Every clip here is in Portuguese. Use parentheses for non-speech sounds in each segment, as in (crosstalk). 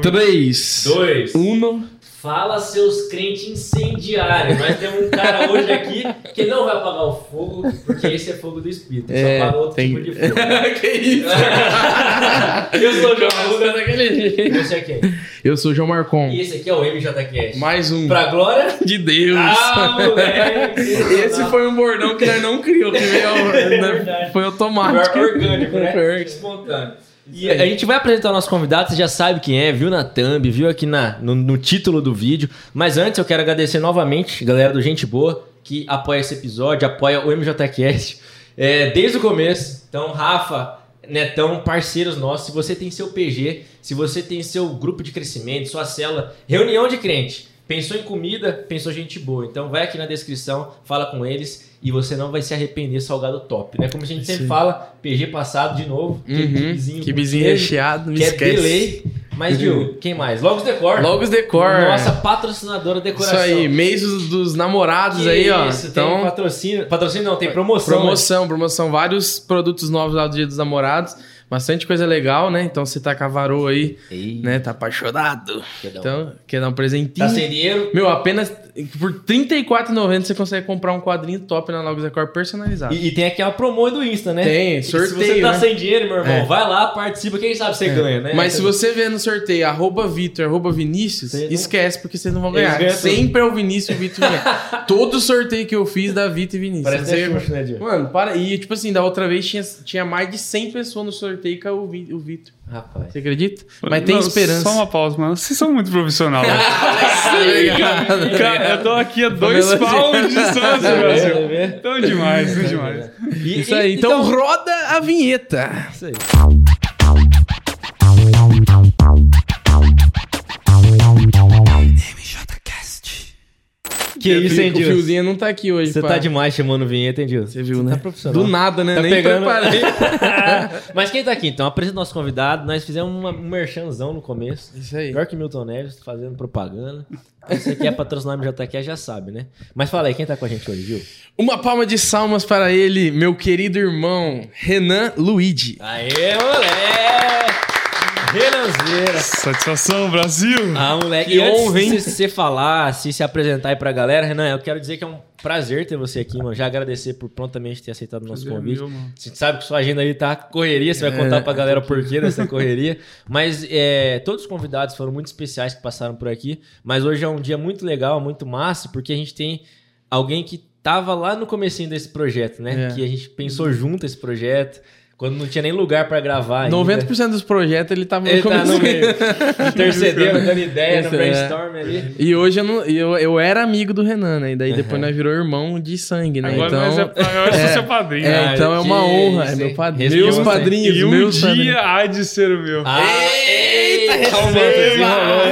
3, Dois. 1. Fala seus crentes incendiários. Nós temos um cara hoje aqui que não vai apagar o fogo, porque esse é fogo do Espírito. É, só apaga outro tem- tipo de fogo. (laughs) que isso? (laughs) Eu sou o João daquele jeito. Você é quem? Eu sou o João Marcon. E esse aqui é o MJCast. Mais um. Pra glória? De Deus. Ah, moleque! Esse foi um bordão que nós não criou, que veio, É né, verdade. foi automático. Foi orgânico, né? Espontâneo. E a gente vai apresentar o nosso convidado, você já sabe quem é, viu na thumb, viu aqui na, no, no título do vídeo. Mas antes eu quero agradecer novamente, galera do Gente Boa, que apoia esse episódio, apoia o MJCast é, desde o começo. Então, Rafa, Netão, parceiros nossos. Se você tem seu PG, se você tem seu grupo de crescimento, sua célula, reunião de crente, pensou em comida, pensou gente boa. Então vai aqui na descrição, fala com eles e você não vai se arrepender, salgado top, né? Como a gente sempre Sim. fala, PG passado de novo, Uhum. kibizinho Que com bizinho queijo, recheado, me que é esquece. delay. Mas, viu, quem mais? Logos Decor. Logos Decor. Nossa patrocinadora Isso decoração. aí, mês dos, dos namorados Que aí, ó. Isso, tem então, patrocínio. Patrocínio não, tem promoção. né? promoção, promoção. Vários produtos novos lá do Dia dos Namorados. Bastante coisa legal, né? Então, você tá com a varoa aí, Ei, né? Tá apaixonado. quer dar um- Então, quer dar um presentinho. Tá sem dinheiro? Meu, apenas por R$ 34,90 você consegue comprar um quadrinho top na Logos Decor personalizado. E, e tem aquela promo do Insta, né? Tem, Se você sorteio, tá né? sem dinheiro, meu irmão, É. vai lá, participa, quem sabe você ganha, né? Mas se você vê no sorteio arroba Vitor, arroba Vinícius, não- esquece, porque vocês não vão ganhar. ganham tudo. Sempre é o Vinícius e o Vitor ganha. (laughs) Todo sorteio que eu fiz da Vitor e Vinícius. Parece Você- Xuxa, né, Dio? Mano, para. E tipo assim, da outra vez tinha, tinha mais de 100 pessoas no sorteio e o, Vi- o Vitor. Rapaz. Você acredita? Mas tem Não, esperança. Só uma pausa, mano. Vocês são muito profissional. (laughs) né? Obrigado. Cara, eu tô aqui a dois Família- palmos de distância, Tá Brasil. Tão demais, tão demais. E- Isso e- aí. Então, roda a vinheta. Isso aí. Que isso, hein, O? Fiozinho não tá aqui hoje, Você pá. tá demais chamando vinheta, hein? Você viu, né? Tá profissional. Do nada, né? Tá Nem pegando... preparei. (laughs) Mas quem tá aqui, então? Apresenta o nosso convidado. Nós fizemos uma, um merchanzão no começo. Isso aí. Pior que Milton Neves, fazendo propaganda. Você quer patrocinar o MJQ, já sabe, né? Mas fala aí, quem tá com a gente hoje, viu? Uma palma de salmas para ele, meu querido irmão, Renan Luigi. Aê, moleque! Renanzeira. Satisfação, Brasil. Ah, moleque. Que E honra, hein? de você falar, se se apresentar aí pra galera, Renan, eu quero dizer que é um prazer ter você aqui, mano. Já agradecer por prontamente ter aceitado o nosso Prazer é convite. meu, mano. A gente sabe que sua agenda aí tá correria, você vai É. contar pra galera o porquê dessa correria. Mas é, todos os convidados foram muito especiais que passaram por aqui. Mas hoje é um dia muito legal, muito massa, porque a gente tem alguém que tava lá no comecinho desse projeto, né? É. Que a gente pensou junto esse projeto, quando não tinha nem lugar pra gravar ainda. 90% dos projetos ele tava Ele tá no começo. meio, intercedendo, (laughs) dando ideia no Esse é. brainstorm ali. E hoje eu, não, eu, eu era amigo do Renan, né? E daí depois Uhum. nós virou irmão de sangue, né? Agora então, nós é, agora eu sou seu padrinho. é, Ah, então é uma honra. isso, É meu padrinho. Meus padrinhos, E um meus dia padrinhos. há de ser o meu. Ah, Eita, calma, desenrolou,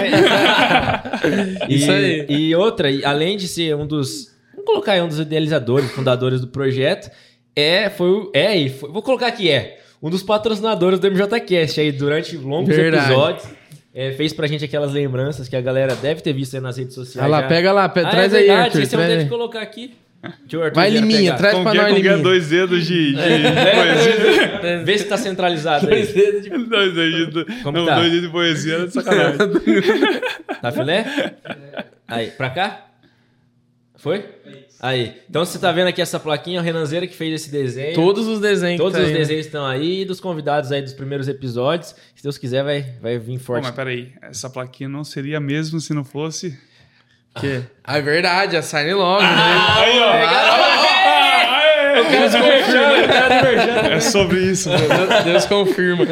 (laughs) Isso aí. E outra, além de ser um dos. Vamos colocar aí um dos idealizadores, fundadores do projeto, é, foi, o- é e foi- vou colocar aqui, é, um dos patrocinadores do MJCast aí durante longos Verdade. episódios. É, fez pra gente aquelas lembranças que a galera deve ter visto aí nas redes sociais. Olha lá, já. pega lá, pe- Ah, traz é aí, verdade, Arthur. Esse eu ter aí. que colocar aqui. Vai, Liminha, pegar. traz Com pra que, nós, com que Liminha. dois dedos de, de, (laughs) de poesia. Vê se tá centralizado aí. dois dedos de, Como não, tá? dois dedos de poesia é sacanagem. Tá filé? Aí, pra cá? Foi? Aí. Então você tá vendo aqui essa plaquinha, o Renanzeira que fez esse desenho. Todos os desenhos Todos tá os aí, né? desenhos estão aí, dos convidados aí dos primeiros episódios. Se Deus quiser, vai, vai vir Pô, forte. mas peraí, essa plaquinha não seria mesmo se não fosse. Que? Ah, é verdade, a Sign Log, né? (laughs) Aí, ó. Deus confirma. É sobre isso, mano. Deus- Deus confirma.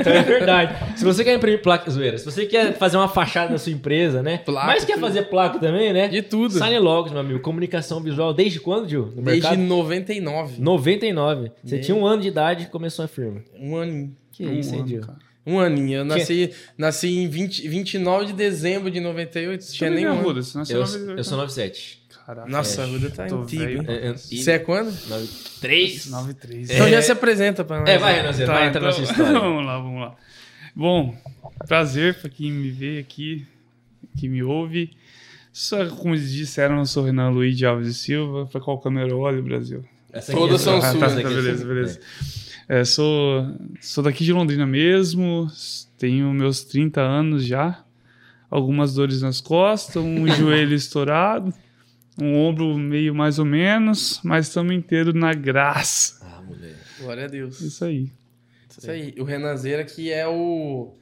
Então é verdade. Se você quer imprimir placa, zoeira, se você quer fazer uma fachada da sua empresa, né? Placa, mas quer tudo. fazer placa também, né? De tudo. Sign Logs, meu amigo. Comunicação visual desde quando, Gil? No Desde mercado? 99. 99. Você tinha um ano de idade e começou a firma. Um aninho. Que Um isso, hein, ano, Gil? cara. Um aninho. Eu nasci, nasci em 20, 29 de dezembro de 98. Tinha Também nem é um ano. Ruda, Eu, eu sou 97. Caraca. Nossa, a Ruda tá tô antiga? É, é, e- Você é quando? 3? 93. Então já se apresenta pra nós. É, vai, Renanzeiro, vai entrar na sua história. (laughs) vamos lá, vamos lá. Bom, prazer pra quem me vê aqui, que me ouve. Só como eles disseram, eu sou Renan Luiz de Alves e Silva. Pra qual câmera eu olho, Brasil? Essa aqui Todas é são sua. suas tá, tá, aqui é beleza, beleza. É, sou, sou daqui de Londrina mesmo, tenho meus 30 anos já, algumas dores nas costas, um (laughs) joelho estourado, um ombro meio mais ou menos, mas estamos inteiros na graça. Ah, moleque. Glória a Deus. Isso aí. Isso aí. O Renanzeira que é o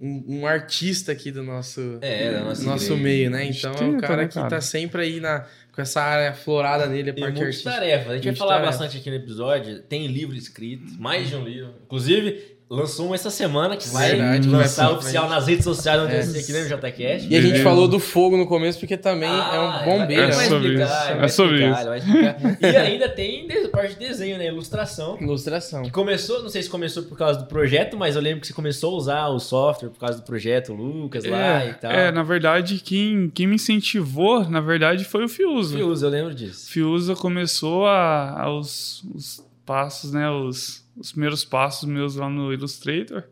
um, um artista aqui do nosso, É, nossa nosso igreja. meio, né? Então é um cara que tá sempre aí na, com essa área florada nele, a parte muitas artística. tarefas. A gente vai falar tarefas. bastante aqui no episódio. Tem livro escrito, mais de um livro. Inclusive, lançou um essa semana que vai Verdade, lançar vai- oficial nas redes sociais onde É. você aqui, né, no JCast. E a gente Beleza. falou do fogo no começo porque também Ah, é um bombeiro. É sobre explicar, isso. É sobre explicar, isso. E ainda tem parte de desenho, né? Ilustração. Ilustração. Que começou, não sei se começou por causa do projeto, mas eu lembro que você começou a usar o software por causa do projeto, o Lucas lá e tal. é, na verdade, quem, quem me incentivou, na verdade, foi o Fiuza. Fiuza, eu lembro disso. Fiuza começou a, aos os passos, né? Os, os primeiros passos meus lá no Illustrator.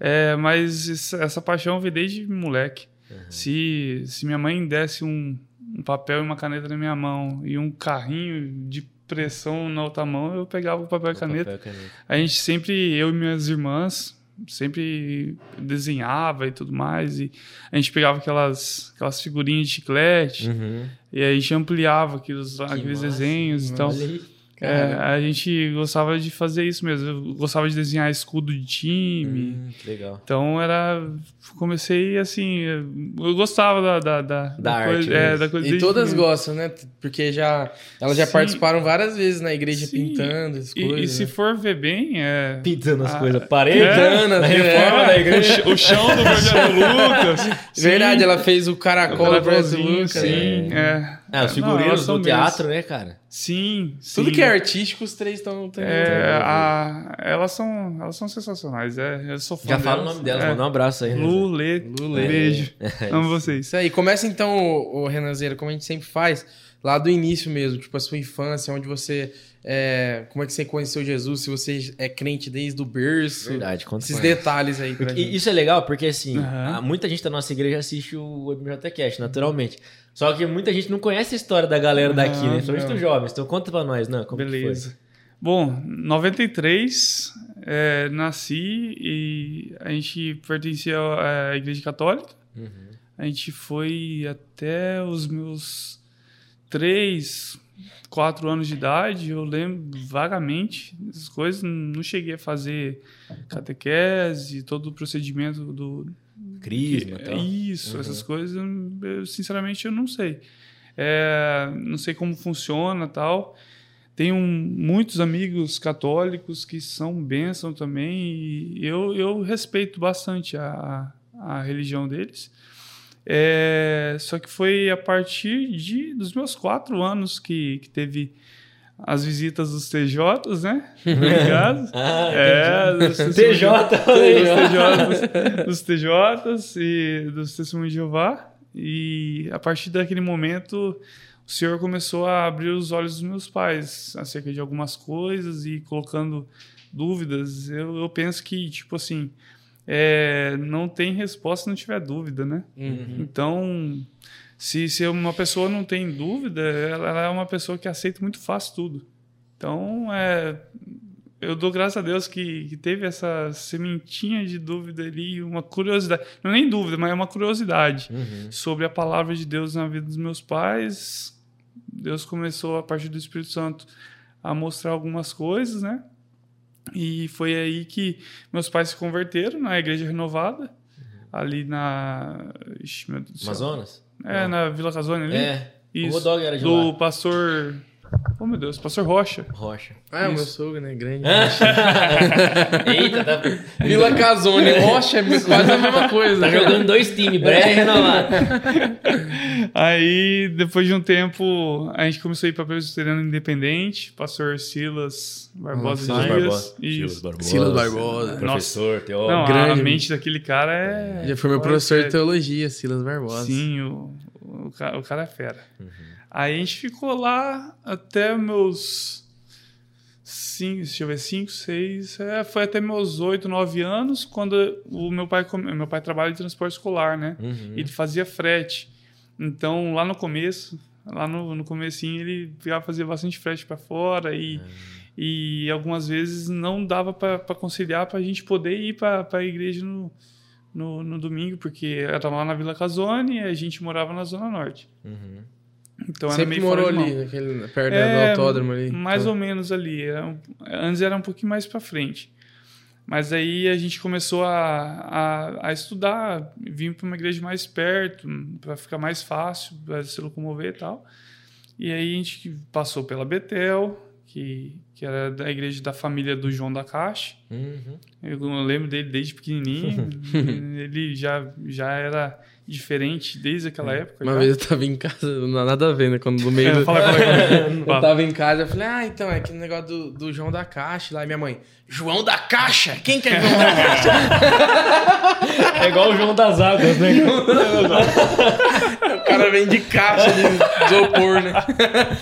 É, mas essa, paixão veio desde moleque. Se, se minha mãe desse um, um papel e uma caneta na minha mão e um carrinho de pressão na outra mão, eu pegava o papel e caneta. Papel, caneta. A gente sempre, eu e minhas irmãs, sempre desenhava e tudo mais. E a gente pegava aquelas, aquelas figurinhas de chiclete. Uhum. E aí a gente ampliava aqueles, aqueles massa, desenhos. Então, Olha aí. É, a gente gostava de fazer isso mesmo. Eu gostava de desenhar escudo de time. Hum, que legal. Então era. Comecei assim. Eu gostava da, da, da, Da arte coisa. É, mesmo. da coisa E todas gostam, né? Porque já elas já Sim. participaram várias vezes na igreja Sim. pintando as E, e coisas. se né? for ver bem, é. Pintando as Ah, coisas. Parede, Pintando, na assim, reforma é. da O, igreja. o chão do projeto (laughs) Lucas. Sim. Verdade, ela fez o caracol do Brasil Caracolzinho, Lucas. Sim, né? É. Ah, os figurinos do teatro, né, cara? Sim, Tudo sim. que é artístico, os três estão. É, a- elas, são, elas são sensacionais. É, eu sou fã Já fala o nome delas, É. manda um abraço aí. né? Lu, Lê, Lulê. beijo. Amo vocês. Isso aí. Começa então, o, o Renanzeira, como a gente sempre faz, lá do início mesmo, tipo a sua infância, onde você. É, como é que você conheceu Jesus, se você é crente desde o berço. Verdade, conta Esses detalhes aí gente. Isso é legal porque, assim, há- muita gente da nossa igreja assiste o MJCast, naturalmente. Só que muita gente não conhece a história da galera daqui, Aham, né? Principalmente não. dos jovens. Então conta pra nós, não, como que Beleza. Bom, 93, é, nasci e a gente pertencia à Igreja Católica. Uhum. A gente foi até os meus 3, 4 anos de idade. Eu lembro vagamente das coisas. Não cheguei a fazer catequese, todo o procedimento do, Crisma que- tal. Isso, Uhum. essas coisas, eu, sinceramente, eu não sei. É, não sei como funciona tal. Tenho muitos amigos católicos que são bênção também e eu, eu respeito bastante a, a religião deles. É, só que foi a partir de, dos meus quatro anos que, que teve as visitas dos TJs, né? Obrigado. (laughs) Ah, É, TJ, dos (laughs) TJs, dos TJs e dos Testemunhos de Jeová. E a partir daquele momento, o Senhor começou a abrir os olhos dos meus pais acerca de algumas coisas e colocando dúvidas. Eu, eu penso que, tipo assim, é, não tem resposta se não tiver dúvida, né? Uhum. Então, se, se uma pessoa não tem dúvida, ela, ela é uma pessoa que aceita muito fácil tudo. Então, é, eu dou graças a Deus que, que teve essa sementinha de dúvida ali, uma curiosidade. Não é nem dúvida, mas é uma curiosidade Uhum. sobre a palavra de Deus na vida dos meus pais. Deus começou, a partir do Espírito Santo, a mostrar algumas coisas, né? E foi aí que meus pais se converteram na Igreja Renovada, ali na. Ixi. Amazonas? É, na Vila Casone ali. É. O Isso. Rodog era de Do lá. pastor. Oh, meu Deus, pastor Rocha. Rocha. Ah, é o meu sogro, né? Grande. (laughs) Eita, tá, Vila Casone, Rocha, é (laughs) quase a mesma coisa. tá jogando dois times, breve e renovado. (laughs) Aí, depois de um tempo, a gente começou a ir para Presbiteriano Independente, pastor Silas Barbosa Silas Dias. Barbosa. Isso. Barbosa. Silas Barbosa. Professor, teólogo. Não, a grande. mente daquele cara é. Já foi meu professor de teologia, Silas Barbosa. Sim, o, o, ca- o cara é fera. Uhum. Aí a gente ficou lá até meus. Cinco, deixa eu ver, 5, 6. É, foi até meus 8, 9 anos, quando o meu pai, meu pai trabalha em transporte escolar, né? Uhum. Ele fazia frete. Então, lá no começo, lá no, no comecinho, ele pegava fazer bastante frete para fora e, E algumas vezes não dava para conciliar para a gente poder ir para a igreja no, no, no, domingo, porque era lá na Vila Casone e a gente morava na Zona Norte. Uhum. Então Sempre morou ali, naquele, perto é, do autódromo ali. Mais então. ou menos ali. Era, antes era um pouquinho mais para frente. Mas aí a gente começou a, a, a estudar, vim para uma igreja mais perto, para ficar mais fácil, para se locomover e tal. E aí a gente passou pela Betel, que, que era da igreja da família do João da Caixa. Uhum. Eu, eu lembro dele desde pequenininho. (laughs) ele já, já era diferente desde aquela é. época. Uma já. vez eu tava em casa, não nada a ver, né? Quando no meio. (laughs) É, do... fala, fala, (laughs) fala. eu tava em casa, eu falei, ah, então, é aquele negócio do, do João da Caixa lá. E minha mãe, João da Caixa? Quem que é João da Caixa? (laughs) é igual o João das Águas, né? o cara vem de caixa de isopor, né?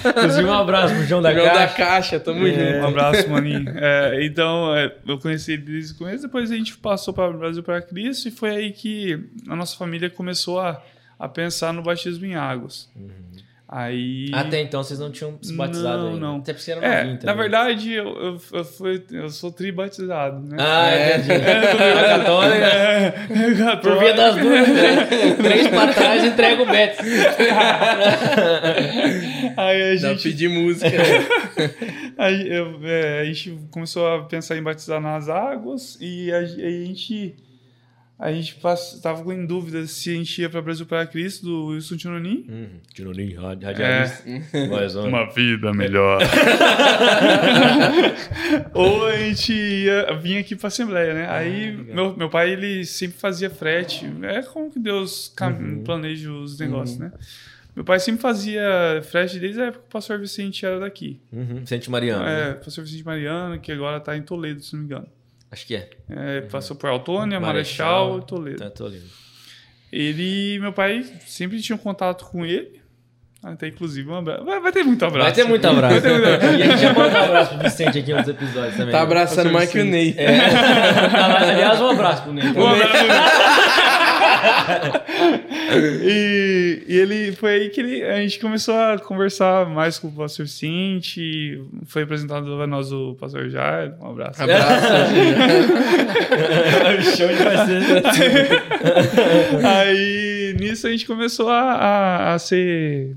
Inclusive, um abraço pro João da João Caixa. João da Caixa, tamo é, junto. Um abraço, maninho. É, então, é, eu conheci ele desde o começo, depois a gente passou para o Brasil para Cristo e foi aí que a nossa família começou a, a pensar no batismo em águas. Uhum. Aí... Até então vocês não tinham se batizado não, ainda. Não, Até porque você era é, Na verdade, eu, eu, eu, fui, eu sou tribatizado, né? Ah, é, entendi. (laughs) É, católica. É, católica. Por via das duas, né? (laughs) Três pra trás, entrega o Beto. Aí a gente... Dá pedir música. (laughs) aí, eu, é, a gente começou a pensar em batizar nas águas e a, a gente a gente estava em dúvida se a gente ia para Brasil para Cristo do Wilson Tinonim. Uhum. Tinonim, radialista. É. Uma vida melhor. (laughs) Ou a gente ia vir aqui para Assembleia, né? Ah, Aí meu, meu pai ele sempre fazia frete. É como que Deus uhum. planeja os negócios, uhum. né? Meu pai sempre fazia frete desde a época que o pastor Vicente era daqui. Uhum. Vicente Mariano. É, né? pastor Vicente Mariano, que agora está em Toledo, se não me engano. Acho que é. é passou por Autônia, Marechal, Marechal e Toledo. Tá, Toledo. Ele, meu pai, sempre tinha um contato com ele. Até inclusive um abraço. Vai, vai ter muito abraço. Vai ter muito abraço. ter muito abraço. (laughs) e a gente já manda um abraço pro Vicente aqui nos episódios também. Tá abraçando mais que o Ney. É. (laughs) Aliás, um abraço pro Ney. Um abraço pro Ney. (laughs) (laughs) e, e, ele foi aí que ele, a gente começou a conversar mais com o pastor Cinti, foi apresentado a nós o pastor Jair. Um abraço. Abraço. (laughs) Show de Aí nisso a gente começou a, a, a ser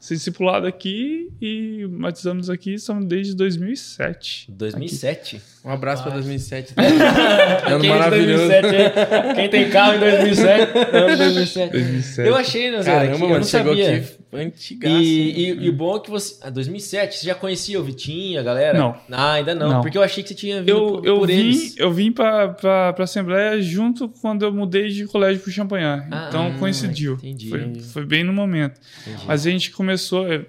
discipulado aqui e batizamos aqui, estamos desde 2007. 2007? Aqui. Um abraço para 2007. (laughs) ano Quem maravilhoso. 2007, Quem tem carro em 2007? Ano 2007. 2007. Eu achei, né, Zé? Caramba, mano, eu não chegou sabia. aqui antigaço. E, e, e, o bom é que você... Ah, 2007, você já conhecia o Vitinho, a galera? Não. Ah, ainda não, não. Porque eu achei que você tinha vindo eu, por, eu por vim, eles. Eu vim pra, pra, pra Assembleia junto quando eu mudei de colégio pro Champagnat. Ah, então coincidiu. Entendi. Foi, foi bem no momento. Entendi. Mas a gente começou... Eu,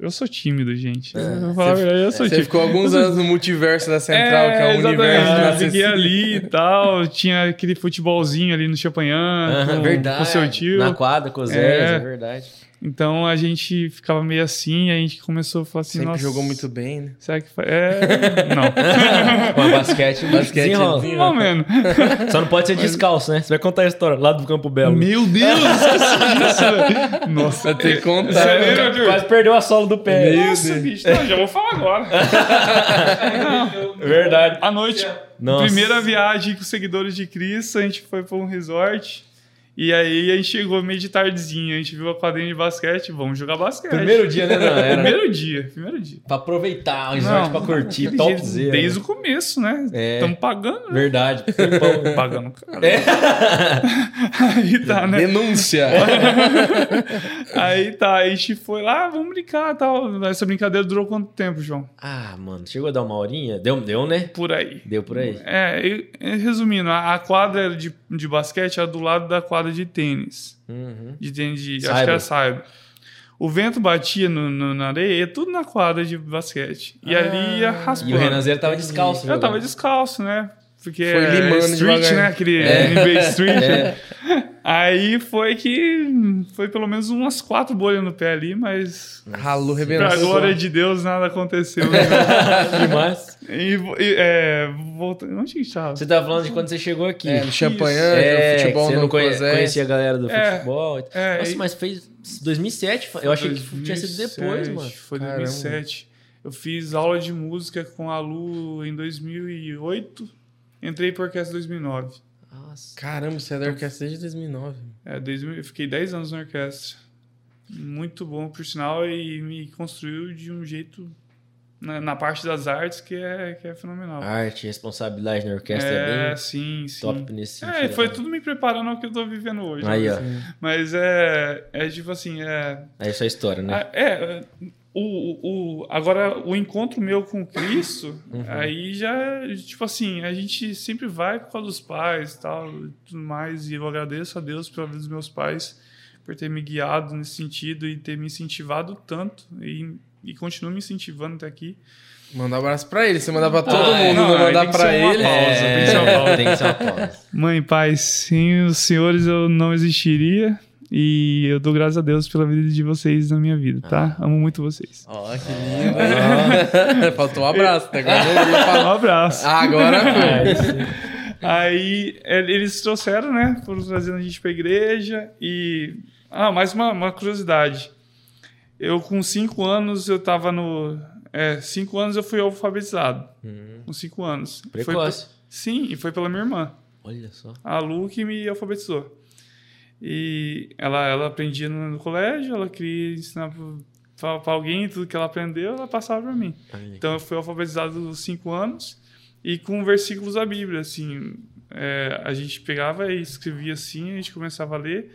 eu sou tímido, gente. É. Eu vou falar a verdade, eu sou você tímido. Você ficou alguns anos no multiverso da Central, é, que é o universo. Eu fiquei ali e tal. Tinha aquele futebolzinho ali no Champagnat. com, verdade. Com seu tio. Na quadra, com o Zé, é, é verdade. Então a gente ficava meio assim, a gente começou a falar assim. Sempre nossa, jogou muito bem, né? Será que foi? É. (laughs) Não. (laughs) Com basquete, (laughs) basquete desenrola. desenrola. menos. Só não pode ser descalço, né? Você vai contar a história lá do Campo Belo. Meu Deus! Isso, nossa, vai ter que contar. Sério, Quase perdeu a sola do pé. Meu nossa, Deus. bicho. Não, já vou falar agora. não. Verdade. À noite, nossa. primeira viagem com seguidores de Cristo, a gente foi para um resort. E aí a gente chegou meio de tardezinha, a gente viu a quadrinha de basquete, vamos jogar basquete. Primeiro dia, né? Não, era... primeiro dia, primeiro dia. Pra aproveitar o resort pra curtir, topzera. Desde o começo, né? Estamos é. pagando. Né? Verdade. (laughs) pagando cara. É. (laughs) aí tá, né? Denúncia. (laughs) aí tá, a gente foi lá, vamos brincar tal. Essa brincadeira durou quanto tempo, João? Ah, mano, chegou a dar uma horinha? Deu, deu né? Por aí. Deu por aí. É, resumindo, a quadra de, de basquete é do lado da quadra quadra de tênis. Uhum. De tênis de. Cyber. Acho que era Cyber. O vento batia no, no, na areia, tudo na quadra de basquete. E ah, ali ia raspando. E o Renanzeiro tava descalço, Eu tava descalço, né? Porque foi limando é street, né? Aquele é. NBA Street. É. (laughs) Aí foi que foi pelo menos umas quatro bolhas no pé ali, mas. Ralo rebentou. Pra glória de Deus, nada aconteceu. Né? (laughs) Demais. E, e é, voltando. Onde que estava? Você tava falando de quando você chegou aqui. É, no Champanhe, é, futebol você não conhe conhecia a galera do é, futebol. É, Nossa, e... mas fez 2007? Eu achei 2007, que tinha sido depois, mano. Foi 2007. Caramba. Eu fiz aula de música com a Lu em 2008. Entrei para orquestra em 2009. Nossa. Caramba, você é da orquestra desde 2009. É, desde, eu fiquei 10 anos na orquestra. Muito bom, por sinal, e me construiu de um jeito na, na, parte das artes que é, que é fenomenal. Arte, responsabilidade na orquestra é, é bem sim, sim. top nesse sentido. É, foi tudo me preparando ao que eu tô vivendo hoje. Aí, ó. Mas é, é tipo assim, é... É essa a história, né? É, o, o, agora, o encontro meu com Cristo, uhum. aí já, tipo assim, a gente sempre vai por causa dos pais e tal, tudo mais, e eu agradeço a Deus pela vida dos meus pais, por ter me guiado nesse sentido e ter me incentivado tanto, e, e continua me incentivando até aqui. Manda um abraço pra ele. Você mandar pra todo ah, mundo, não, não mandar pra ele. Pausa, é, tem, que ser uma (laughs) pausa. tem que ser uma pausa. Mãe, pai, sem os senhores eu não existiria. E eu dou graças a Deus pela vida de vocês na minha vida, tá? Ah. Amo muito vocês. Ó, oh, que lindo. Ah. (laughs) Faltou um abraço, né? Agora (laughs) Um abraço. Ah, agora foi. Aí eles trouxeram, né? Foram trazendo a gente pra igreja e. Ah, mais uma, uma curiosidade. Eu, com cinco anos, eu tava no. É, cinco anos eu fui alfabetizado. Hum. Com cinco anos. Precoce. Foi, sim, e foi pela minha irmã. Olha só. A Lu que me alfabetizou. E ela, ela aprendia no, no colégio, ela queria ensinar para alguém tudo que ela aprendeu, ela passava para mim. Ai, então eu fui alfabetizado aos cinco anos e com versículos da Bíblia, assim, é, a gente pegava e escrevia assim, a gente começava a ler.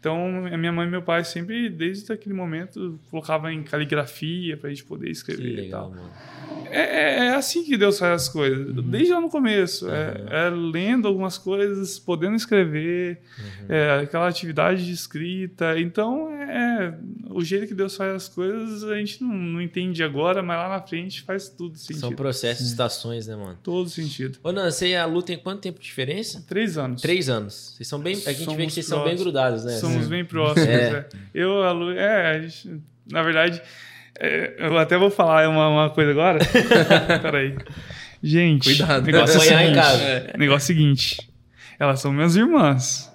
Então, a minha mãe e meu pai sempre, desde aquele momento, colocavam em caligrafia para a gente poder escrever que legal, e tal. É, é, é, assim que Deus faz as coisas, uhum. desde lá no começo. Uhum. É, é, lendo algumas coisas, podendo escrever, uhum. é, aquela atividade de escrita. Então, é, o jeito que Deus faz as coisas, a gente não, não entende agora, mas lá na frente faz tudo sentido. São processos, estações, né, mano? Todo sentido. Ô, Nan, você e a Lu tem quanto tempo de diferença? Três anos. Três anos. Vocês são bem. A gente Somos vê que vocês próximos. são bem grudados, né? Somos bem próximos. É. Eu, a Lu. É, a gente, na verdade. É, eu até vou falar uma, uma coisa agora. (laughs) Peraí. Gente, Cuidado. negócio, seguinte, em casa. É. negócio seguinte. Elas são minhas irmãs.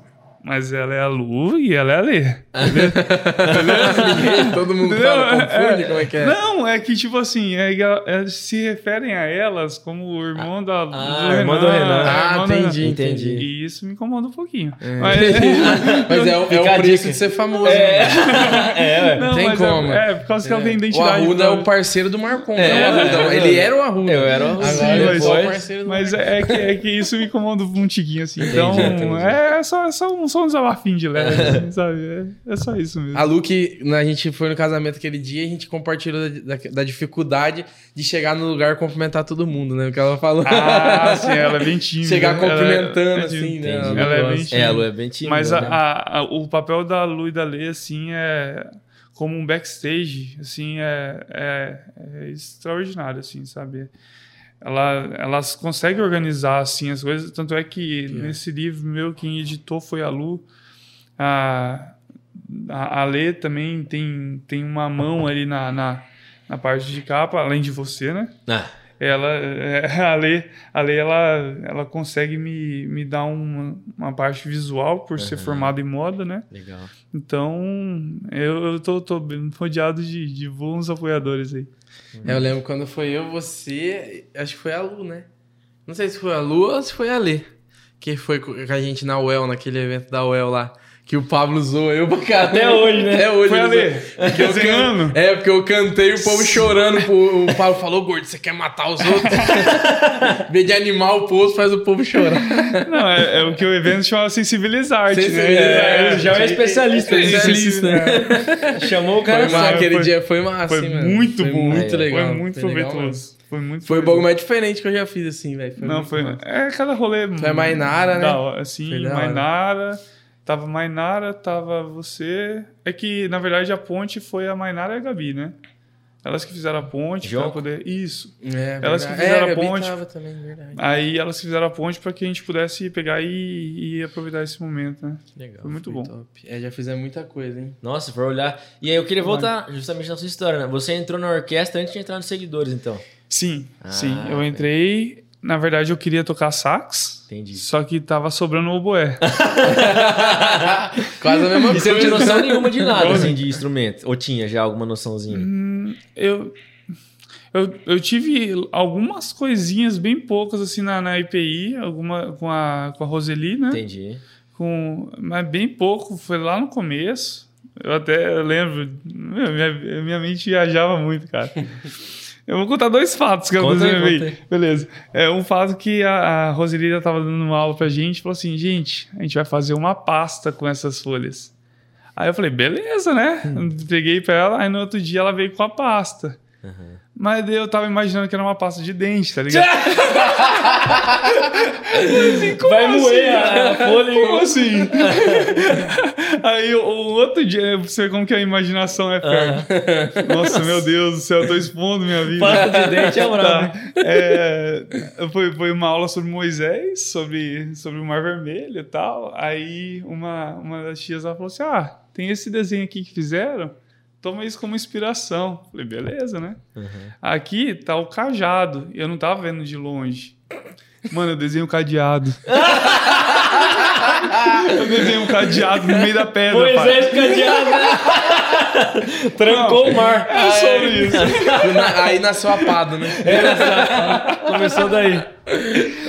Mas ela é a Lu e ela é a Lê. (laughs) Todo mundo fala, confunde, é, como é que é? Não, é que tipo assim, é, é, se referem a elas como o irmão da ah, do irmão do Renan. Ah, entendi, entendi. E isso me incomoda um pouquinho. É. Mas, (laughs) mas é, o, é o preço de ser famoso. É, né? (laughs) é Não, tem como. É, por causa que ela tem identidade. O Arruda é o parceiro do Marcon, é, é o Arruda. Ele era o Arruda. Eu era o Arruda. Agora mas, o parceiro do Mas é que, é que isso me incomoda um tiquinho assim. Então, é só, só um só um desabafinho de leve, assim, sabe? É, é, só isso mesmo. A Luke, a gente foi no casamento aquele dia e a gente compartilhou da, da, da, dificuldade de chegar no lugar e cumprimentar todo mundo, né? O que ela falou. Ah, sim, ela é bem (laughs) tímida. Chegar né? cumprimentando, é, assim, né? Ela, ela é bem tímida. É, a Lu é bem tímida. Mas a, né? a, a, o papel da Lu e da Lê, assim, é como um backstage, assim, é, é, é extraordinário, assim, sabe? Ela, elas conseguem organizar assim as coisas. Tanto é que nesse livro meu, quem editou foi a Lu. A, a, a Lê também tem, tem uma mão ali na, na, na parte de capa, além de você, né? Ah. Ela, a Lê, a Lê ela, ela consegue me, me dar uma, uma parte visual por uhum. ser formada em moda, né? Legal. Então, eu, eu tô, tô rodeado de, de bons apoiadores aí. É, eu lembro quando foi eu, você, acho que foi a Lu, né? Não sei se foi a Lu ou se foi a Lê. Que foi com a gente na UEL, naquele evento da UEL lá que o Pablo zoou eu pra caramba. Até hoje, né? Até hoje. Foi ali. Porque eu can... É, porque eu cantei o povo chorando. O Pablo falou, gordo, você quer matar os outros? (laughs) Vê de animar o povo, faz o povo chorar. Não, é, é o que o evento chama sensibilizar, sensibilizar né? É, já é especialista. Especialista, né? Chamou o cara. Foi, aquele foi, dia foi massa, Foi mano. muito foi bom. Muito legal. Foi muito proveitoso. Foi muito Foi o bagulho mais diferente que eu já fiz, assim, velho. Não, foi. Massa. É cada rolê. Foi a Mainara, né? Da, assim, Mainara. Tava Mainara, tava você. É que, na verdade, a ponte foi a Mainara e a Gabi, né? Elas que fizeram a ponte para poder. Isso. É, elas que fizeram é, a, ponte. Também, verdade. Aí elas que fizeram a ponte para que a gente pudesse pegar e, e aproveitar esse momento, né? Legal. Foi muito foi bom. Top. É, já fizemos muita coisa, hein? Nossa, for olhar. E aí eu queria voltar justamente na sua história, né? Você entrou na orquestra antes de entrar nos seguidores, então. Sim, ah, sim. Eu entrei. Na verdade, eu queria tocar sax. Entendi. Só que tava sobrando o oboé. (laughs) Quase a mesma coisa. E você não tinha noção nenhuma de nada, assim, de instrumento? Ou tinha já alguma noçãozinha? Hum, eu... Eu, eu tive algumas coisinhas bem poucas assim na, na IPI, alguma com a, com a Roseli, né? Entendi. Com, mas bem pouco, foi lá no começo. Eu até lembro, minha, minha mente viajava muito, cara. (laughs) Eu vou contar dois fatos que Conta eu aí. Beleza. É um fato que a, a Roselida estava dando uma aula pra gente, falou assim, gente, a gente vai fazer uma pasta com essas folhas. Aí eu falei, beleza, né? Hum. Peguei pra ela, aí no outro dia ela veio com a pasta. Mas eu tava imaginando que era uma pasta de dente, tá ligado? (laughs) Vai moer a, folha Como assim? (laughs) Aí o, o outro dia, você vê como que a imaginação é fértil. Nossa, meu Deus do céu, eu tô expondo minha vida. Pasta de dente é brabo. Tá. É, foi, foi uma aula sobre Moisés, sobre, sobre o Mar Vermelho e tal. Aí uma, uma das tias ela falou assim: Ah, tem esse desenho aqui que fizeram, toma isso como inspiração. Falei, beleza, né? Aqui tá o cajado, eu não tava vendo de longe. Mano, eu desenho um cadeado. (laughs) eu desenho um cadeado no meio da pedra. pai. Moisés cadeado. (laughs) Trancou o mar. É sobre isso. Na- Aí nasceu a pado, né? Começou daí.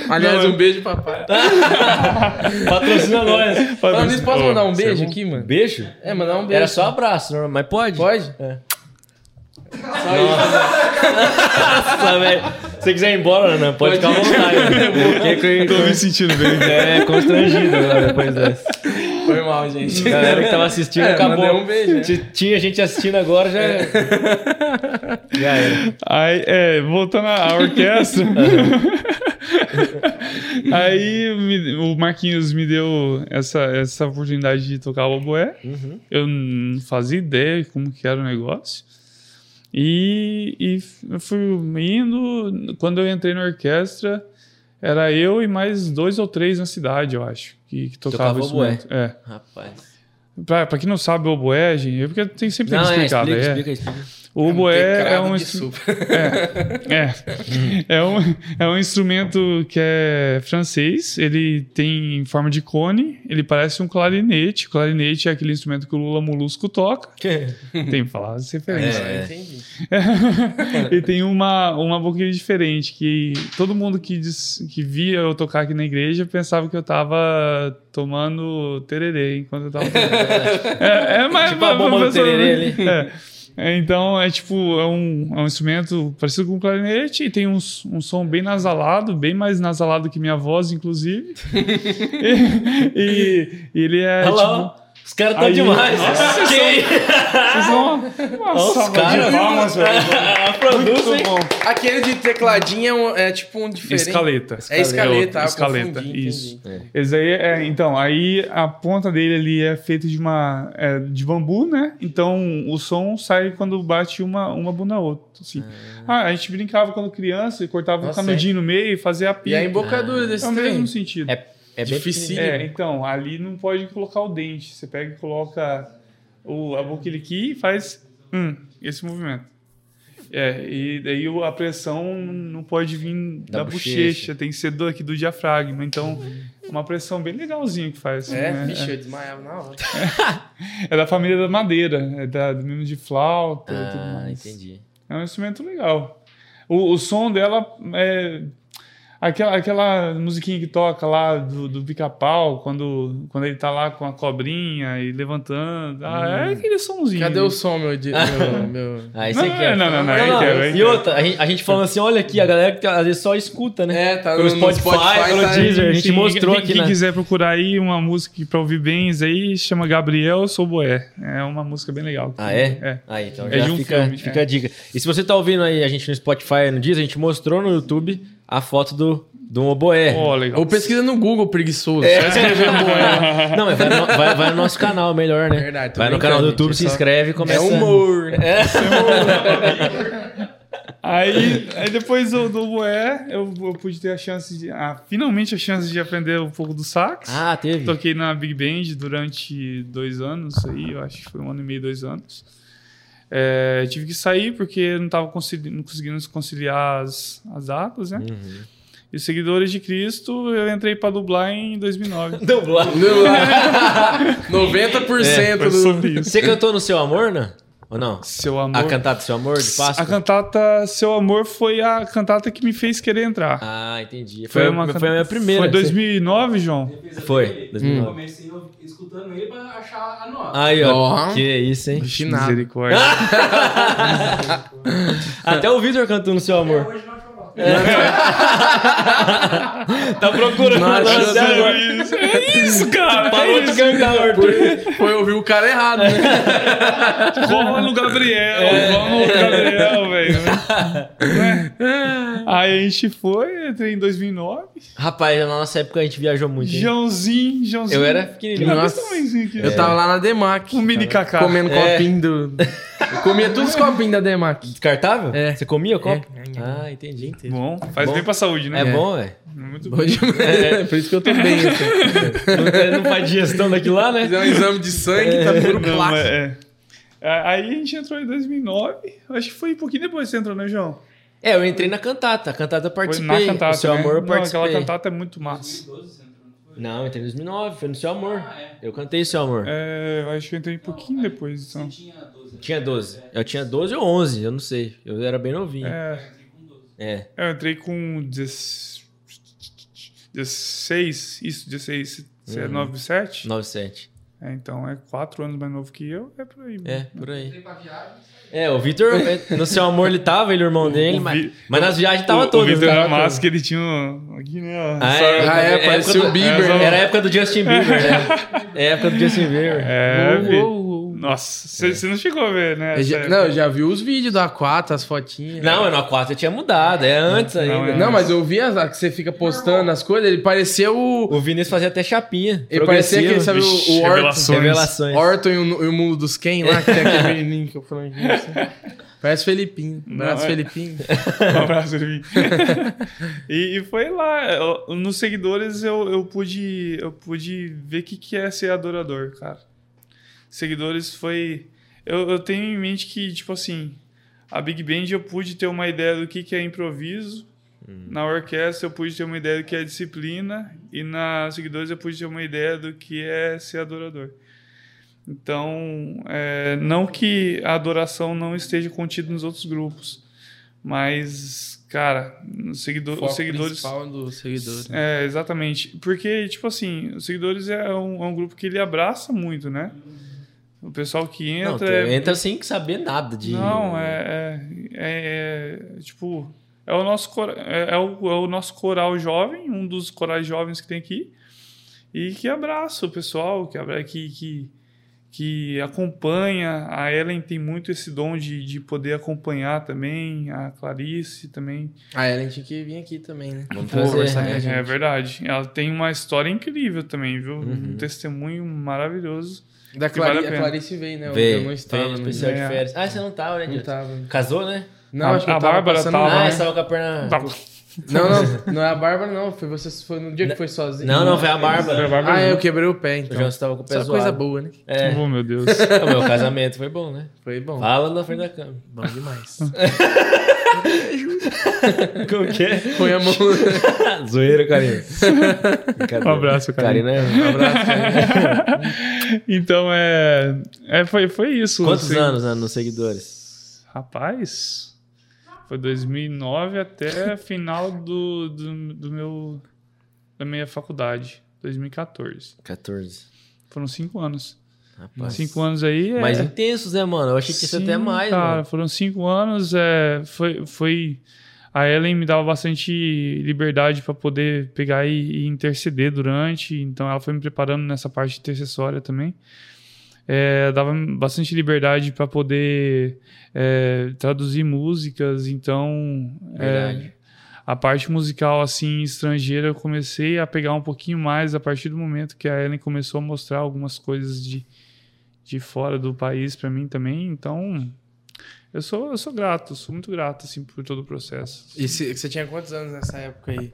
Aliás, Não, um beijo, papai. (laughs) Patrocina nós. Falando nisso, posso mandar um é beijo bom. aqui, mano? Beijo? É, mandar um beijo. Era só abraço, mas pode? Pode? É. Nossa, (laughs) velho. Se você quiser ir embora, Renan, pode, ficar à vontade. Fiquei Tô me sentindo bem. é, constrangido agora depois dessa. Foi mal, gente. A galera que tava assistindo É, acabou. um beijo, né? Tinha gente assistindo agora, já. (laughs) Já era. Aí, é, voltando à orquestra. (laughs) (laughs) Aí me- o Marquinhos me deu essa, essa oportunidade de tocar o oboé. Uhum. Eu não fazia ideia como que era o negócio. E, e eu fui indo. Quando eu entrei na orquestra, era eu e mais dois ou três na cidade, eu acho, que, que tocava Tocava oboé. É. Rapaz. Pra, pra quem não sabe o oboé, gente, é porque tem sempre tem Não, que é, explicar, explica, né? explica, explica. O é um de instru- super. é, é, um, é um instrumento que é francês, ele tem forma de cone, ele parece um clarinete. O clarinete é aquele instrumento que o Lula Molusco toca. Tem que falar as referências. É. É, entendi. (laughs) e tem uma, uma boquinha diferente, que todo mundo que, diz- que via eu tocar aqui na igreja pensava que eu tava tomando tererê enquanto eu tava tocando. (laughs) é, é mais Tipo a bomba do tererê ali. É. É, Então, é tipo, é um, é um instrumento parecido com um clarinete e tem um, um som bem nasalado, bem mais nasalado que minha voz, inclusive. (laughs) e, e- ele é, Olha tipo... Os caras estão demais. Nossa, Que vocês isso? Vocês são uma, uma Olha os caras. de palmas, velho. (laughs) Produzem. Muito bom. Aquele de tecladinho é, um- é tipo um diferente. Escaleta. É escaleta, ah, eu escaleta, confundi, isso. entendi. Esse aí é, então, aí a ponta dele ali é feita de uma é, de bambu, né? Então o som sai quando bate uma uma bunda na outra, assim. Ah, a gente brincava quando criança e cortava um Nossa, canudinho no meio e fazia a E pica. a embocadura é desse o trem? mesmo sentido. É, é Difícil. É, então, ali não pode colocar o dente. Você pega e coloca o, a boquilha aqui e faz hum, esse movimento. É, e daí a pressão não pode vir Da da, bochecha. bochecha. tem que ser do, aqui do diafragma. Então, uma pressão bem legalzinha que faz. É, né? bicho, eu desmaiava na hora. (laughs) É da família da madeira, é da, do mesmo de flauta e tudo Ah, mais. entendi. É um instrumento legal. O, o som dela é. Aquela, aquela musiquinha que toca lá do, do pica-pau, quando, quando ele tá lá com a cobrinha e levantando. Ah, é aquele somzinho. Cadê o som, meu... meu, (laughs) meu... Ah, Não, você quer. não, não, não, Não, aí não, aí E outra, a gente, a gente falando assim, olha aqui, a galera que às vezes só escuta, né? É, tá Pelo no, Spotify, Spotify, pelo tá- Deezer. a gente mostrou quem, aqui Quem na- quiser procurar aí uma música pra ouvir bens aí, chama Gabriel Souboé. É uma música bem legal. Ah, é? É. Aí, então É já de um fica, filme, fica é. a dica. E se você tá ouvindo aí a gente no Spotify no Deezer, a gente mostrou no YouTube a foto do, do oboé. Legal. Ou pesquisa no Google, preguiçoso. É. Só escrever oboé. (laughs) Não, mas vai no, vai, vai no nosso canal, melhor, né? Verdade, vai no canal do YouTube, é se só- inscreve e começa... É humor. né? Aí, aí depois do, do Boé, eu, eu pude ter a chance de. Ah, finalmente a chance de aprender um pouco do sax. Ah, teve. Toquei na Big Band durante dois anos aí, eu acho que foi um ano e meio, dois anos. É, tive que sair porque não estava conseguindo conciliar as, as datas, né? Uhum. E os Seguidores de Cristo, eu entrei para dublar em 2009. (laughs) Dublar. 90% (laughs) Foi do... Você cantou no Seu Amor, né? Ou não? Seu Amor. A cantata Seu Amor de Páscoa? A cantata Seu Amor foi a cantata que me fez querer entrar. Ah, entendi. Foi, foi, uma, foi a minha primeira. Foi 2009, João? Foi. 2009. Eu comecei escutando ele pra achar a nota. Aí, ó. Oh. Que isso, hein? Misericórdia. (laughs) Até o Vitor cantou no Seu Amor. Hoje não. É. tá procurando agora. isso, é isso, cara. Parou é de isso. cantar, Arthur. Foi ouvir o cara errado, né? (laughs) Cola no Gabriel, cola no Gabriel, (laughs) velho. Né? Aí a gente foi, entrei em 2009. Rapaz, na nossa época a gente viajou muito. hein? Joãozinho, Joãozinho. Eu era pequenininho. Nossa. aqui. Eu tava lá na Demac. Um mini cacá. Comendo É. copinho do. (laughs) Eu comia todos os copinhos da Demac. Descartável? É. Você comia o copo? É. Ah, entendi. Bom, faz Bom. bem pra saúde, né? É bom, velho. Muito Bom bom. É. Por isso que eu tô bem. Assim. Não, não faz digestão daquilo lá, né? Fizer um exame de sangue, tá puro Não, plástico. mas é. É, Aí a gente entrou em 2009. Acho que foi um pouquinho depois que você entrou, né, João? É, eu entrei na cantata. A cantata eu Foi participei. na cantata. o Seu né? Amor eu Não, participei. aquela cantata é muito massa. 2012 você entrou, não foi? Não, eu entrei em 2009. Foi no Seu Amor. Ah, é. Eu cantei Seu Amor. É, eu acho que eu entrei um pouquinho depois, Você então. tinha 12. Tinha 12. Eu tinha 12 ou 11, eu não sei. Eu era bem novinho. É, É. eu entrei com 16, 16 isso, 16, você é Uhum. 9, 7? 97. É, então é 4 anos mais novo que eu, é por aí. É, por aí. É, o Vitor, (laughs) no Seu Amor ele tava, ele, o irmão dele, o mas, Vi- mas nas viagens tava o, todas. O Vitor era massa que ele tinha um, aqui, né? Ah, é, Ah, é, época parecia o Bieber, né? Era a época do Justin Bieber, né? (laughs) É a época do Justin Bieber. É, Uou, uou, uou. Nossa, você você não chegou a ver, né? Eu já- não, eu já vi os vídeos do A4, as fotinhas. Não, mas no A4 tinha mudado, é antes Não, ainda. é- Não, mas eu vi as, que você fica postando as coisas, ele parecia o. O Vinícius fazia até chapinha. Ele parecia aquele, sabe, o, Vixe, o Orton. revelações. Revelações. Orton e o, e o mundo dos Ken lá, que tem aquele (laughs) menininho que eu falei disso. Parece Felipinho. Abraço, Não, é- Felipinho. (laughs) Um abraço, Irving. (laughs) e, e foi lá. eu- nos seguidores eu, eu pude eu pude ver o que, que é ser adorador, cara. Seguidores foi. Eu, eu tenho em mente que, tipo assim, a Big Band eu pude ter uma ideia do que, que é improviso. Na orquestra eu pude ter uma ideia do que é disciplina. E na seguidores eu pude ter uma ideia do que é ser adorador. Então, é, não que a adoração não esteja contida nos outros grupos, mas, cara, seguidor, os seguidores. principal dos seguidores. É, exatamente. Porque, tipo assim, os seguidores é um, é um grupo que ele abraça muito, né? O pessoal que Não, entra. tu é- entra sem saber nada de. não, é, é, é- é, Tipo, é o, nosso, cor- é, é o, é o nosso coral jovem, um dos corais jovens que tem aqui, e que abraça o pessoal, que, abra- que, que, que acompanha. A Ellen tem muito esse dom de, de poder acompanhar também, a Clarice também. A Ellen tinha que vir aqui também, né? Vamos Pô, fazer, conversar né? É, gente. é verdade. Ela tem uma história incrível também, viu? Uhum. Um testemunho maravilhoso. Da vale Clarice, a a. Clarice veio, né? Veio, eu não estava. veio no especial de férias. Ah, você não tava, né, Não tava. Casou, né? Não, A- acho que a eu tava Bárbara passando tava. Ah, né? você tava com a perna. Não, não, (laughs) não é a Bárbara, não. Foi você foi no dia que foi sozinho. Não, não, foi a Foi a Bárbara. Bárbara Ah, junto. eu quebrei o pé, O então. João você tava com o pé Só coisa zoado. boa, né? É. Oh, meu Deus. (laughs) O meu casamento foi bom, né? Foi bom. Fala na frente da câmera. Bom demais. (laughs) Como que é? Põe a mão. Zoeira, Karina. Um abraço, Karina. Karina. Um abraço, Karina. Então, é, é foi, foi isso. Quantos assim. anos né, nos seguidores? Rapaz, foi 2009 até final do, do, do meu, da minha faculdade, 2014. 14. Foram cinco anos. Rapaz. Cinco anos aí é... Mais intensos, né, mano? Eu achei que ia ser até mais, cara, mano. foram cinco anos. É, foi, foi a Ellen me dava bastante liberdade para poder pegar e, e interceder durante. Então ela foi me preparando nessa parte intercessória também. É, dava bastante liberdade para poder é, traduzir músicas. Então é, a parte musical assim estrangeira eu comecei a pegar um pouquinho mais a partir do momento que a Ellen começou a mostrar algumas coisas de de fora do país para mim também. Então, eu sou, eu sou grato, sou muito grato assim por todo o processo. E se- você tinha quantos anos nessa época aí?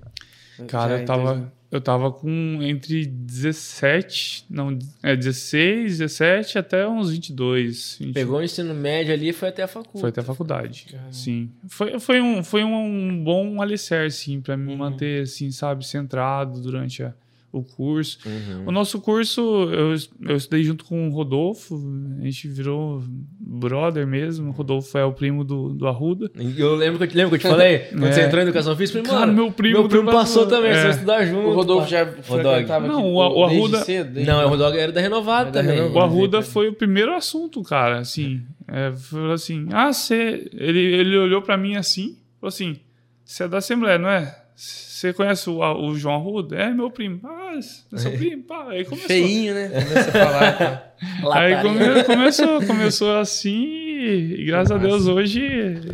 Cara, eu tava, eu tava com entre 17, não, é 16, 17 até uns 22. 20. Pegou o ensino médio ali e foi até a faculdade. Foi até a faculdade. Sim. Foi, foi, um, foi um bom alicerce, assim, pra Uhum. me manter, assim, sabe, centrado durante a- o curso. Uhum. O nosso curso, eu, eu estudei junto com o Rodolfo, a gente virou brother mesmo. O Rodolfo é o primo do, do Arruda. Eu lembro que, eu te- lembra que eu te falei? (laughs) Quando É. você entrou em educação física, eu falei, Cara, mano, meu primo meu primo passou passou. também, É. você vai estudar junto. O Rodolfo pá. já frequentava Não, aqui, o- o desde Arruda- cedo, desde- Não, o Rodog era da Renovado Era da também. Renovado. O Arruda foi o primeiro assunto, cara, assim. É, falou assim, ah, você... Ele, ele olhou pra mim assim, falou assim, você é da Assembleia, não é? Você conhece o, o João Arruda? É, meu primo. Ah, é seu primo? Pá, aí começou. Feinho, né? Começa a falar. tá? (laughs) Aí come- começou, começou assim e graças a Deus hoje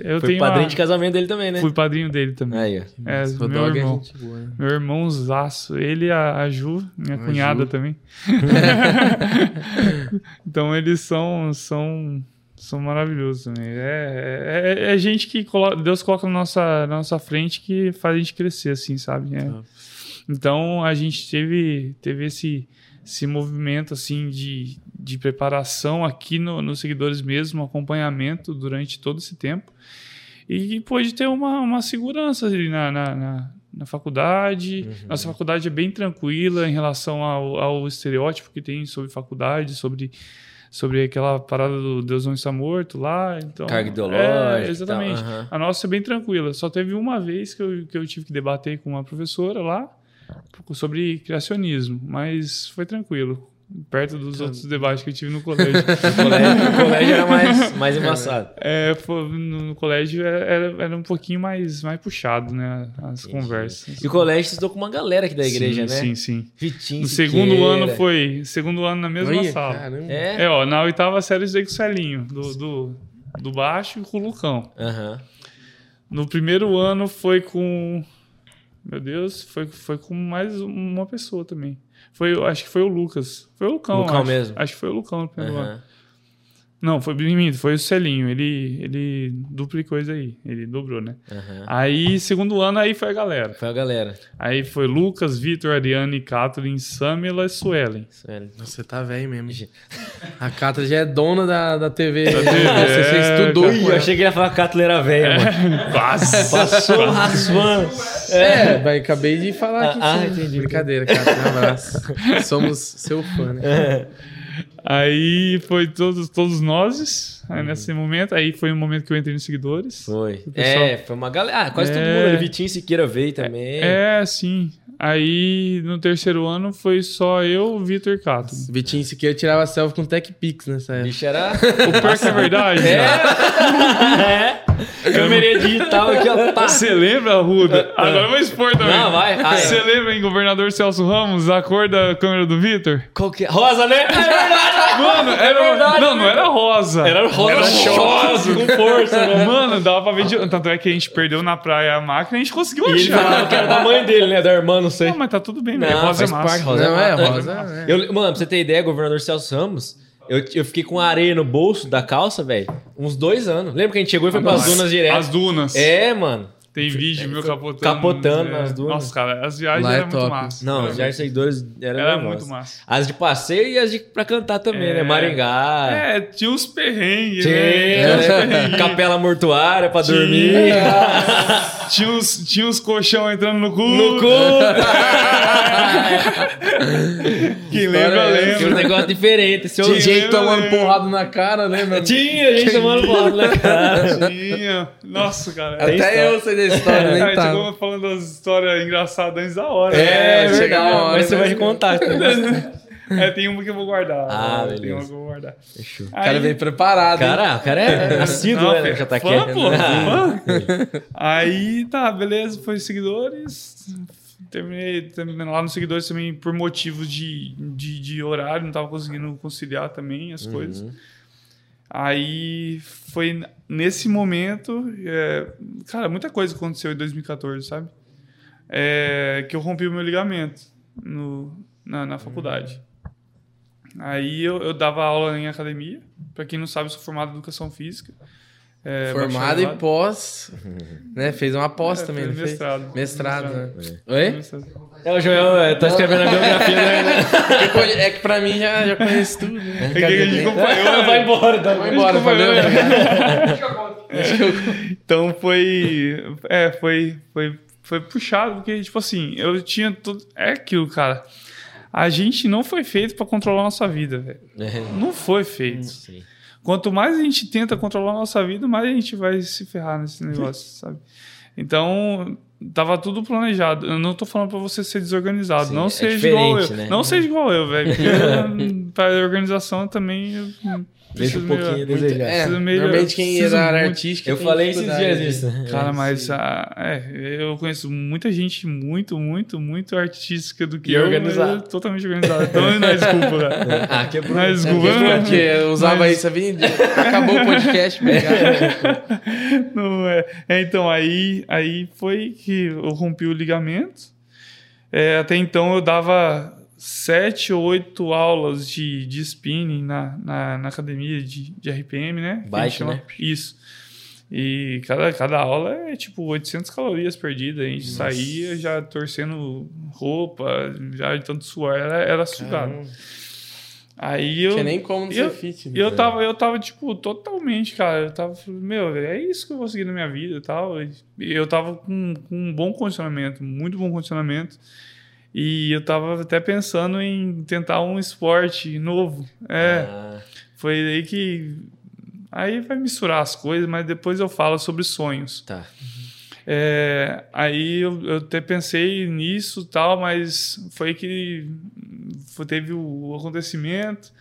eu Foi tenho padrinho uma- de casamento dele também, né? Fui padrinho dele também. Aí, ó. É, meu é irmão. gente boa, né? Meu irmãozaço. Ele e a, a Ju, minha A cunhada Ju. também. (laughs) (laughs) então eles são, são, são maravilhosos também. É, é, é gente que colo- Deus coloca na nossa, na nossa frente que faz a gente crescer, assim, sabe? É. Top. Então a gente teve, teve esse, esse movimento assim de, de preparação aqui no, nos seguidores mesmo, acompanhamento durante todo esse tempo. E pôde ter uma, uma segurança ali na, na, na, na faculdade. Nossa faculdade é bem tranquila em relação ao, ao estereótipo que tem sobre faculdade, sobre, sobre aquela parada do Deus não está morto lá. Então, Carga ideológica. É, exatamente. tal, aham. A nossa é bem tranquila. Só teve uma vez que eu, que eu tive que debater com uma professora lá sobre criacionismo, mas foi tranquilo. Perto dos outros debates que eu tive no colégio. (laughs) O colégio, o colégio era mais, mais embaçado. É, no, no colégio era, era um pouquinho mais, mais puxado, né? As conversas. E o colégio estudou com uma galera aqui da igreja, sim, né? Sim, sim. Vitinho, No Siqueira. segundo ano foi. Segundo ano na mesma Olha, sala. caramba. É? É, ó, na oitava série eu estudei com o Celinho, do, do, do baixo e com o Lucão. Aham. No primeiro ano foi com. Meu Deus, foi, foi com mais uma pessoa também. Foi, acho que foi o Lucas. Foi o Lucão. Lucão acho. mesmo? Acho que foi o Lucão no primeiro ano. Não, foi mim, foi o Celinho. Ele, ele duplicou isso aí. Ele dobrou, né? aham. Aí, segundo ano, aí foi a galera. Foi a galera. Aí foi Lucas, Vitor, Ariane, Kathleen, Samila e Suelen. Nossa, Você tá velho mesmo. A Cata já é dona da, da TV. TV, Você, você é, estudou eu achei que ele ia falar que a Cátula era velha, mano. (laughs) Quase! Passou raspando. É, vai, acabei de falar aqui. Ah, sim. entendi. Brincadeira, Cata. Um abraço. Somos seu fã, né? Aí foi todos, todos nós, aí nesse momento. Aí foi o momento que eu entrei nos seguidores. Foi. Pessoal- É, foi uma galera. Ah, quase todo É. mundo. ali. Vitinho Siqueira veio também. É, sim. Aí no terceiro ano foi só eu, o Vitor e Cato. Vitinho Siqueira tirava selfie com Tech Pix nessa época. bicho era. O pior que é verdade. É. cara. é. Câmera digital aqui, ó. Pá. Você lembra, Ruda? Agora eu vou expor também. Não, vai. Ah, é. Você lembra, em governador Celso Ramos, a cor da câmera do Vitor? Qual que é? Rosa, né? É verdade. Mano, era. verdade, não, não era rosa. Era rosa Era choque, com força, né? Mano, dava pra ver de. Tanto é que a gente perdeu na praia a máquina e a gente conseguiu E ele achar. falava que era da mãe dele, né? Da irmã, não sei. Não, mas tá tudo bem, Não, velho. Rosa é massa. parte, rosa Não, é massa. rosa. é. Eu, mano, pra você ter ideia, governador Celso Ramos, eu, eu fiquei com areia no bolso da calça, velho, uns dois anos. Lembra que a gente chegou e foi pras Nossa, dunas direto? As dunas. É, mano. Tem vídeo meu capotando. capotando é. nas dunas. Nossa, cara, as viagens Lá é eram muito top. massa. Não, Era os viagens seguidores eram Era muito massa. As de passeio e as de pra cantar também, né? É. Maringá. É, tinha uns perrengues, Tinha, né? Uns né? perrengues. Capela mortuária pra Tinha. dormir. (laughs) Tinha uns, tinha uns colchão entrando no cu. No cu. (laughs) Quem lembra, é essa? Tinha um lembra. negócio diferente. Tinha gente lembra, tomando lembra. porrada na cara, lembra? Tinha gente tomando bola na cara. (laughs) Tinha. Nossa, cara. Até eu sei história, a nem gente falando das histórias engraçadas antes da hora. É, né? chega uma hora, Mas você né? vai contar. (laughs) É, tem uma que eu vou guardar. Ah, Tem beleza. uma que eu vou guardar. Fechou. O cara veio preparado. hein? Cara, o cara é (laughs) assíduo, Não, né? Já tá fã, aqui. pô, (laughs) fã. Aí, tá, beleza, foi seguidores. Terminei, terminei lá nos seguidores também por motivos de, de, de horário, não tava conseguindo conciliar também as coisas. Aí foi nesse momento, é, cara, muita coisa aconteceu em 2014, sabe? É, que eu rompi o meu ligamento no, na, na faculdade. Aí eu, eu dava aula em academia. Pra quem não sabe, eu sou formado em educação física. É, Formado e pós. Né? Fez uma pós É, também, não fez? mestrado. Mestrado, né? Mestrado. Oi? Mestrado. É, o Joel é, tá escrevendo a biografia dele. Eu (laughs) conhe- É que pra mim já, já conheço tudo, né? É que a gente acompanhou, né? (laughs) Vai embora, tá? Vai embora, valeu. (laughs) Então foi. É, foi, foi, foi puxado, porque, tipo assim, eu tinha tudo. É aquilo, cara. A gente não foi feito para controlar a nossa vida, velho. É, Não foi feito. sim. Quanto mais a gente tenta controlar a nossa vida, mais a gente vai se ferrar nesse negócio, (laughs) sabe? Então, tava tudo planejado. Eu não tô falando pra você ser desorganizado. Sim, não é seja igual eu. né? Não seja igual eu, velho. (laughs) Pra organização também. eu Deixa um pouquinho a melhorar. desejar. É, melhorar, normalmente quem é da área artística. Eu falei esses dias isso. Cara, É, mas ah, é, eu conheço muita gente muito, muito, muito artística do que E eu, organizada. totalmente organizada. Então não (laughs) é desculpa, cara. Ah, quebrou. Não é É desculpa. não. porque eu usava Mas- isso a vida. Acabou o podcast, obrigado. (laughs) Não é. É, então, aí, aí foi que eu rompi o ligamento. É, até então eu dava sete ou oito aulas de, de spinning na, na, na academia de, de RPM, né? Bike, chama- né? Isso. E cada, cada aula é tipo 800 calorias perdidas. A gente Nossa. saía já torcendo roupa, já de tanto suor, era, era sugado. Caramba, Aí eu. Tinha nem como não eu- ser fit. né? E eu tava, eu tava, tipo, totalmente, cara. Eu tava, meu, é isso que eu vou seguir na minha vida e tal. Eu tava com, com um bom condicionamento, muito bom condicionamento. E eu tava até pensando em tentar um esporte novo. É, Ah, foi aí que. Aí vai misturar as coisas, mas depois eu falo sobre sonhos. tá. É, aí eu, eu até pensei nisso tal, mas foi que foi- teve o acontecimento.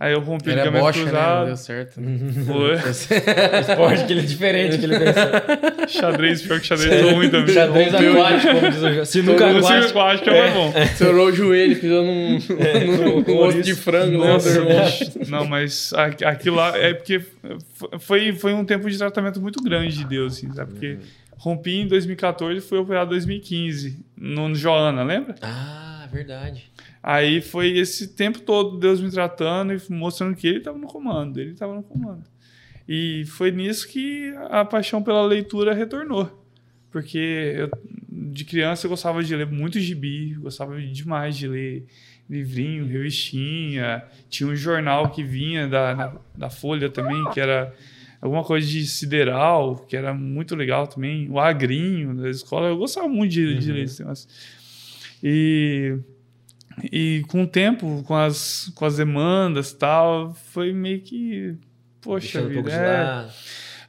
Aí eu rompi o Era ligamento bocha, né? Não cruzado. deu certo. Foi. (laughs) Esporte que ele é diferente, que ele pensa. (laughs) xadrez, pior que xadrez tô ruim também. Xadrez aquático, como diz o João. Sinuca aquático. circo aquático é mais bom. Estourou o joelho, pisou num, (laughs) num, num osso de frango. né? Nossa. Não, mas aquilo lá é porque foi, foi um tempo de tratamento muito grande de Deus, assim, sabe? Porque rompi em 2014 e fui operado em 2015, no Joana, lembra? Ah, verdade. Aí foi esse tempo todo Deus me tratando e mostrando que ele estava no comando, ele estava no comando. E foi nisso que a paixão pela leitura retornou. Porque eu, de criança eu gostava de ler muito gibi, gostava demais de ler livrinho, revistinha. Tinha um jornal que vinha da, da, da Folha também, que era alguma coisa de sideral, que era muito legal também. O Agrinho da escola, eu gostava muito de, de ler esse negócio. E e com o tempo, com as, com as demandas e tal, foi meio que. Poxa Deixando um vida. de é,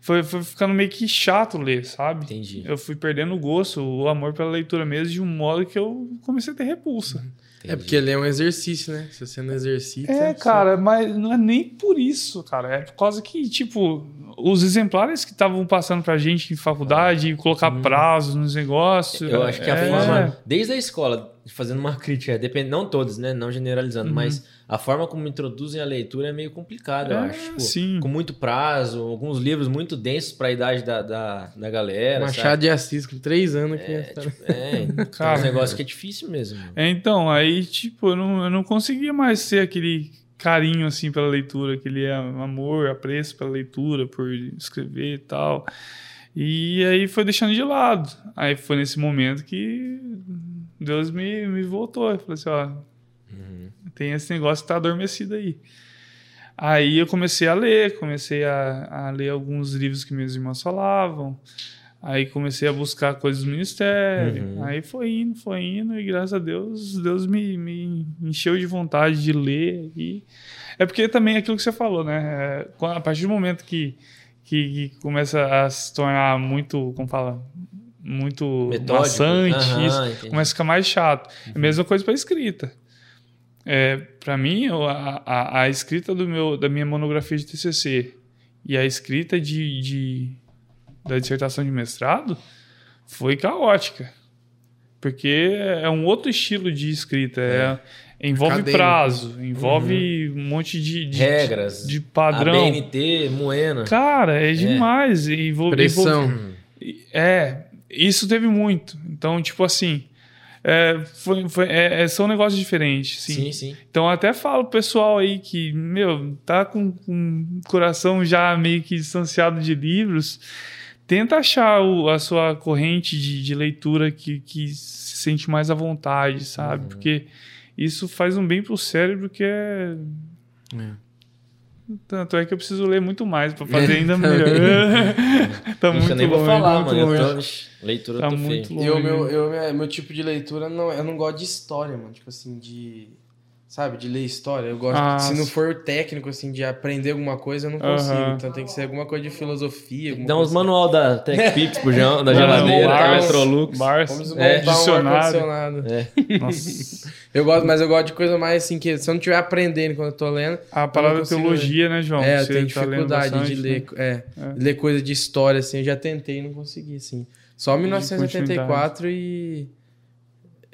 foi, foi ficando meio que chato ler, sabe? Entendi. Eu fui perdendo o gosto, o amor pela leitura mesmo, de um modo que eu comecei a ter repulsa. É entendi. porque ele é um exercício, né? Se você não exercita. É, cara, mas não é nem por isso, cara. É por causa que, tipo, os exemplares que estavam passando pra gente em faculdade, colocar prazo nos negócios. Eu acho que a é, forma, desde a escola, fazendo uma (laughs) crítica, depende, não todos, né? Não generalizando, mas a forma como introduzem a leitura é meio complicada, eu É, acho. Tipo, sim. Com muito prazo, alguns livros muito densos pra idade da, da, da galera. Machado de Assis, com três anos aqui. É, né? tipo, é, (laughs) tem Cara. uns negócios que é difícil mesmo. É, então, aí, tipo, eu não, eu não conseguia mais ter aquele carinho, assim, pela leitura, aquele amor, apreço pela leitura, por escrever e tal. E aí foi deixando de lado. Aí foi nesse momento que Deus me, me voltou. Eu falei assim, ó, tem esse negócio que tá adormecido aí. Aí eu comecei a ler, comecei a, a ler alguns livros que meus irmãos falavam. Aí comecei a buscar coisas do ministério. Uhum. Aí foi indo, foi indo, e graças a Deus, Deus me, me encheu de vontade de ler. E... É porque também é aquilo que você falou, né? É, A partir do momento que, que, que começa a se tornar muito, como fala, muito Metódico. maçante, Aham, isso, entendi. começa a ficar mais chato. É a mesma coisa para escrita. É, para mim, a, a, a escrita do meu, da minha monografia de TCC e a escrita de, de- da dissertação de mestrado foi caótica. Porque é um outro estilo de escrita. É, envolve Acadêmico. prazo, envolve um monte de, de Regras. de padrão. A BNT, Moena. Cara, é demais. E envolve, Pressão. é, isso teve muito. Então, tipo assim, é, foi, foi- é- é- são negócios diferentes, sim. Sim, sim. Então, até falo pro pessoal aí que, meu, tá com, com o coração já meio que distanciado de livros, tenta achar o- a sua corrente de, de leitura que, que se sente mais à vontade, sabe? Porque isso faz um bem pro cérebro que é... Tanto é que eu preciso ler muito mais para fazer (laughs) ainda melhor. (laughs) tá muito nem vou longe, falar, muito mano. Eu longe. tô, Ixi, leitura Tá eu tô muito feio. longe. Eu, meu, eu, meu, meu tipo de leitura, não, eu não gosto de história, mano. Tipo assim, de sabe? De ler história. Eu gosto. Ah, se não for técnico, assim, de aprender alguma coisa, eu não consigo. Então tem que ser alguma coisa de filosofia. Dá uns coisa manual da TechPix pro João, da Não, geladeira, da Electrolux. Barça. Vamos É. um Dicionário. ar-condicionado. É. Nossa. Eu gosto, mas eu gosto de coisa mais assim, que se eu não estiver aprendendo quando eu tô lendo, A palavra consigo teologia, né, João? é, eu tenho tá dificuldade bastante, de né? ler, é, ler coisa de história, assim, eu já tentei e não consegui, assim. Só 1984 e...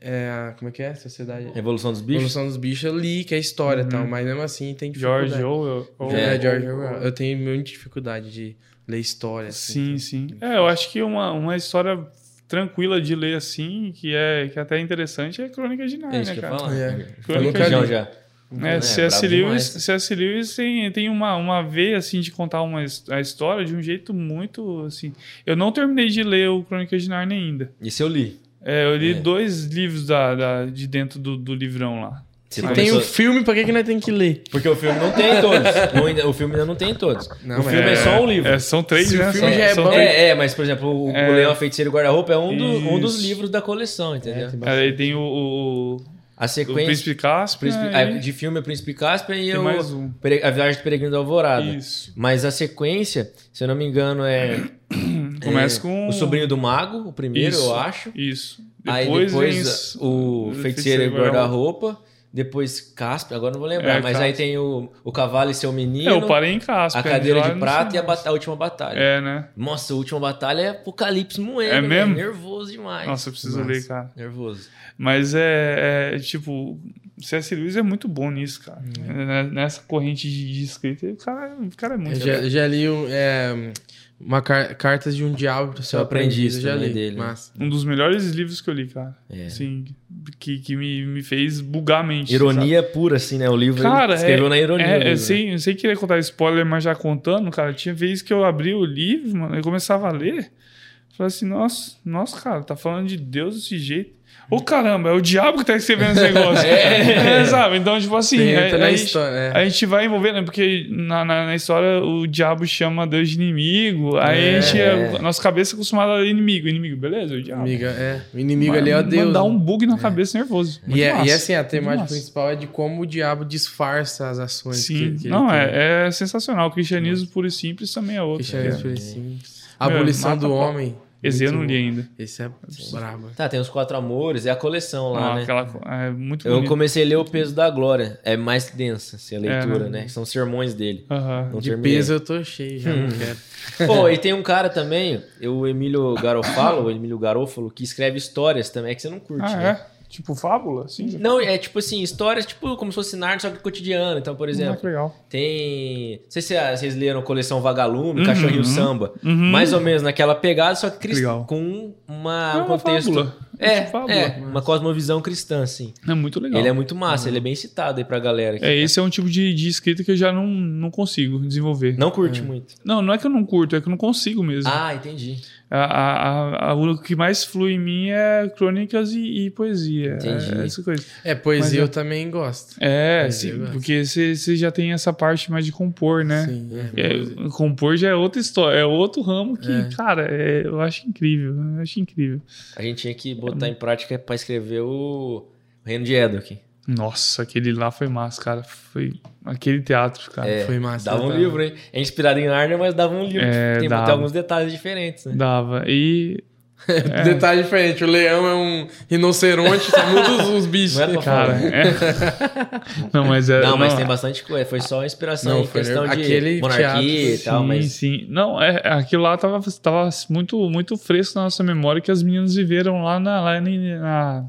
É, como é que é? Sociedade... Revolução dos Bichos. Evolução dos Bichos eu li, que é história e tal, mas mesmo assim tem dificuldade. George Orwell. É, É. George Orwell. Eu tenho muita dificuldade de ler história. assim. Sim, sim. É, eu acho que uma, uma história tranquila de ler assim, que é, que até é interessante, é Crônica de É Narnia, isso que eu cara. falo. É. Eu Eu nunca João li. já. É, É, C.S. Lewis, demais. C.S. Lewis tem, tem uma, uma veia assim de contar uma, a história de um jeito muito assim. Eu não terminei de ler o Crônica de Narnia ainda. Isso eu li. É, eu li É. dois livros da, da- de dentro do, do livrão lá. Se começou- tem um filme, pra que, que nós temos que ler? Porque o filme não tem todos. (laughs) O filme ainda não tem todos. Não, o filme é, só um livro. É, são três, Se o né? filme São- já é bom-. É, é, mas, por exemplo, o, É. o Leão, a Feiticeiro e o Guarda-Roupa é um, do- um dos livros da coleção, entendeu? É, tem Aí tem o, o, A o sequência Príncipe Caspio. Príncipe- né, ah, de filme é Príncipe Caspia e o, um. A Viagem do Peregrino da Alvorada. Isso. Mas a sequência, se eu não me engano, é. (clears throat) Começa é, com- O Sobrinho do Mago, o primeiro, Isso. eu acho. Isso. Aí Depois, depois vem o Feiticeiro e Guarda-Roupa. Depois Casper, agora não vou lembrar. É, mas aí tem o, o Cavalo e seu Menino. É, eu parei em Caspio. a Cadeira de Prata e a, a Última Batalha. É, né? Nossa, a Última Batalha é Apocalipse moendo. É mesmo? velho. Nervoso demais. Nossa, eu preciso Nossa. ler, cara. Nervoso. Mas é, é, tipo, C.S. Lewis é muito bom nisso, cara. Né, Nessa corrente de, de escrita, o cara, o cara é Eu muito já, eu já li um, é, uma car Cartas de um Diabo pro seu Seu Aprendiz aprendiz. Eu já li. dele, né? Um dos melhores livros que eu li, cara. É. Assim, que, que me, me fez bugar a mente. Ironia pura, assim, né? O livro sabe? Cara, escreveu é, na ironia. É, livro, eu né? sei, eu sei que queria contar spoiler, mas já contando, cara, tinha vezes que eu abri o livro, mano, eu começava a ler, falei assim, nossa, nossa, cara, tá falando de Deus desse jeito. Ô caramba, é o diabo que tá escrevendo esse negócio. (laughs) é. sabe? Então, tipo assim, Tem, a, entra na a gente, história, é. a gente vai envolvendo, né? porque na, na, na história o diabo chama Deus de inimigo, aí É. a gente, a nossa cabeça é acostumada a inimigo, inimigo, beleza, o diabo. Amiga, é. O inimigo Mas- ali é o Deus. Dá né? um bug na cabeça nervoso. E, é, massa. e assim, a temática principal é de como o diabo disfarça as ações Sim, que, que não, é, é sensacional. O cristianismo puro e simples também é outro. Cristianismo É. puro e simples. A abolição do homem. Esse eu muito não li bom. ainda. Esse é brabo. Tá, tem os Quatro Amores, é a coleção lá, Ah, né? aquela, é muito Eu bonito. comecei a ler O Peso da Glória. É mais densa, assim, a leitura, né? né? São sermões dele. Aham. Não De terminei. peso eu tô cheio já, Hum. não quero. (laughs) Pô, e tem um cara também, o Emílio Garofalo, o Emílio Garofalo, que escreve histórias também, é que você não curte, Ah, né? é? Tipo fábula? Sim. Não, é tipo assim, histórias tipo como se fosse Narnia, só que cotidiano. Então, por Ah, exemplo, que legal. tem... Não sei se ah, vocês leram Coleção Vagalume, Uhum. Cachorrinho Samba. Uhum. Mais ou menos naquela pegada, só que crist... Legal. com uma, É um uma contexto... fábula. É, Tipo fábula. é, uma cosmovisão cristã, assim. É muito legal. Ele é muito massa, ele é bem citado aí pra galera. aqui. É, esse é um tipo de, de escrita que eu já não, não consigo desenvolver. Não curte muito. Não, não é que eu não curto, é que eu não consigo mesmo. Ah, entendi. A, a, a- o que mais flui em mim é crônicas e, e poesia. Entendi. É, essa coisa. É, poesia é- eu também gosto. É, Poesia sim, eu gosto. porque você já tem essa parte mais de compor, né? Sim, é. É, compor já é outra história, é outro ramo que, É. cara, é, eu acho incrível. Eu acho incrível. A gente tinha que botar em prática pra escrever o Reino de Edok. Nossa, aquele lá foi massa, cara. Foi aquele teatro, cara. É, Foi massa. Dava um tá? livro, hein? É inspirado em Narnia, mas dava um livro. É, tem, dava. tem alguns detalhes diferentes, né? Dava. E, (laughs) Detalhe diferente, o leão é um rinoceronte, só muda os, os bichos. Não é cara, é... (laughs) Não, mas é. Não, mas tem bastante coisa. Foi só inspiração Não, em foi questão de aquele monarquia e teatro, tal, sim, mas... sim. Não, é, aquilo lá tava, tava muito, muito fresco na nossa memória que as meninas viveram lá na. Lá em- na...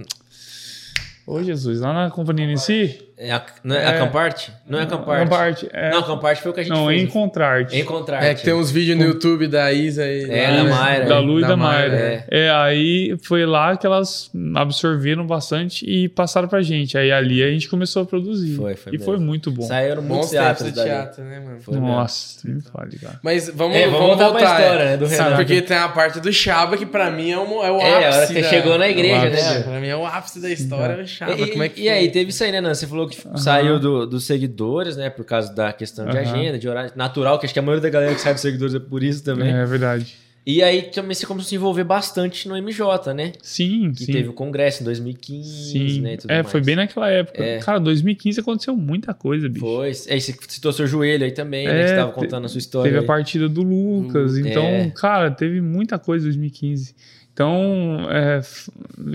Ô, Jesus, lá na companhia em si? É a, não é, É. a Camparte? Não é a Camparte. Camparte, é. Não, a Camparte foi o que a gente Não, fez. Encontrar-te. Encontrar. É que tem uns vídeos no YouTube da Isa e É, da? Mayra. Da Lu e da, Mayra. é. É. aí foi lá que elas absorveram bastante e passaram pra gente. Aí ali a gente começou a produzir. Foi, foi E foi mesmo. muito bom. Saíram muitos teatros de dali. teatro, né, mano? Foi mesmo. Nossa, me fale, cara. Mas vamos, É, vamos, vamos voltar pra história, né, do Sabe, Renato. Porque tem a parte do Chaba que pra mim é, um, é o É, a ápice. hora que você da- chegou na igreja, ápice, né? Pra mim é o ápice da história, é o Chaba. E, Como é que e aí, foi? teve isso aí, né, Nan? Você falou que saiu do- dos seguidores, né? Por causa da questão de agenda, de horário. Natural, que acho que a maioria da galera que sai dos seguidores é por isso também. É verdade. E aí também você começou a se envolver bastante no MJ, né? Sim, Que sim. teve o congresso em 2015, Sim, né? é, mais. foi bem naquela época. É. Cara, 2015 aconteceu muita coisa, bicho. Foi. Aí você citou seu joelho aí também, né? É, Que você tava contando a sua história. Teve a aí. partida do Lucas, Hum, então, é. cara, teve muita coisa em 2015. Então, é,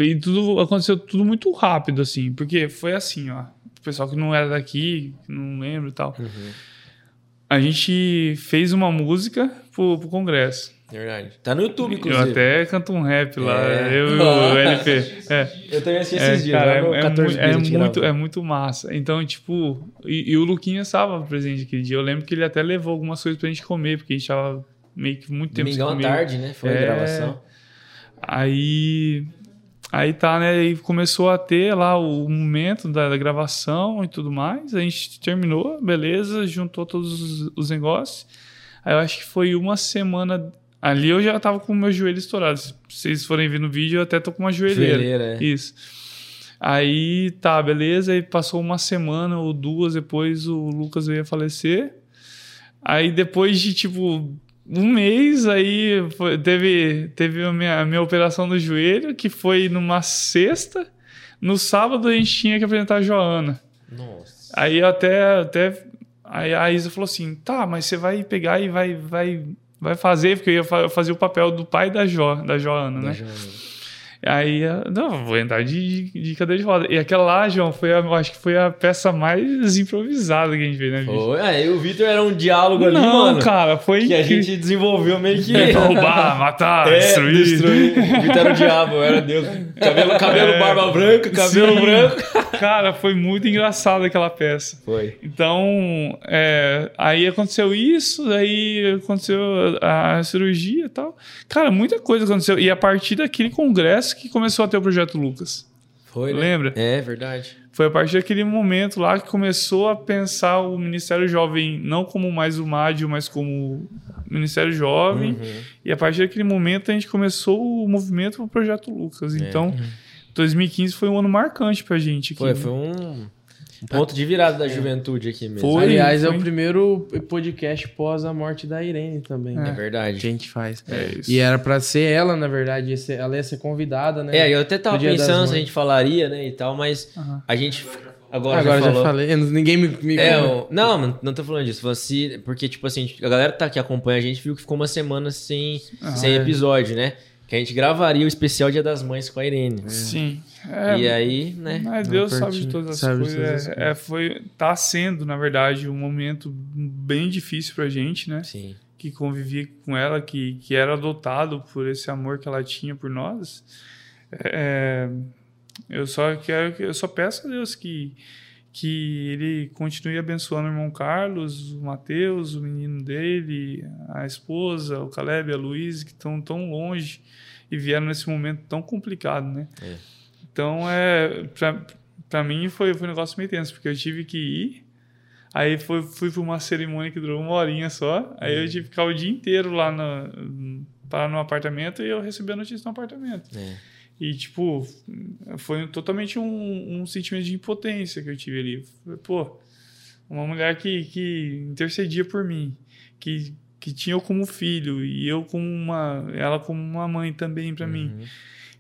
e tudo aconteceu tudo muito rápido, assim, porque foi assim, ó. Pessoal que não era daqui, que não lembra e tal. Uhum, A gente fez uma música pro, pro congresso. verdade. Tá no YouTube, Eu inclusive. até canto um rap lá, É. eu e o LP. É. Eu também assisti É, esses dias, cara, é, é 14 mui- dias é muito, é muito massa. Então, tipo, e, e o Luquinha estava presente aquele dia. Eu lembro que ele até levou algumas coisas pra gente comer, porque a gente tava meio que muito tempo sem Domingão à comer. tarde, né? Foi a É. gravação. Aí, aí tá, né? E começou a ter lá o momento da, da gravação e tudo mais. A gente terminou, beleza, juntou todos os, os negócios. Aí eu acho que foi uma semana. Ali eu já tava com o meu joelho estourado. Se vocês forem ver no vídeo, eu até tô com uma joelheira. Joelheira, é. Isso. Aí tá, beleza. Aí passou uma semana ou duas depois o Lucas veio a falecer. Aí depois de tipo um mês, aí foi- teve, teve a, minha, a minha operação do joelho, que foi numa sexta. No sábado a gente tinha que apresentar a Joana. Nossa. Aí até, até aí a Isa falou assim: tá, mas você vai pegar e vai, vai, vai fazer, porque eu ia fa- eu fazia o papel do pai da Jo, da Joana, né? Da Joana. Aí, não, vou entrar de, de cadeira de roda. E aquela lá, João, foi a, acho que foi a peça mais improvisada que a gente fez, né, bicho? Foi. É, e o Vitor era um diálogo ali, Não, mano. cara, foi Que a gente desenvolveu meio que. (laughs) Roubar, matar, É, destruir. destruir. O Vitor era o diabo, era Deus. Cabelo, cabelo É. barba branca, cabelo Sim. branco. (laughs) Cara, foi muito engraçado aquela peça. Foi. Então, é, aí aconteceu isso, daí aconteceu a, a cirurgia e tal. Cara, muita coisa aconteceu. E a partir daquele congresso que começou a ter o Projeto Lucas. Foi, né? Lembra? É, verdade. Foi a partir daquele momento lá que começou a pensar o Ministério Jovem não como mais o MADIO, mas como Ministério Jovem. Uhum. E a partir daquele momento a gente começou o movimento pro Projeto Lucas. É. Então, 2015 foi um ano marcante pra gente. Aqui, Foi, né? foi um, um ponto de virada da juventude aqui mesmo. Foi. Aliás, é foi. o primeiro podcast pós a morte da Irene também. É né? verdade. Que a gente faz. É isso. E era pra ser ela, na verdade. ia ser- ela ia ser convidada, né? É, eu até tava pensando se a gente falaria, né, e tal, mas Aham. a gente agora, Agora já já, falou. falei. Ninguém me. me- É, o- não, não, tô falando disso. Se, porque, tipo assim, a galera tá, que acompanha a gente viu que ficou uma semana sem, sem é. episódio, né? Que a gente gravaria o especial Dia das Mães com a Irene. Sim. É, E aí, né? Mas Deus Não sabe de todas as coisas. todas as É, é, foi, tá sendo, na verdade, um momento bem difícil pra gente, né? Sim. Que convivia com ela, que, que era adotado por esse amor que ela tinha por nós. É, eu só quero, eu só peço a Deus que que ele continue abençoando o irmão Carlos, o Mateus, o menino dele, a esposa, o Caleb, a Luiz, que estão tão longe e vieram nesse momento tão complicado, né? É. Então, é, pra mim foi, foi um negócio meio tenso, porque eu tive que ir, aí foi, fui pra uma cerimônia que durou uma horinha só, aí eu tive que ficar o dia inteiro lá no, parar no apartamento e eu recebi a notícia no apartamento. É. E, tipo, foi totalmente um, um sentimento de impotência que eu tive ali. Pô, uma mulher que, que intercedia por mim, que, que tinha eu como filho e eu como uma. ela como uma mãe também para mim. Uhum.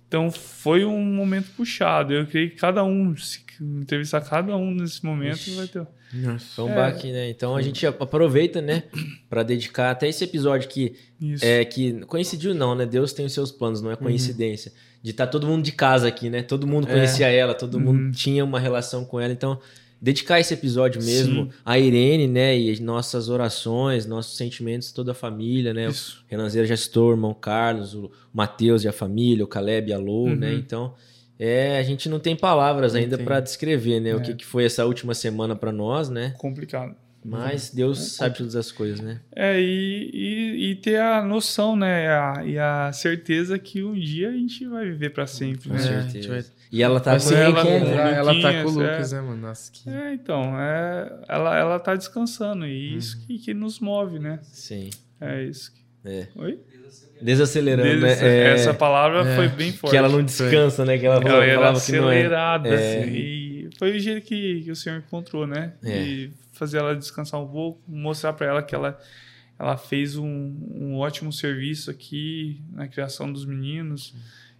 Então foi um momento puxado. Eu creio que cada um, se entrevistar cada um nesse momento, Ixi. vai ter. Nossa. Foi um É. baque, né? Então a gente aproveita, né? Pra dedicar até esse episódio que Isso. É que coincidiu não, né? Deus tem os seus planos, não é coincidência. De estar todo mundo de casa aqui, né? Todo mundo É. conhecia ela, todo Uhum. mundo tinha uma relação com ela. Então, dedicar esse episódio mesmo Sim. a Irene, né? E as nossas orações, nossos sentimentos, toda a família, né? Isso. O Renanzeira já citou, o irmão Carlos, o Matheus e a família, o Caleb e a Lou, Uhum. né? Então, é, a gente não tem palavras ainda para descrever, né? O É. que, que foi essa última semana para nós, né? Complicado. Mas Deus sabe todas as coisas, né? É, e, e, e ter a noção, né? a- e a certeza que um dia a gente vai viver para sempre, Com né? Certeza. vai- E ela tá Vai com ela- reencontrar. Ela tá com o Lucas, é. né, mano? Nossa, que... É, então, é, ela, ela tá descansando e isso que, que nos move, né? Sim. É isso. que- É. Oi? Desacelerando, Des- né? É, Essa palavra É. foi bem forte. que ela não descansa, né? Que ela, Ela era falava que não é. acelerada, É. assim, e foi o jeito que, que o senhor encontrou, né? É. E fazer ela descansar um pouco, mostrar pra ela que ela, ela fez um, um ótimo serviço aqui na criação dos meninos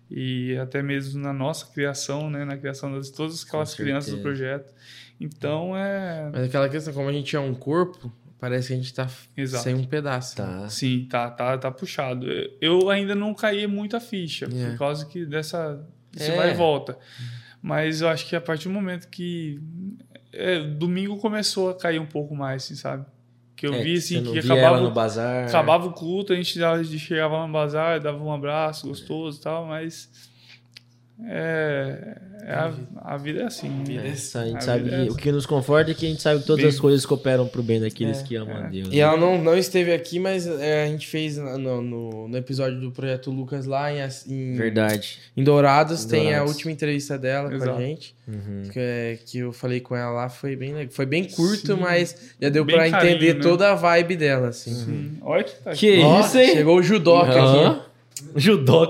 e até mesmo na nossa criação, né, na criação de todas aquelas Com crianças do projeto. Então é, Mas aquela questão, como a gente é um corpo, parece que a gente tá Exato. sem um pedaço. Tá. sim, tá, tá, tá puxado. Eu ainda não caí muito a ficha É. por causa que dessa isso É. vai e volta. Mas eu acho que a partir do momento que é, domingo começou a cair um pouco mais, assim, sabe? Que eu É, vi assim que acabava no bazar. Acabava o culto, a gente chegava no bazar, dava um abraço gostoso e tal, mas é, é a, a vida é assim. É, isso, a gente A sabe é que, o que nos conforta é que a gente sabe que todas Bem- as coisas cooperam pro bem daqueles É, que amam a Deus. E né? ela não, não esteve aqui, mas é, a gente fez no, no, no episódio do Projeto Lucas lá em, em, Verdade. em Dourados, Em tem a última entrevista dela com a Exato. gente. Uhum. Que, é- que eu falei com ela lá, foi bem legal. Foi bem curto, Sim. mas já deu carinho, entender né? toda a vibe dela, assim. Sim. Olha que tá Que isso, hein? Chegou o judoca Aham. Judô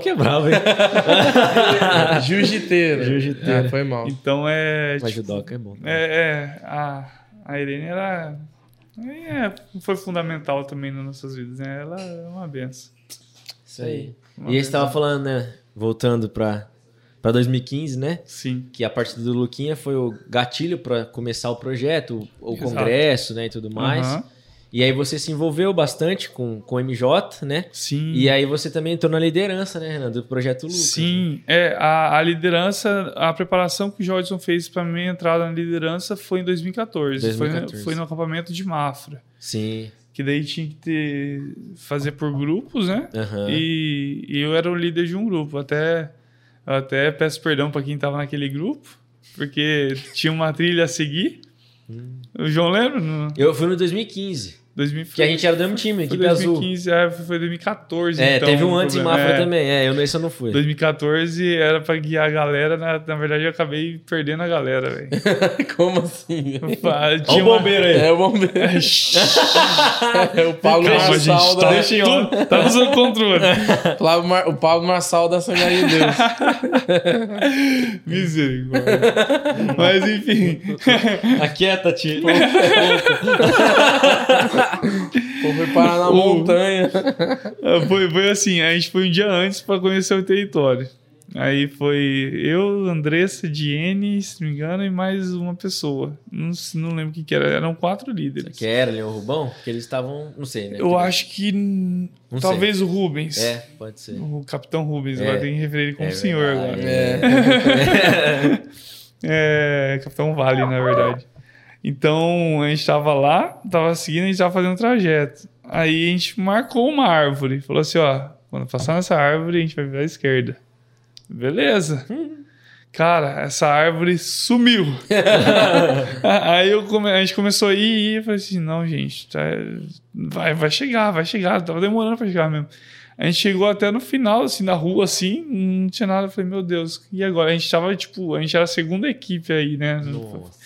que é bravo, hein? (laughs) Jiu-jiteiro. Jiu-jiteiro. Ah, foi mal. Então é. Mas tipo, judoca é bom. é, é, a, a Irene era. é, foi fundamental também nas nossas vidas, né? Ela é uma benção. Isso aí. Uma E aí você tava benção. falando, né? Voltando pra, pra 2015, né? Sim. Que a partida do Luquinha foi o gatilho pra começar o projeto, o, o congresso, né? E tudo mais. Aham. E aí você se envolveu bastante com, com o MJ, né? Sim. E aí você também entrou na liderança, né, Renan? Do projeto Lucas. Sim, é, a, a liderança, a preparação que o Jodson fez para minha entrada na liderança foi em 2014. 2014. Foi, foi no acampamento de Mafra. Sim. Que daí tinha que ter, fazer por grupos, né? Aham. E, e eu era o líder de um grupo. Até, até peço perdão para quem estava naquele grupo, porque tinha uma trilha a seguir. Hum. O João lembra? Eu fui no 2015. 2000, Que a gente era do mesmo time, equipe azul. 2015, é, foi 2014. É, então, teve um antes em. Mafra É. também. É, eu nesse eu não fui. 2014 era pra guiar a galera, na, na verdade eu acabei perdendo a galera, velho. (laughs) Como assim? Olha tinha o uma- bombeiro aí. É o bombeiro. (laughs) é o Pablo Calma, Marçal gente, da... tá, deixa (laughs) em. Tá no seu controle. O Pablo Marçal da Assembleia de Deus. Misericórdia. Mas enfim. Aquieta, tio. Pô, foi parar na montanha. Foi, foi assim, a gente foi um dia antes pra conhecer o território. Aí foi eu, Andressa, Diene, se não me engano, e mais uma pessoa. Não, não lembro o que, que era. Eram quatro líderes. Que era Leão Rubão? Porque eles estavam, não sei, né? Eu acho que hum, Não talvez o Rubens. É, pode ser. O Capitão Rubens, É. agora tem que referir ele como É senhor agora. É. (laughs) É, Capitão Vale, na verdade. Então, a gente tava lá, tava seguindo, a gente tava fazendo um trajeto. Aí a gente marcou uma árvore. Falou assim, ó, quando passar nessa árvore, a gente vai virar à esquerda. Beleza. Cara, essa árvore sumiu. (laughs) Aí eu come- a gente começou a ir e eu falei assim, não, gente, tá- vai, vai chegar, vai chegar. Tava demorando pra chegar mesmo. A gente chegou até no final, assim, da rua, assim, não tinha nada. Eu falei, meu Deus, e agora? A gente tava, tipo, a gente era a segunda equipe aí, né? Nossa.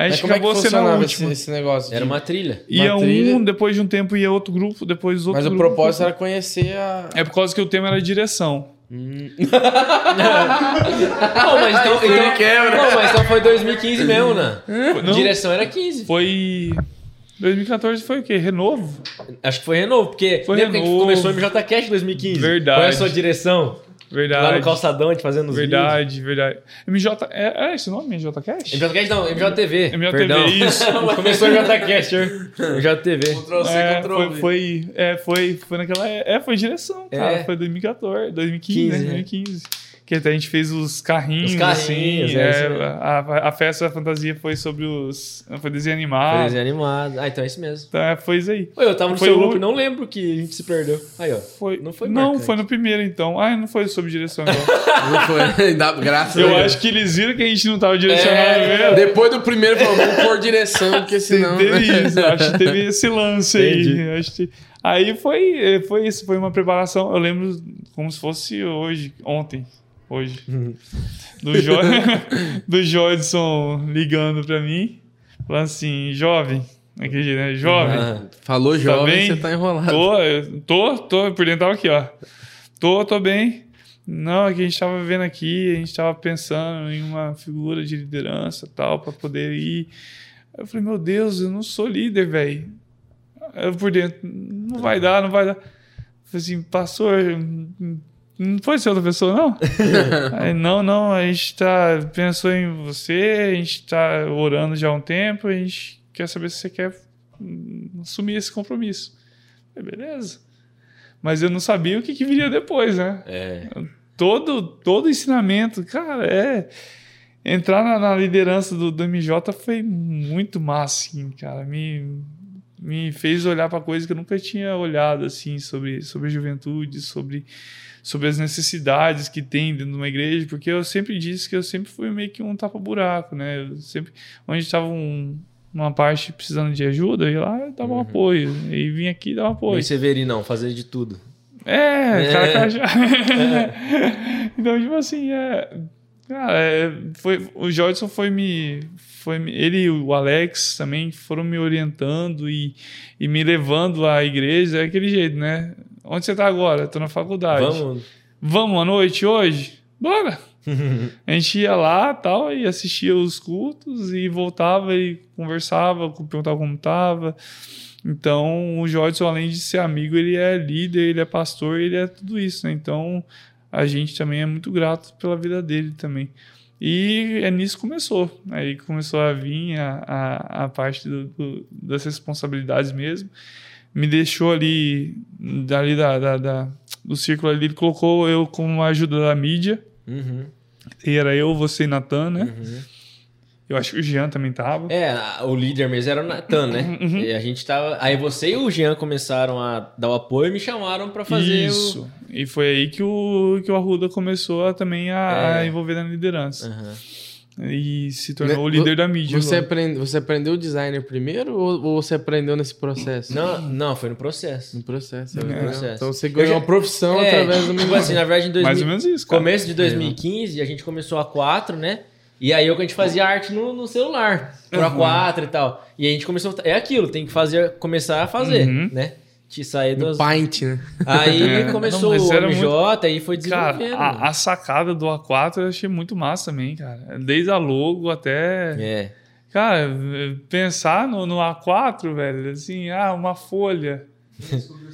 A gente como é que acabou sendo a funcionava esse, última. esse negócio? Era uma trilha. Ia uma trilha? um, depois de um tempo ia outro grupo, depois outro Mas o grupo. propósito era conhecer a... É por causa que o tema era direção. Hum. (laughs) Não, mas então, então, quebra. não, mas então foi 2015 mesmo, né? Não, Direção era 15. Foi... 2014 foi o quê? Renovo? Acho que foi Renovo, porque Foi lembra que a gente Renovo. começou o MJCast em 2015? Verdade. Qual é a sua direção? Verdade. Lá no calçadão, a gente fazendo os Verdade, verdade. MJ... É, é esse o nome? MJ Cash? vídeos. MJCast não, MJTV. MJTV, perdão. isso. (laughs) começou o MJCast, MJTV. Ctrl-C, É, Ctrl-V. foi, foi, é, foi, foi naquela. É, foi direção, cara. É. Foi 2014, 2015, 15, né? né? 2015. Que até a gente fez os carrinhos, Os carrinhos, assim. é, é, a, a festa da fantasia foi sobre os. Foi desenho Foi animado. desenho animado. Ah, então é isso mesmo. Então, é, foi isso aí. Oi, eu tava no Foi seu o- grupo e não lembro que a gente se perdeu. Aí, ó. Foi, Não foi Não, marcante. foi no primeiro, então. Ah, não foi sobre direção, então. (laughs) Não foi. (laughs) Ainda- Graças a Eu Deus. acho que eles viram que a gente não tava direcionando É, mesmo. depois do primeiro, falou, vamos pôr direção, porque senão... Teve isso, acho que teve esse lance Entendi. aí. Acho que... Aí foi, foi isso, foi uma preparação. Eu lembro como se fosse hoje, ontem, hoje. Do, jo... (laughs) do Jodson ligando pra mim, falando assim: jovem, jeito, né? Jovem, Ah, Falou jovem, bem? você tá enrolado. tô, tô, tô, por dentro tava aqui, ó. Tô, tô bem. Não, é que a gente tava vendo aqui, a gente tava pensando em uma figura de liderança tal, pra poder ir. Eu falei, meu Deus, eu não sou líder, velho. Eu por dentro, não vai dar, não vai dar. Eu falei assim, pastor, não pode ser outra pessoa, não? (laughs) Aí, não, não, a gente tá, pensou em você, a gente tá orando já há um tempo, a gente quer saber se você quer hum, assumir esse compromisso. Eu beleza. Mas eu não sabia o que, que viria depois, né? É. Todo, todo ensinamento, cara, é. Entrar na, na liderança do, do MJ foi muito massa, assim, cara. Me, me fez olhar para coisas que eu nunca tinha olhado, assim, sobre, sobre a juventude, sobre sobre as necessidades que tem dentro de uma igreja, porque eu sempre disse que eu sempre fui meio que um tapa-buraco, né? Eu sempre, onde estava um, uma parte precisando de ajuda, eu ia lá e dava um apoio. E vim aqui e dava apoio. Bem Severinão, fazer de tudo. É, É. cara, cara já... então, tipo assim, é... Cara, é, foi, o Jodson foi me, foi. Ele e o Alex também foram me orientando e, e me levando à igreja. É aquele jeito, né? Onde você tá agora? Tô na faculdade. Vamos. Vamos à noite hoje? Bora! (laughs) A gente ia lá tal, e assistia os cultos e voltava e conversava, perguntava como tava. Então, o Jodson, além de ser amigo, ele é líder, ele é pastor, ele é tudo isso, né? Então, a gente também é muito grato pela vida dele também. E é nisso que começou. Aí começou a vir a, a, a parte do- do- das responsabilidades mesmo. Me deixou ali, dali da, da, da- do círculo ali, ele colocou eu como ajuda da mídia. Uhum, E era eu, você e Natan, né? uhum. Eu acho que o Jean também tava. É, a- o líder mesmo era o Natan, né? Uhum. E a gente tava. Aí você e o Jean começaram a dar o apoio e me chamaram pra fazer Isso. E foi aí que o, que o Arruda começou a, também a, a É. envolver na o. liderança. Aham. E se tornou Né, o líder da mídia. Você, aprende, você aprendeu o designer primeiro ou, ou você aprendeu nesse processo? Não, não, foi no processo. No processo. é No legal. processo. Então você Eu ganhou já- uma profissão É, através do tipo assim, na verdade, em 2000, Mais ou menos isso, cara. começo de 2015, a gente começou a 4, né? E aí a gente fazia arte no, no celular, pro Uhum. A4 e tal. E a gente começou. É aquilo, tem que fazer, começar a fazer, Uhum. né? Te sair No das. Paint, né? Aí (laughs) É. começou Não, o MJ, aí foi Cara, desenvolvendo. a, a sacada do A4 eu achei muito massa também, cara. Desde a logo até. É. Cara, pensar no, no A4, velho, assim, ah, uma folha.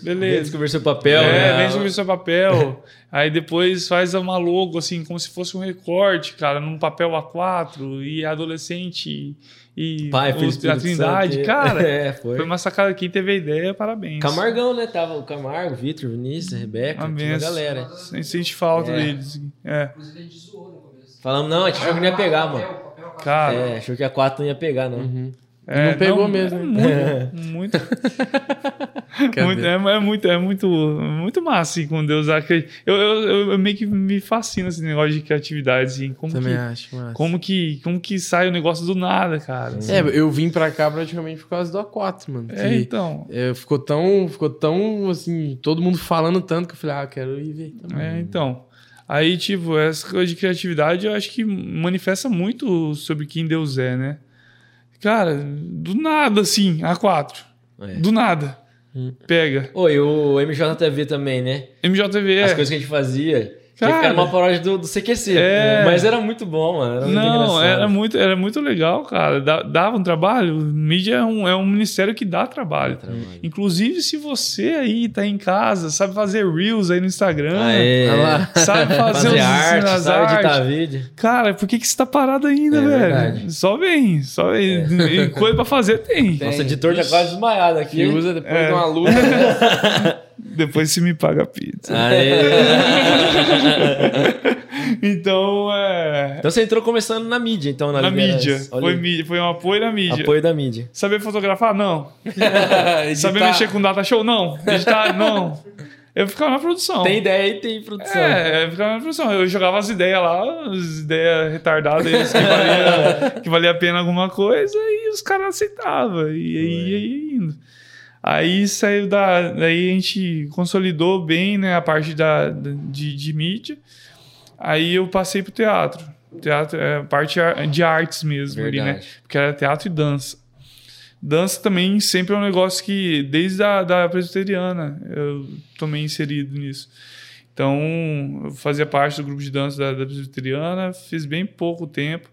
Beleza. Descobrir seu papel, é, né? vem o seu papel. Aí depois faz uma logo, assim, como se fosse um recorte, cara, num papel A4, e adolescente e Pai, os- a Trindade. Cara, (laughs) É, foi. foi uma sacada. Quem teve a ideia, parabéns. Camargão, né? Tava o Camargo, o Vitor, o Vinícius, a Rebeca, benção. galera. Sem sente falta É. deles. É, Inclusive a gente zoou no começo. Falamos, não, a gente achou que não ia pegar, Papel, mano. papel, papel. cara. É, achou que a 4 não ia pegar, não. Uhum. É, Não pegou mesmo, É muito, muito, (laughs) muito, é, é muito, é muito, muito massa, assim, quando Deus. Eu, eu, eu, eu meio que me fascina esse negócio de criatividade, assim, como Também que, acho, massa. como que, como que sai o negócio do nada, cara. É, eu vim pra cá praticamente por causa do A4, mano. É, então. é, ficou tão, ficou tão, assim, todo mundo falando tanto que eu falei, ah, eu quero ir ver também. É, então. Aí, tipo, essa coisa de criatividade eu acho que manifesta muito sobre quem Deus é, né? Cara, do nada, assim, A4. É. Do nada. Hum. Pega. Oi, o MJTV também, né? MJTV As é. coisas que a gente fazia. Que Cara. era uma paródia do, do CQC. É. Mas era muito bom, mano. Era muito Não, engraçado. era muito, era muito legal, cara. Dava um trabalho. Mídia é um, é um ministério que dá trabalho. Trabalho. Inclusive, se você aí tá em casa, sabe fazer Reels aí no Instagram, é. Olha lá. sabe (laughs) fazer, Fazer os- arte, sabe editar artes. vídeo. Cara, por que, que você tá parado ainda, É velho? verdade. Só vem, só vem. E coisa pra fazer tem. Tem. Nosso editor tá quase desmaiado aqui. Que usa depois É. de uma luta? (laughs) Depois você me paga a pizza. Aê. (laughs) Então, é. então você entrou começando na mídia, então, na, Na mídia. Foi, mídia. foi um apoio na mídia. Apoio da mídia. Saber fotografar? Não. (laughs) Saber mexer com data show? Não. Editar? Não. Eu ficava na produção. Tem ideia e tem produção. É, eu ficava na produção. Eu jogava as ideias lá, as ideias retardadas que valia, (laughs) que valia a pena alguma coisa, e os caras aceitavam. E aí ia indo. Aí saiu da. Daí a gente consolidou bem né, a parte da, de, de mídia. Aí eu passei pro teatro. Teatro é parte ar- de artes mesmo ali, né? Verdade. Porque era teatro e dança. Dança também sempre é um negócio que, desde a da presbiteriana, eu tomei inserido nisso. Então, eu fazia parte do grupo de dança da, da presbiteriana, fiz bem pouco tempo.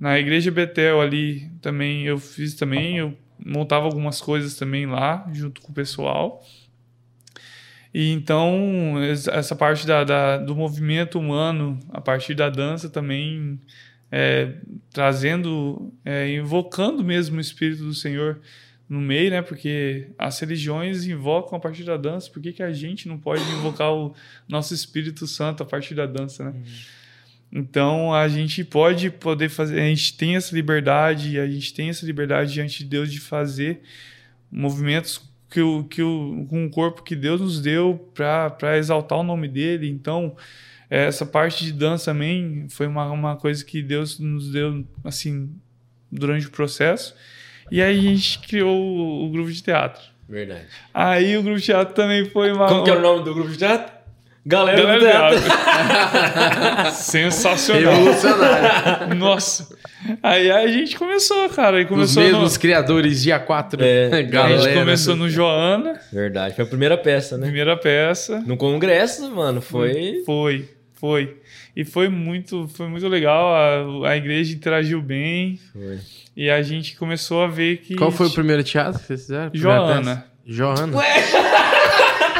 Na igreja Betel ali também eu fiz também, eu montava algumas coisas também lá, junto com o pessoal. E então, es- essa parte da, da- do movimento humano, a partir da dança também, é, trazendo, é, invocando mesmo o Espírito do Senhor no meio, né? Porque as religiões invocam a partir da dança, por que, que a gente não pode invocar o nosso Espírito Santo a partir da dança, né? Então a gente pode poder fazer, a gente tem essa liberdade, a gente tem essa liberdade diante de Deus de fazer movimentos que o, que o, com o corpo que Deus nos deu para exaltar o nome dele. Então, eh, essa parte de dança também foi uma, uma coisa que Deus nos deu assim durante o processo. E aí a gente criou o, o grupo de teatro. Verdade. Aí o grupo de teatro também foi uma. Como que era o nome do grupo de teatro? Galera, Galera do Teatro. teatro. Sensacional. Revolucionário. Nossa. Aí a gente começou, cara. Aí Os começou no, mesmos criadores, dia 4. É, (laughs) a galera. gente começou no Joana, Verdade. Foi a primeira peça, né? primeira peça. No congresso, mano, foi. Foi, foi. E foi muito, foi muito legal. A, a igreja interagiu bem. Foi. E a gente começou a ver que. Qual foi o primeiro teatro que vocês fizeram? Joana. peça? Joana. (laughs)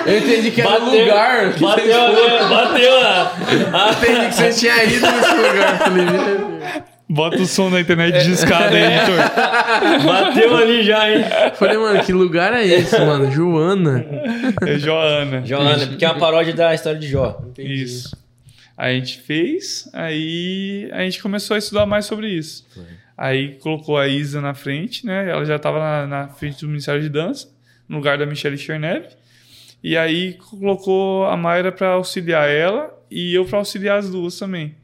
Eu entendi que era o Bateu- lugar. que Bateu, vocês foram. né? bateu a. Eu entendi que vocês tinham ido nesse lugar. Falei, meu Deus. Bota o som da internet de escada aí, Heitor. (laughs) Bateu ali já, hein? Falei, mano, que lugar é esse, mano? Joana. É Joana. Joana, porque é uma paródia da história de Jó. Isso. A gente fez, aí a gente começou a estudar mais sobre isso. Aí colocou a Isa na frente, né? Ela já estava na, na frente do Ministério de Dança, no lugar da Michelle Chernev. E aí colocou a Mayra para auxiliar ela e eu para auxiliar as duas também.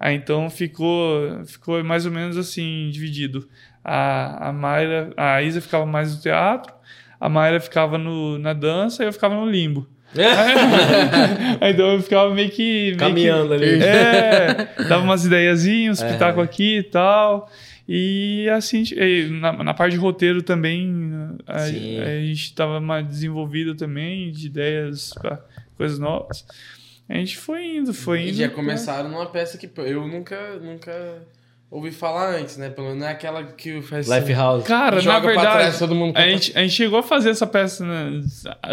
Aí então ficou, ficou mais ou menos assim, dividido. A, a Mayra, a Isa ficava mais no teatro, a Mayra ficava no, na dança e eu ficava no limbo. Aí, (laughs) (laughs) então eu ficava meio que. meio que- Caminhando ali. É, (laughs) dava umas ideiazinhas, uns É. pitacos aqui e tal. E assim, e na, na parte de roteiro também, a, a gente estava mais desenvolvido também, de ideias para coisas novas. A gente foi indo, foi E indo. já começaram numa peça que eu nunca, nunca ouvi falar antes, né? Pelo menos não é aquela que faz. Life House. Cara, Joga na verdade, trás, todo mundo a gente, a gente chegou a fazer essa peça, né?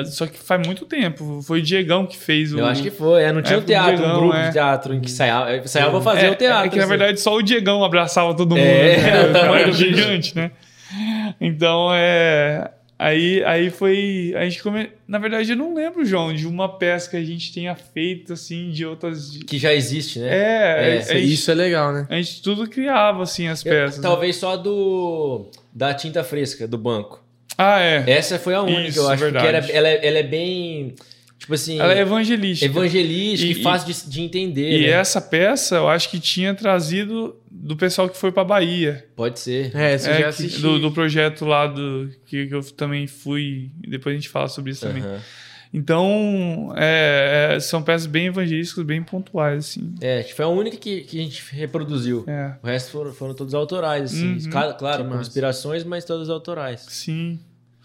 só que faz muito tempo. Foi o Diegão que fez o. Eu acho que foi. É, não tinha É, um teatro, Diegão, um grupo é. de teatro em que ensaiava, ensaiava pra fazer é, o teatro. É que na assim. verdade só o Diegão abraçava todo mundo. É, né? o O cara tamanho do bicho. gigante, né? Então é. Aí, aí foi. A gente come... Na verdade, eu não lembro, João, de uma peça que a gente tenha feito assim, de outras. Que já existe, né? É, É, Isso, gente, isso é legal, né? a gente tudo criava assim as Eu- peças. né? talvez só do. Da tinta fresca, do banco. Ah, é. Essa foi a única, Isso, eu acho. verdade. Que era, ela, é- ela é bem. Tipo assim. Ela é evangelística. evangelística e, E- fácil de, de entender. E né? essa peça eu acho que tinha trazido do pessoal que foi pra Bahia. Pode ser. É, você É, já que- assistiu. do, do projeto lá do que, que eu também fui. Depois a gente fala sobre isso também. Aham. Então, é, é, são peças bem evangelísticas, bem pontuais, assim. É, acho que foi a única que, que a gente reproduziu. É, O resto foram, foram todos autorais, assim. Uhum. Claro, Que com inspirações, mas todas autorais. sim.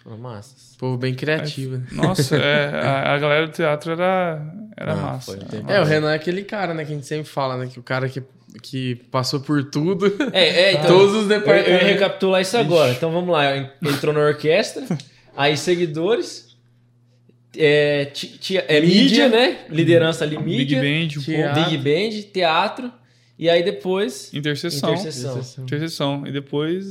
Massas. Povo bem criativo. né? Nossa, é, (laughs) a, a galera do teatro era, era Ah, massa. foi era massa. É, o Renan é aquele cara, né? Que a gente sempre fala, né? Que o cara que, que passou por tudo. É, é, (laughs) então. Todos os eu, eu ia departamentos. recapitular isso agora. Então vamos lá. Entrou na orquestra, aí seguidores. É, ti- ti- é mídia, Mídia. né? Liderança ali, Big mídia. Band, um. Big Band, teatro. E aí depois. Interseção. Interseção. Interseção. E depois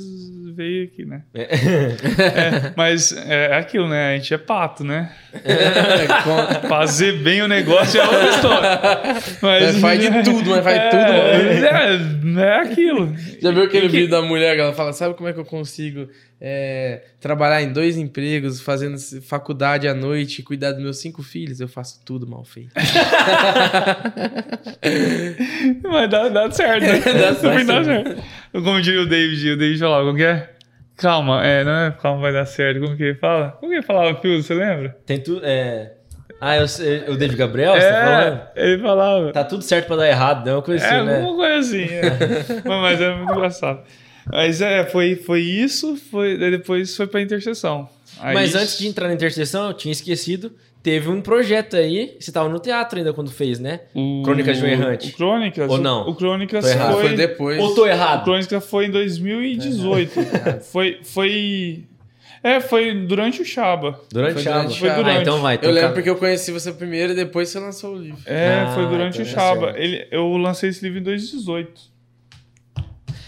veio aqui, né? (laughs) É. É, mas é aquilo, né? A gente é pato, né? Com- (laughs) Fazer bem o negócio é outra história. Mas, Faz de (laughs) tudo, mas faz tudo. É, é, é aquilo. Já viu aquele E que- vídeo da mulher que ela fala, sabe como é que eu consigo é, trabalhar em dois empregos, fazendo faculdade à noite cuidar dos meus cinco filhos? Eu faço tudo mal feito. (laughs) Mas dá, dá certo, né? (laughs) Dá certo. dá certo. Como diria o David, o David falava, como que é? Calma, é, não é calma, vai dar certo. Como que ele fala? Como que ele falava, Pio, você lembra? Tem tudo. É... Ah, eu sei, o David Gabriel, você tá falando? é, ele falava. Tá tudo certo pra dar errado, não é uma coisa É, assim, né? alguma coisa assim. é. (laughs) mas, mas é muito engraçado. Mas é, foi, foi isso, foi, depois foi pra interseção. Aí- Mas antes de entrar na interseção, eu tinha esquecido. Teve um projeto aí. Você tava no teatro ainda quando fez, né? o, Crônicas de um Errante. O Crônicas. Ou não? O Crônicas foi. Foi depois. Ou tô O errado? Crônicas foi em 2018. foi, foi. É, foi durante o Chaba. Durante Foi o Chaba? o Foi durante. Ah, então vai. Eu então lembro ca- porque eu conheci você primeiro e depois você lançou o livro. É, Ah, foi durante então o é Chaba. Ele, eu lancei esse livro em 2018.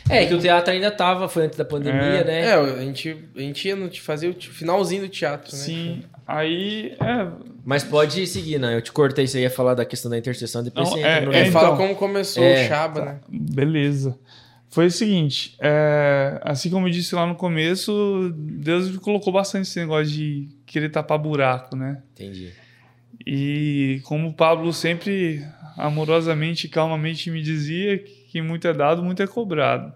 É, que o teatro ainda tava, foi antes da pandemia, É. né? É, a gente, a gente ia no, fazer o finalzinho do teatro, né? Sim. Aí, é. Mas pode seguir, né? Eu te cortei, você ia falar da questão da interseção, depois Não, você entra é- no É, é, livro. fala então. como começou É, o Chaba, né? Beleza. Foi o seguinte, é, assim como eu disse lá no começo, Deus me colocou bastante esse negócio de querer tapar buraco, né? Entendi. E como o Pablo sempre amorosamente e calmamente me dizia, que muito é dado, muito é cobrado.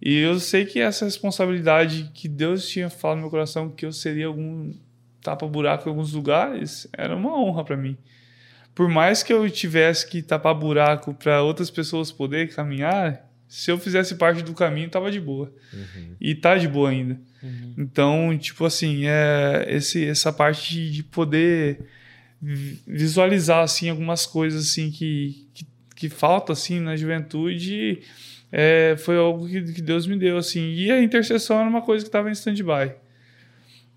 E eu sei que essa responsabilidade que Deus tinha falado no meu coração que eu seria algum tapa-buraco em alguns lugares, era uma honra para mim. Por mais que eu tivesse que tapar buraco para outras pessoas poderem caminhar, se eu fizesse parte do caminho, tava de boa. E tá de boa ainda. Então, tipo assim, é esse, essa parte de, de poder vi- visualizar assim algumas coisas assim que, que, que falta assim na juventude é, foi algo que, que Deus me deu assim. E a intercessão era uma coisa que estava em stand-by.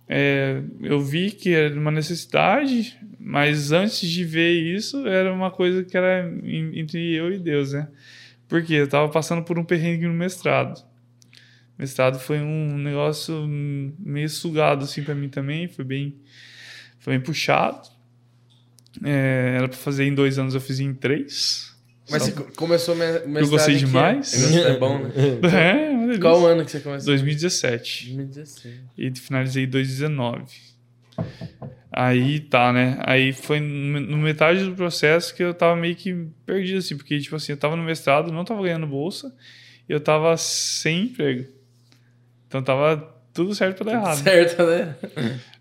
É, eu vi que era uma necessidade mas antes de ver isso era uma coisa que era entre eu e Deus né? Porque eu estava passando por um perrengue no mestrado. Mestrado foi um negócio meio sugado assim para mim também foi bem foi bem puxado. É, era para fazer em dois anos, eu fiz em três. Mas você co- começou mestrado gostei que demais. Negócio é bom, né? (laughs) É, uma delícia. Qual ano que você começou? 2017. 2016. E finalizei em 2019. Aí tá, né? Aí foi no no metade do processo que eu tava meio que perdido, assim, porque, tipo assim, eu tava no mestrado, não tava ganhando bolsa, e eu tava sem emprego. Então tava tudo certo pra dar errado. Certo, né?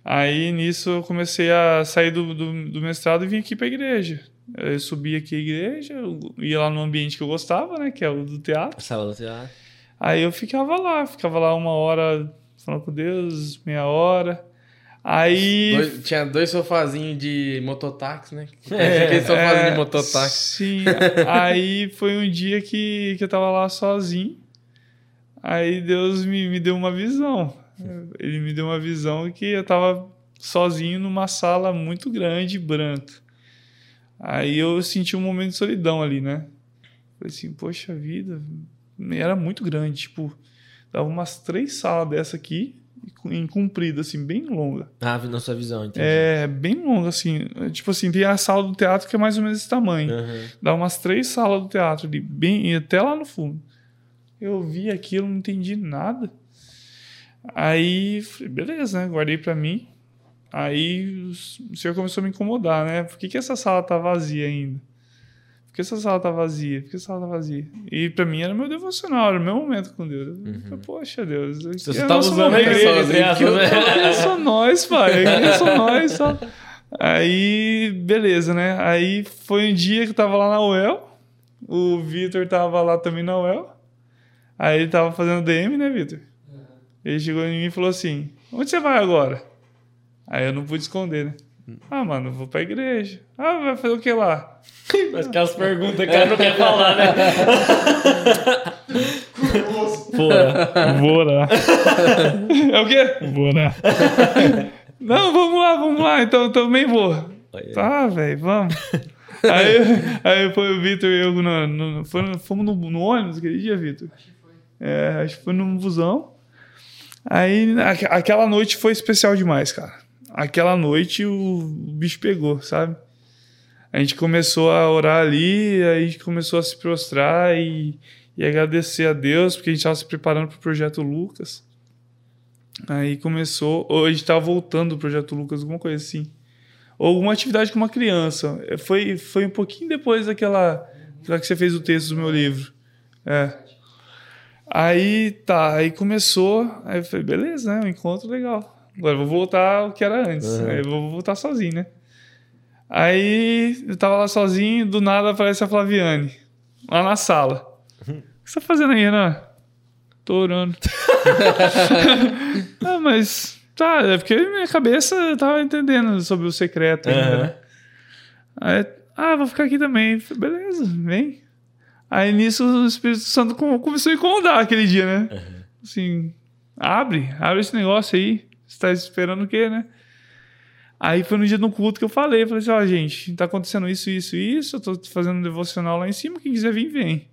Aí nisso eu comecei a sair do, do, do mestrado e vim aqui pra igreja. Eu subi aqui a igreja, ia lá no ambiente que eu gostava, né? Que é o do teatro. Sala do teatro. Aí eu ficava lá, ficava lá uma hora falando com Deus, meia hora. Aí. Dois- tinha dois sofazinhos de mototáxi, né? (laughs) Aquele sofazinho é, de mototáxi. Sim, aí foi um dia que, que eu tava lá sozinho. Aí Deus me, me deu uma visão. Ele me deu uma visão que eu tava sozinho numa sala muito grande, branca. Aí eu senti um momento de solidão ali, né? Falei assim, poxa vida, era muito grande, tipo, dava umas três salas dessa aqui, em comprida, assim, bem longa. Ah, na sua visão, entendi. É, bem longa, assim. Tipo assim, tem a sala do teatro que é mais ou menos esse tamanho. Aham. Dá umas três salas do teatro ali, bem, e até lá no fundo. Eu vi aquilo, não entendi nada. Aí, falei, beleza, né? Guardei pra mim. Aí o senhor começou a me incomodar, né? Por que, que essa sala tá vazia ainda? Por que essa sala tá vazia? Por que essa sala tá vazia? E pra mim era meu devocional, era o meu momento com Deus. Eu falei, Poxa, Deus. Uhum. Você é nosso usando a momento. igreja, né? (laughs) Só nós, pai. Só nós. Só. Aí, beleza, né? Aí foi um dia que eu tava lá na UEL. O Vitor tava lá também na UEL. Aí ele tava fazendo DM, né, Vitor? Ele chegou em mim e falou assim: Onde você vai agora? Aí eu não pude esconder, né? Ah, mano, vou pra igreja. Ah, vai fazer o que lá? (laughs) Mas aquelas perguntas que o cara não quer falar, né? (laughs) Porra. Vou orar. (laughs) é o quê? Vou orar. Não, vamos lá, vamos lá. Então eu também vou. Tá, velho, vamos. Aí, aí foi o Vitor e eu no, no- foi fomos no, no ônibus aquele dia, Vitor? É, acho que foi num busão. Aí aque- aquela noite foi especial demais, cara. Aquela noite o bicho pegou, sabe? A gente começou a orar ali, aí a gente começou a se prostrar e, e agradecer a Deus, porque a gente estava se preparando para o projeto Lucas. Aí começou, ou a gente estava voltando do projeto Lucas, alguma coisa assim. Ou alguma atividade com uma criança. É, Foi, foi um pouquinho depois daquela, daquela que você fez o texto do meu livro. É. Aí tá, aí começou, aí eu falei, beleza, né? Um encontro legal. Agora vou voltar ao que era antes. Uhum. Aí eu vou voltar sozinho, né? Aí eu tava lá sozinho, do nada aparece a Flaviane, lá na sala. O que você tá fazendo aí, Renan? Tô orando. (laughs) ah, mas tá, é porque minha cabeça eu tava entendendo sobre o secreto ainda, Aham. né? Aí, ah, vou ficar aqui também. Falei, Beleza, vem. Aí nisso o Espírito Santo com- começou a incomodar aquele dia, né? Assim, abre, abre esse negócio aí. Você tá esperando o quê, né? Aí foi no dia do culto que eu falei. Falei assim, ó, gente, tá acontecendo isso, isso, isso. Eu tô fazendo um devocional lá em cima. Quem quiser vir, vem.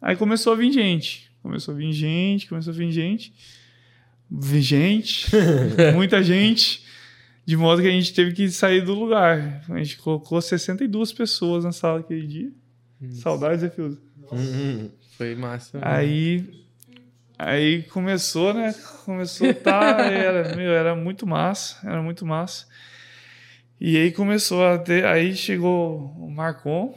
Aí começou a vir gente. Começou a vir gente, começou a vir gente. Vi gente, (laughs) muita gente. De modo que a gente teve que sair do lugar. A gente colocou 62 pessoas na sala aquele dia. Saudades, né, Fiuza? Uhum. Foi massa. Aí, aí começou, né? Começou, tá, era, meu, era muito massa, era muito massa. E aí começou a ter, aí chegou o Marcon.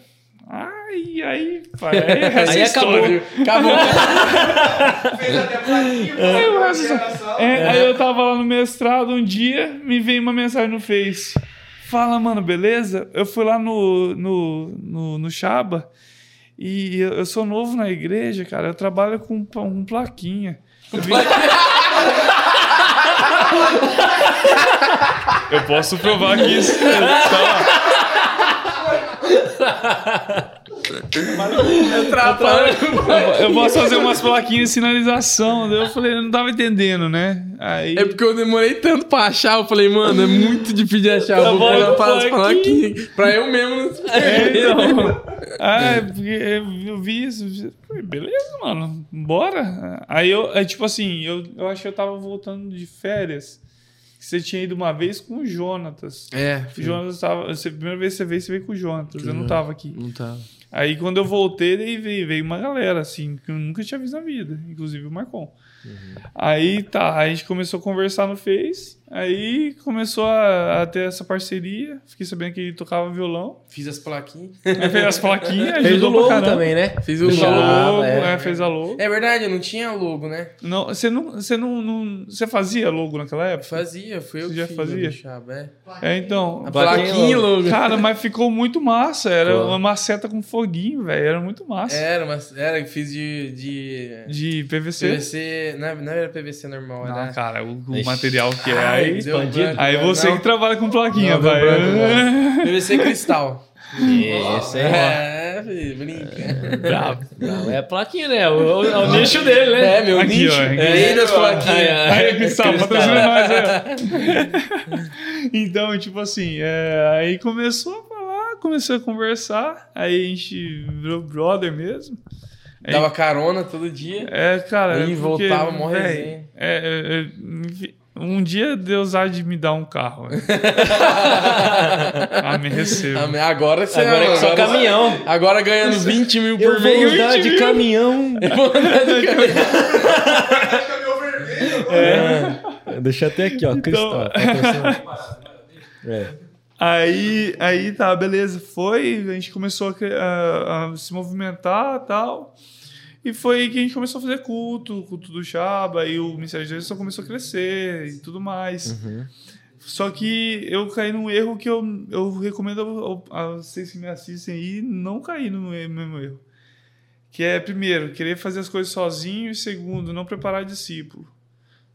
Ai, aí, pai, aí, essa Aí história. Acabou. (laughs) Fez até plaquinha, Aí eu, pra acho- colocar na sala. é, aí eu tava lá no mestrado um dia, me veio uma mensagem no Face. Fala, mano, beleza? Eu fui lá no, no, no, no Chaba e eu, eu sou novo na igreja, cara. Eu trabalho com um plaquinha. Eu, vim- Eu posso provar que isso. Tá. Eu, posso fazer umas plaquinhas de sinalização. Daí eu falei, eu não tava entendendo, né? Aí. É porque eu demorei tanto pra achar. Eu falei, mano, é muito difícil de achar. Eu vou Trabalho pegar para falar aqui. Pra eu mesmo não se É, então. Ah, é, porque eu vi isso. Beleza, mano, bora. Aí eu, é tipo assim, eu, eu acho que eu tava voltando de férias. Você tinha ido uma vez com o Jonatas. É, O Jonatas tava. Você, a primeira vez que você veio, você veio com o Jonatas. Eu não Uhum. tava aqui. não tava. Aí quando eu voltei, daí veio, veio uma galera, assim, que eu nunca tinha visto na vida, inclusive o Marcon. Aí tá, a gente começou a conversar no Face, aí começou a, a ter essa parceria. Fiquei sabendo que ele tocava violão. Fiz as plaquinhas. Aí fez as plaquinhas, (laughs) Fez o logo também, né? Fiz o Fez logo. logo, é. é, fez a logo. É verdade, eu não tinha logo, né? Não, você não, você não, não, você fazia logo naquela época? Fazia, foi eu Você que já fazia? eu deixava, é. É, então. A Plaquinha plaquinha e logo. Cara, mas ficou muito massa. Era Ficou. uma maceta com foguinho, velho. Era muito massa. Era, mas era, eu fiz de. de... De PVC. PVC. Não, não era PVC normal, Não, era. cara, o, o material que é. Aí, expandido. aí você Não, que trabalha com plaquinha, não, vai. (laughs) PVC cristal. Isso aí. É, filho, brinca. Bravo. Não, é a plaquinha, né? O, o, é o nicho dele, né? É, meu Aqui, nicho. ó, É, das plaquinhas. Aí, Cristal, Cristal. patrocina aí. (laughs) Então, tipo assim, é, aí começou a falar, começou a conversar, aí a gente virou brother mesmo. Aí- Dava carona todo dia. É, cara. É voltava, mó véi, resenha. é, é, é, enfim, um dia Deus há de me dar um carro. velho. (laughs) ah, me recebo. Ah, Agora você Agora é só caminhão. Agora ganhando 20 mil Eu por vou mês. andar de caminhão. (laughs) Eu vou andar de caminhão. Agora. É. Deixa até aqui, ó. Cristal. patrocina. (laughs) É. Aí, aí tá, beleza. Foi, a gente começou a, a- a se movimentar e tal. E foi aí que a gente começou a fazer culto, culto do Chaba, aí o Ministério de Deus só começou a crescer e tudo mais. Só que eu caí num erro que eu, eu recomendo ao- a, vocês que me assistem aí não cair no me- mesmo erro. Que é, primeiro, querer fazer as coisas sozinho e, segundo, não preparar discípulo.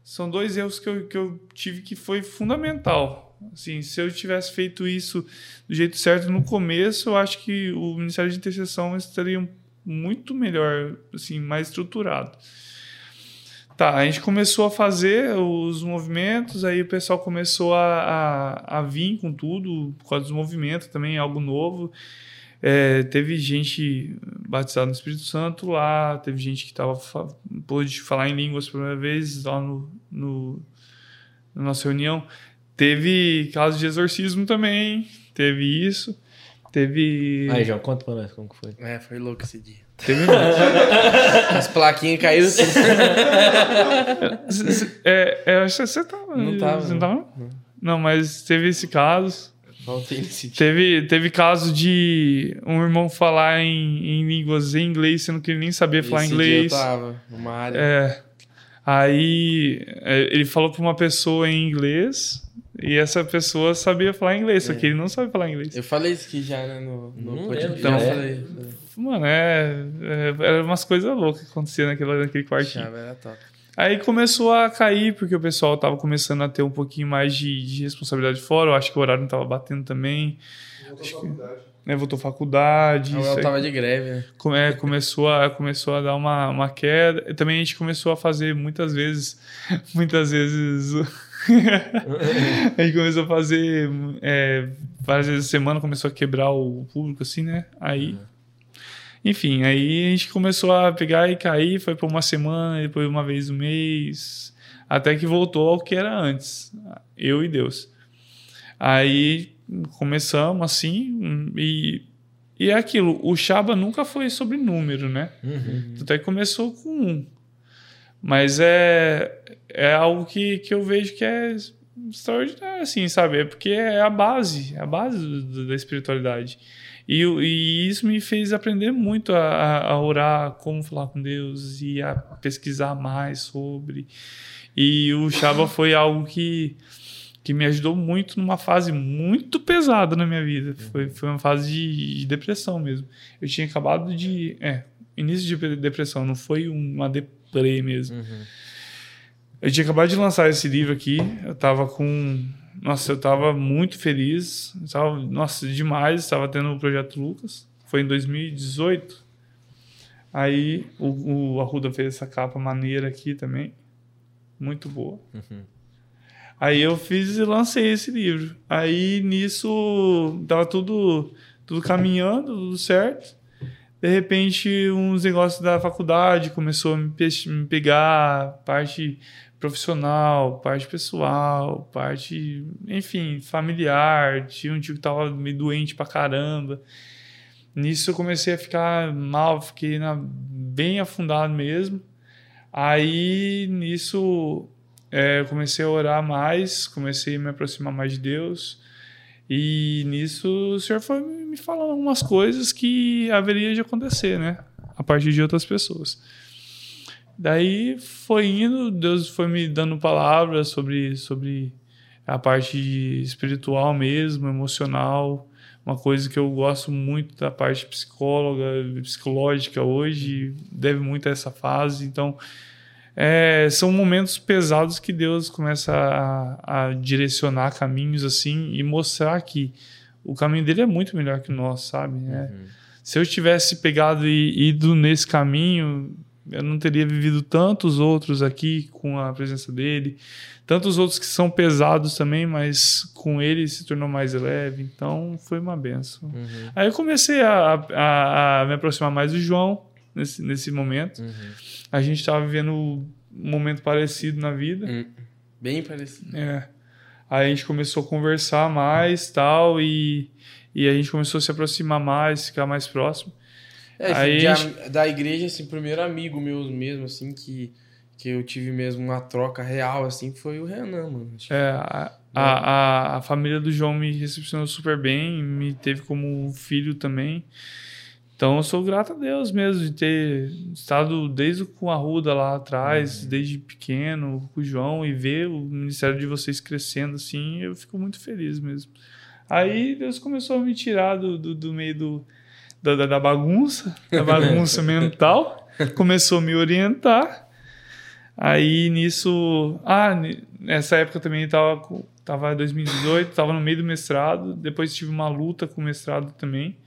São dois erros que eu, que eu tive que foi fundamental. Assim, se eu tivesse feito isso do jeito certo no começo, eu acho que o Ministério de Intercessão estaria muito melhor, assim, mais estruturado. Tá, a gente começou a fazer os movimentos, aí o pessoal começou a, a, a vir com tudo, por causa dos movimentos também, algo novo. É, teve gente batizada no Espírito Santo lá, teve gente que tava, pôde falar em línguas pela primeira vez lá no, no, na nossa reunião. Teve caso de exorcismo também, teve isso. Teve. Aí, João, conta pra nós como que foi. É, foi louco esse dia. teve (laughs) As plaquinhas caíram assim. (laughs) É, é, acho que você tava. Não tava, Você não não. tava? Não, não mas teve esse caso. Nesse dia. Teve, teve caso de um irmão falar em, em línguas em inglês, sendo que ele nem sabia falar Esse inglês. Dia eu tava numa área. É. Aí é, ele falou pra uma pessoa em inglês e essa pessoa sabia falar inglês, só É. que ele não sabe falar inglês. Eu falei isso aqui já, né, no, no Não podcast. Então, já eu é. falei. Mano, é, é, era umas coisas loucas que aconteciam naquele, naquele quartinho. Chave era top. Aí começou a cair, porque o pessoal tava começando a ter um pouquinho mais de, de responsabilidade fora. Eu acho que o horário não tava batendo também. Voltou à faculdade. Né? Voltou faculdade. Aí. tava de greve, né? Come- começou, a, começou a dar uma, uma queda. E também a gente começou a fazer muitas vezes. (laughs) Muitas vezes. (laughs) a gente começou a fazer. É, várias vezes a semana começou a quebrar o público, assim, né? Aí. Enfim, aí a gente começou a pegar e cair. Foi por uma semana, depois uma vez no mês. Até que voltou ao que era antes. Eu e Deus. Aí começamos assim. E, e é aquilo. O Shaba nunca foi sobre número, né? Uhum. Até começou com um. Mas é, é algo que, que eu vejo que é extraordinário, assim, sabe? É porque é a base, é a base do- do- da espiritualidade. E, e isso me fez aprender muito a, a- orar, como falar com Deus e a pesquisar mais sobre. E o Shaba (laughs) foi algo que, que me ajudou muito numa fase muito pesada na minha vida. Foi, foi uma fase de, de depressão mesmo. Eu tinha acabado de. É, início de depressão, não foi uma deprê mesmo. Eu tinha acabado de lançar esse livro aqui, eu tava com. Nossa, eu tava muito feliz. Tava, nossa, demais. Estava tendo o projeto Lucas. Foi em 2018. Aí o, o Arruda fez essa capa maneira aqui também. Muito boa. Aí eu fiz e lancei esse livro. Aí nisso tava tudo, tudo caminhando, tudo certo. De repente, uns negócios da faculdade começou a me, pe- me pegar, parte profissional, parte pessoal, parte, enfim, familiar. Tinha um tio que tava meio doente pra caramba. Nisso eu comecei a ficar mal, fiquei na- bem afundado mesmo. Aí nisso é, eu comecei a orar mais, comecei a me aproximar mais de Deus. E nisso o Senhor foi me falando algumas coisas que haveria de acontecer, né? A partir de outras pessoas. Daí foi indo, Deus foi me dando palavras sobre, sobre a parte espiritual mesmo, emocional. Uma coisa que eu gosto muito da parte psicóloga, psicológica hoje, deve muito a essa fase. Então, é, são momentos pesados que Deus começa a, a direcionar caminhos assim e mostrar que o caminho dele é muito melhor que o nosso, sabe? É, Se eu tivesse pegado e ido nesse caminho, eu não teria vivido tantos outros aqui com a presença dele, tantos outros que são pesados também, mas com ele se tornou mais leve. Então foi uma benção. Aí eu comecei a, a, a me aproximar mais do João nesse, nesse momento. A gente estava vivendo um momento parecido na vida. Hum. Bem parecido. É. Aí a gente começou a conversar mais tal e, e a gente começou a se aproximar mais, ficar mais próximo. É, Aí de a da igreja, assim, primeiro amigo meu mesmo, assim, que, que eu tive mesmo uma troca real, assim, foi o Renan, mano. É, a, a, a, família do João me recepcionou super bem, me teve como filho também. Então eu sou grato a Deus mesmo de ter estado desde com a Ruda lá atrás, desde pequeno, com o João, e ver o ministério de vocês crescendo assim, eu fico muito feliz mesmo. Aí Deus começou a me tirar do, do, do meio do, da, da- da bagunça, da bagunça (laughs) mental, começou a me orientar. Aí nisso. Ah, nessa época também eu tava, com- tava em 2018, tava no meio do mestrado. Depois tive uma luta com o mestrado também.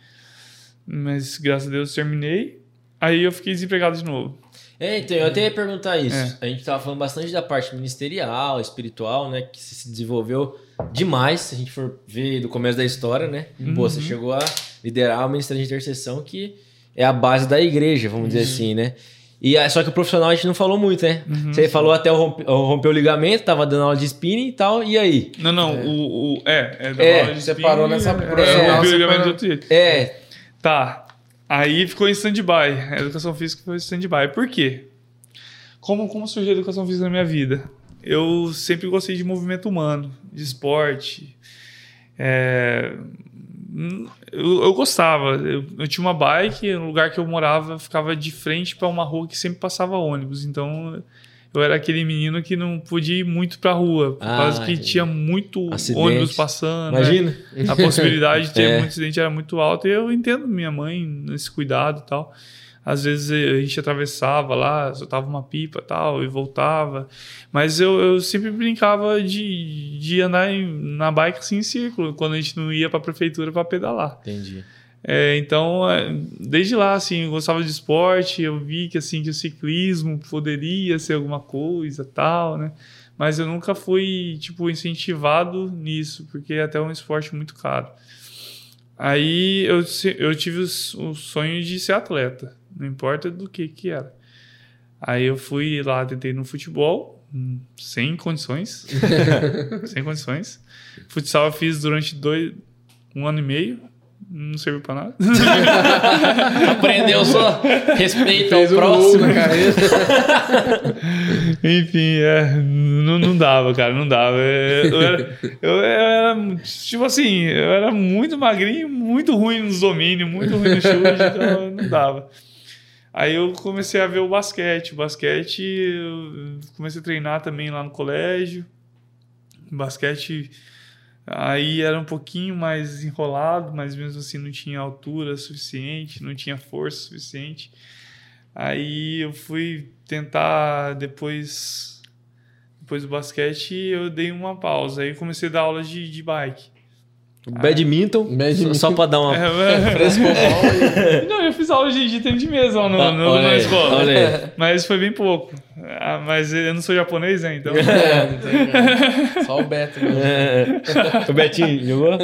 Mas graças a Deus terminei. Aí eu fiquei desempregado de novo. É, então, eu até ia perguntar isso. É. A gente tava falando bastante da parte ministerial, espiritual, né? Que se desenvolveu demais, se a gente for ver do começo da história, né? Pô, Uhum. você chegou a liderar o Ministério de Intercessão, que é a base da igreja, vamos Uhum. dizer assim, né? E é- só que o profissional a gente não falou muito, né? Uhum. Você falou até o rompe- o romper o ligamento, tava dando aula de spinning e tal, e aí? Não, não, o, o. É, é, da É, aula de você spinning, parou nessa é, é, de outro jeito. É, Tá. Aí ficou em stand-by. A educação física foi em stand-by. Por quê? Como, como surgiu a educação física na minha vida? Eu sempre gostei de movimento humano, de esporte. É, Eu, eu gostava. Eu, eu tinha uma bike, no lugar que eu morava, ficava de frente para uma rua que sempre passava ônibus. Então eu era aquele menino que não podia ir muito pra rua, por Ah, causa que tinha muito Acidente. ônibus passando. né? imagina. A possibilidade de (laughs) ter É. muito acidente era muito alta e eu entendo minha mãe nesse cuidado e tal. Às vezes a gente atravessava lá, soltava uma pipa tal, e voltava. Mas eu, eu sempre brincava de, de andar em- na bike assim em círculo, quando a gente não ia pra prefeitura para pedalar. Entendi. É, então, é, desde lá, assim, eu gostava de esporte, eu vi que, assim, que o ciclismo poderia ser alguma coisa, tal, né? Mas eu nunca fui, tipo, incentivado nisso, porque é até um esporte muito caro. Aí eu, eu tive o sonho de ser atleta, não importa do que que era. Aí eu fui lá, tentei no futebol, hum, sem condições, (laughs) sem condições. Futsal eu fiz durante dois, um ano e meio, não serviu pra nada. (laughs) Aprendeu só. Respeita Fez o um próximo. na carreira. (laughs) Enfim, é, não, não dava, cara, não dava. É, Eu era, eu era, tipo assim, eu era muito magrinho, muito ruim nos domínios, muito ruim no chute, então não dava. Aí eu comecei a ver o basquete. O basquete, eu comecei a treinar também lá no colégio. Basquete, aí era um pouquinho mais enrolado, mas mesmo assim não tinha altura suficiente, não tinha força suficiente. Aí eu fui tentar depois depois do basquete eu dei uma pausa. Aí comecei a dar aulas de, de bike. Badminton. Badminton. Só, só pra dar uma. É. (laughs) (laughs) Não, eu fiz aula de, de tênis de mesa no, Ah, no- olha na aí, escola. olha aí. (laughs) Mas foi bem pouco. Ah, mas eu não sou japonês, né? Então. É, não. Só o Beto. mesmo. É. o Betinho jogou? Ah,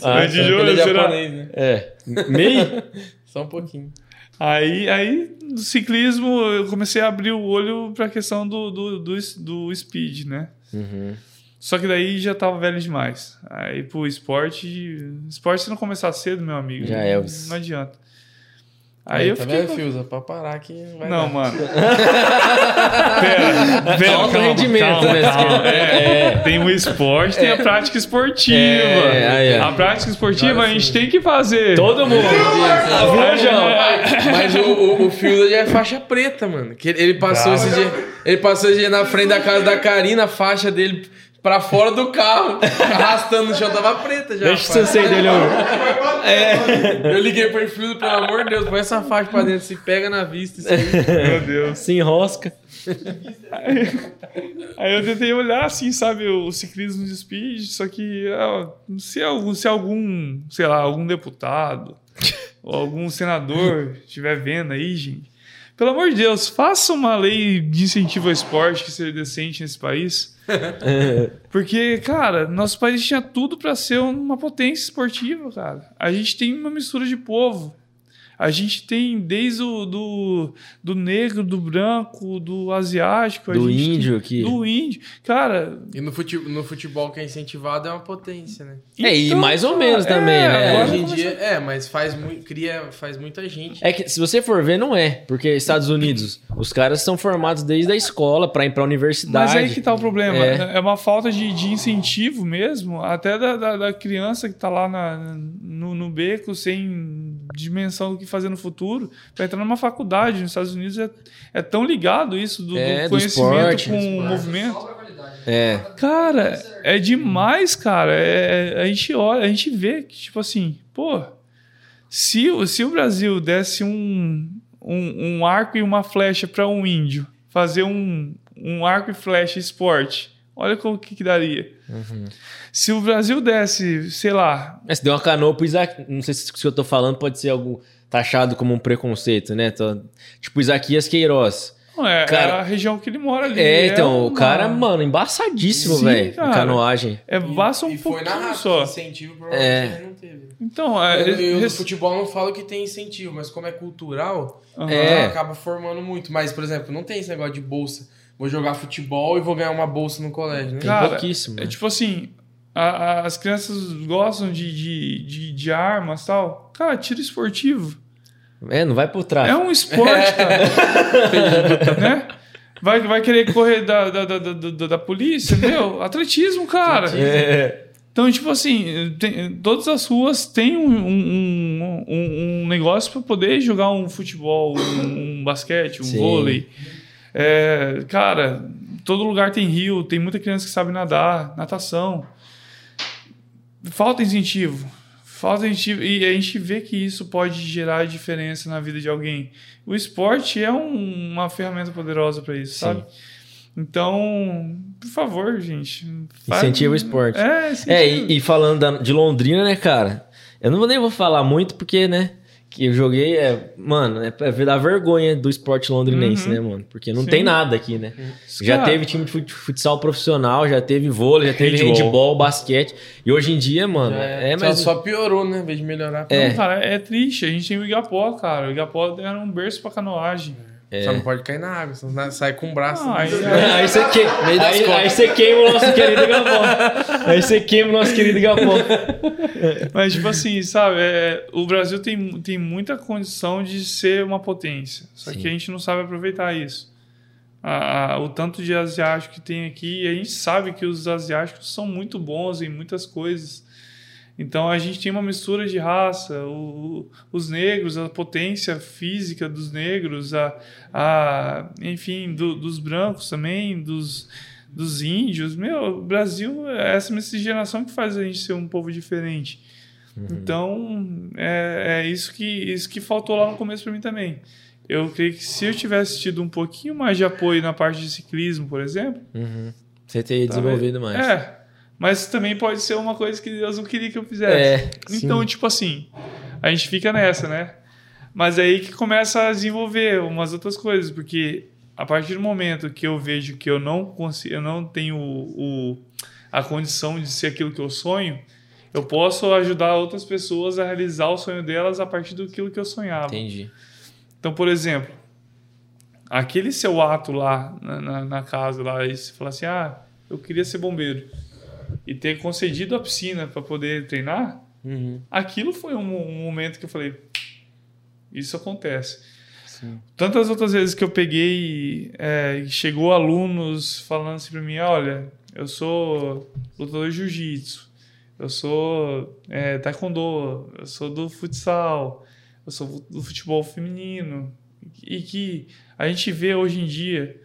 tá. de Ele jogo, é será? japonês, né? É. Meio? Só um pouquinho. Aí, aí, no ciclismo, eu comecei a abrir o olho para a questão do, do, do, do speed, né? Uhum. Só que daí já tava velho demais. Aí, pro esporte. Esporte, se não começar cedo, meu amigo. Já não, é. Não adianta. Aí, eu tá fiquei. vendo, com- Fiuza? Pra parar aqui não vai Não, dar. mano. Pera, (laughs) pera, Alto calma, rendimento, calma, né? calma. É, É. Tem o esporte, tem a prática esportiva. É, aí, a prática esportiva Agora a gente sim. tem que fazer. Todo mundo. Viu, João? Mas o, o, o Fiuza já é faixa preta, mano. Que ele, ele passou esse dia. Ele passou esse dia na frente da casa da Karina, a faixa dele pra fora do carro, arrastando no chão, tava preta já. Deixa o rapaz. sensei dele ouvir. Eu liguei pro Fiuza, pelo amor de Deus, põe essa faixa pra dentro, se pega na vista isso aí. Meu Deus. Se enrosca. Aí eu tentei olhar assim, sabe, o ciclismo de speed, só que se algum, se algum, sei lá, algum deputado ou algum senador estiver vendo aí, gente, pelo amor de Deus, faça uma lei de incentivo ao esporte que seja decente nesse país. (laughs) Porque, cara, nosso país tinha tudo para ser uma potência esportiva, cara. A gente tem uma mistura de povo. A gente tem desde o do, do negro, do branco, do asiático. a Do gente tem- índio aqui. Do índio. Cara. E no futebol, no futebol que é incentivado é uma potência, né? É, e então, mais ou menos também, é, né? Hoje em dia, é, mas faz, muito, cria, faz muita gente. É que se você for ver, não é. Porque Estados Unidos, os caras são formados desde a escola pra ir pra universidade. Mas aí que tá o problema. É. É, uma falta de, de incentivo mesmo, até da, da, da criança que tá lá na- no, no beco sem dimensão do que fazer no futuro, pra entrar numa faculdade. Nos Estados Unidos é, é tão ligado isso do, do É, do conhecimento esporte. com o movimento. É. Cara, é demais, cara. É, é- a gente olha, a gente vê que, tipo assim, pô, se, o- se o Brasil desse um, um, um arco e uma flecha para um índio fazer um, um arco e flecha esporte, olha o que, que daria. Se o Brasil desse, sei lá, Mas se deu uma canoa pro Isaac. Não sei se o que eu tô falando pode ser algo taxado como um preconceito, né? Tô- Tipo, Isaquias Queiroz. não é, Cara, é a região que ele mora ali. É, então, o uma- cara, mano, embaçadíssimo, Sim, velho. Canoagem. É, basta um e foi na pouquinho raça, só. incentivo provavelmente É. não teve. Então, é, Eu, eu, res- futebol não falo que tem incentivo, mas como é cultural, Aham. É. acaba formando muito. Mas, por exemplo, não tem esse negócio de bolsa. Vou jogar futebol e vou ganhar uma bolsa no colégio, né? Cara, pouquíssimo. É né? tipo assim, a- a- as crianças gostam de, de, de, de armas e tal. Cara, tiro esportivo. É, não vai pro É tráfico. um esporte, cara. (laughs) né? Vai, vai querer correr da, da, da, da, da- polícia, meu? Atletismo, cara. É. Então, tipo assim, tem- todas as ruas têm um, um, um, um negócio para poder jogar um futebol, um, um basquete, um Sim. vôlei. É, cara, todo lugar tem rio, tem muita criança que sabe nadar, natação. Falta incentivo. Falta gente. E a gente vê que isso pode gerar diferença na vida de alguém. O esporte é um- uma ferramenta poderosa para isso, Sim. sabe? Então, por favor, gente. faz- Incentiva o esporte. É, incentiva. É, e, e falando da- de Londrina, né, cara? Eu não vou nem vou falar muito porque, né? Que eu joguei, é, mano, é pra ver da vergonha do esporte londrinense, Uhum. né, mano? Porque não Sim. tem nada aqui, né? Já Cara, teve time de fut- futsal profissional, já teve vôlei, já teve Handball. handball, basquete. E hoje em dia, mano, é, mais. só piorou, né? Em vez de melhorar. É. Não, cara, é triste. A gente tem o Igapó, cara. O Igapó era um berço pra canoagem. Só não pode cair na água, senão sai com o braço. Ah, aí- Aí você que... Aí, aí você queima o nosso querido Gapó. Aí você queima o nosso querido Gapó. Mas, tipo assim, sabe? é, o Brasil tem, tem muita condição de ser uma potência. Só Sim. que a gente não sabe aproveitar isso. A- a- o tanto de asiático que tem aqui, a gente sabe que os asiáticos são muito bons em muitas coisas. Então a gente tem uma mistura de raça, o- os negros, a potência física dos negros, a, a enfim, do- dos brancos também, dos, dos índios. Meu, o Brasil é essa miscigenação que faz a gente ser um povo diferente. Então é, é isso, que, isso que faltou lá no começo para mim também. Eu creio que se eu tivesse tido um pouquinho mais de apoio na parte de ciclismo, por exemplo, Uhum. Você teria desenvolvido mais. é, mas também pode ser uma coisa que Deus não queria que eu fizesse. É, então, tipo assim, a gente fica nessa, né? Mas aí que começa a desenvolver umas outras coisas, porque a partir do momento que eu vejo que eu não consigo, eu não tenho o, o- a condição de ser aquilo que eu sonho, eu posso ajudar outras pessoas a realizar o sonho delas a partir daquilo que eu sonhava. entendi. Então, por exemplo, aquele seu ato lá na, na, na casa, lá, e você falar assim: ah, eu queria ser bombeiro, e ter concedido a piscina para poder treinar, Uhum. aquilo foi um, um momento que eu falei: isso acontece. Tantas outras vezes que eu peguei, é, e chegou alunos falando assim para mim: olha, eu sou lutador de jiu-jitsu, eu sou é, taekwondo, eu sou do futsal, eu sou do futebol feminino. E que a gente vê hoje em dia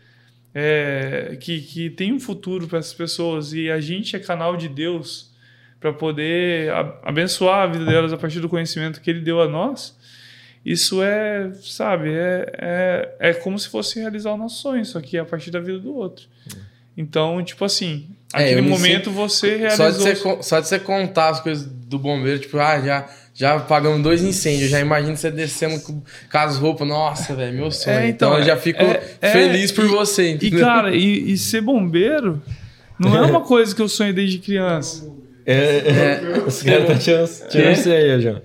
é, que, que tem um futuro para essas pessoas e a gente é canal de Deus para poder abençoar a vida delas a partir do conhecimento que Ele deu a nós. Isso é, sabe, é, é, é como se fosse realizar o nosso sonho, só que é a partir da vida do outro. Então, tipo assim, É, aquele me momento você Só realizou. de, você, só de você contar as coisas do bombeiro, tipo, ah, já, já pagamos dois incêndios, já imagino você descendo com, com as roupas, nossa, velho, meu sonho. É, então, então, eu já é- fico é- é- feliz por e- você. E, entendeu? cara, e, e ser bombeiro não é uma coisa que eu sonhei desde criança. É, é, Os caras estão tirando, tirando você aí, João.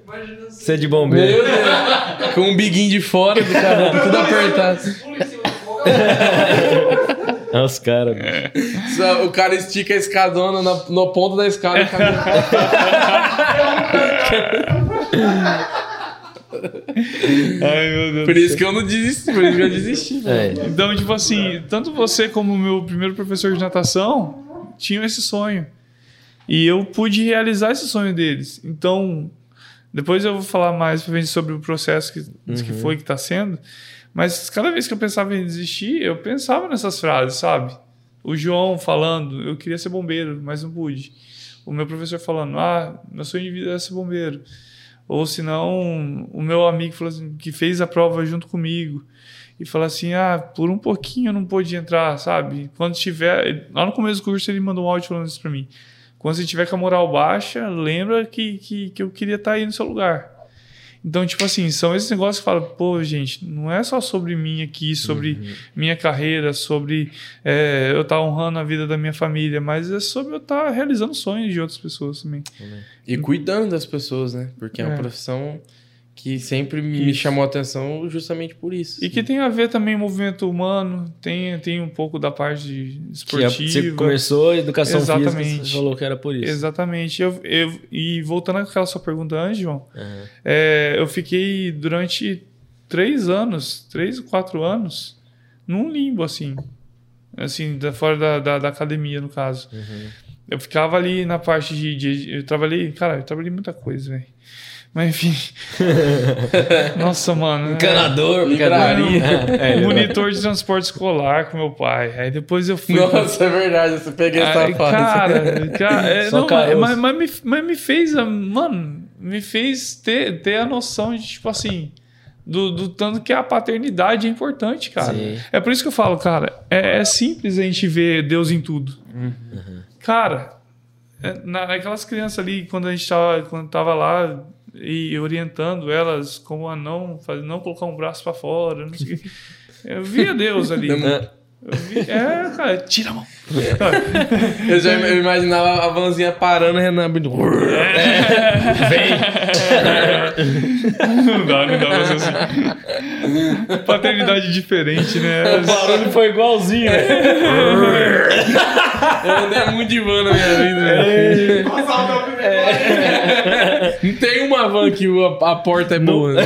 Você é de Meu bombeiro. Deus, com um biguinho de fora do caramba, tudo apertado. (laughs) É os caras. O cara estica a escadona na, no ponto da escada. o cara- (laughs) Ai, meu Deus. Por isso que eu não desisti, por isso que eu desisti. É. Então, tipo assim, tanto você como o meu primeiro professor de natação tinham esse sonho. E eu pude realizar esse sonho deles. Então, depois eu vou falar mais sobre o processo que, que foi que tá sendo. Mas cada vez que eu pensava em desistir, eu pensava nessas frases, sabe? O João falando, eu queria ser bombeiro, mas não pude. O meu professor falando, ah, meu sonho de vida é ser bombeiro. Ou se não, o meu amigo assim, que fez a prova junto comigo e falou assim: ah, por um pouquinho eu não pude entrar, sabe? Quando tiver. Lá no começo do curso ele mandou um áudio falando isso pra mim. Quando você tiver com a moral baixa, lembra que, que, que eu queria estar aí no seu lugar. Então, tipo assim, são esses negócios que falam, pô, gente, não é só sobre mim aqui, sobre minha carreira, sobre é, eu estar honrando a vida da minha família, mas é sobre eu estar realizando sonhos de outras pessoas também. E cuidando das pessoas, né? Porque é, uma É. profissão que sempre me chamou a atenção justamente por isso. E que tem a ver também com o movimento humano, tem, tem um pouco da parte Que esportiva. você começou a educação física, Exatamente. você falou que era por isso. Exatamente. Eu, eu, e voltando àquela sua pergunta antes, João, Aham. é, eu fiquei durante três anos, três ou quatro anos, num limbo, assim. Assim, da, fora da, da, da academia, no caso. Uhum. Eu ficava ali na parte de. de- eu trabalhei. Cara, eu trabalhei muita coisa, velho. Mas enfim. (laughs) Nossa, mano. é- Encanador, Livraria. (laughs) É, ele- monitor de transporte escolar com meu pai. Aí depois eu fui. Nossa, é verdade, você peguei essa Ai, fase. cara, cara, (laughs) é, Só não, mas, mas, me, mas me fez, a- mano, me fez ter, ter a noção de, tipo assim, do, do tanto que a paternidade é importante, cara. Sim. É por isso que eu falo, cara, é, é simples a gente ver Deus em tudo. Cara, é, na, naquelas crianças ali, quando a gente tava, quando tava lá e orientando elas como a não, fazer, não colocar um braço pra fora, não sei. Eu via Deus ali. É. Vi- é, cara, tira a mão. Eu já eu imaginava a vanzinha parando, Renan abrindo. (laughs) Não dá, não dá pra ser assim. Paternidade diferente, né? O barulho foi igualzinho, né? Eu andei muito de van na minha vida. velho. Nossa, o meu primeiro Não tem uma van que a, a porta é boa. Né?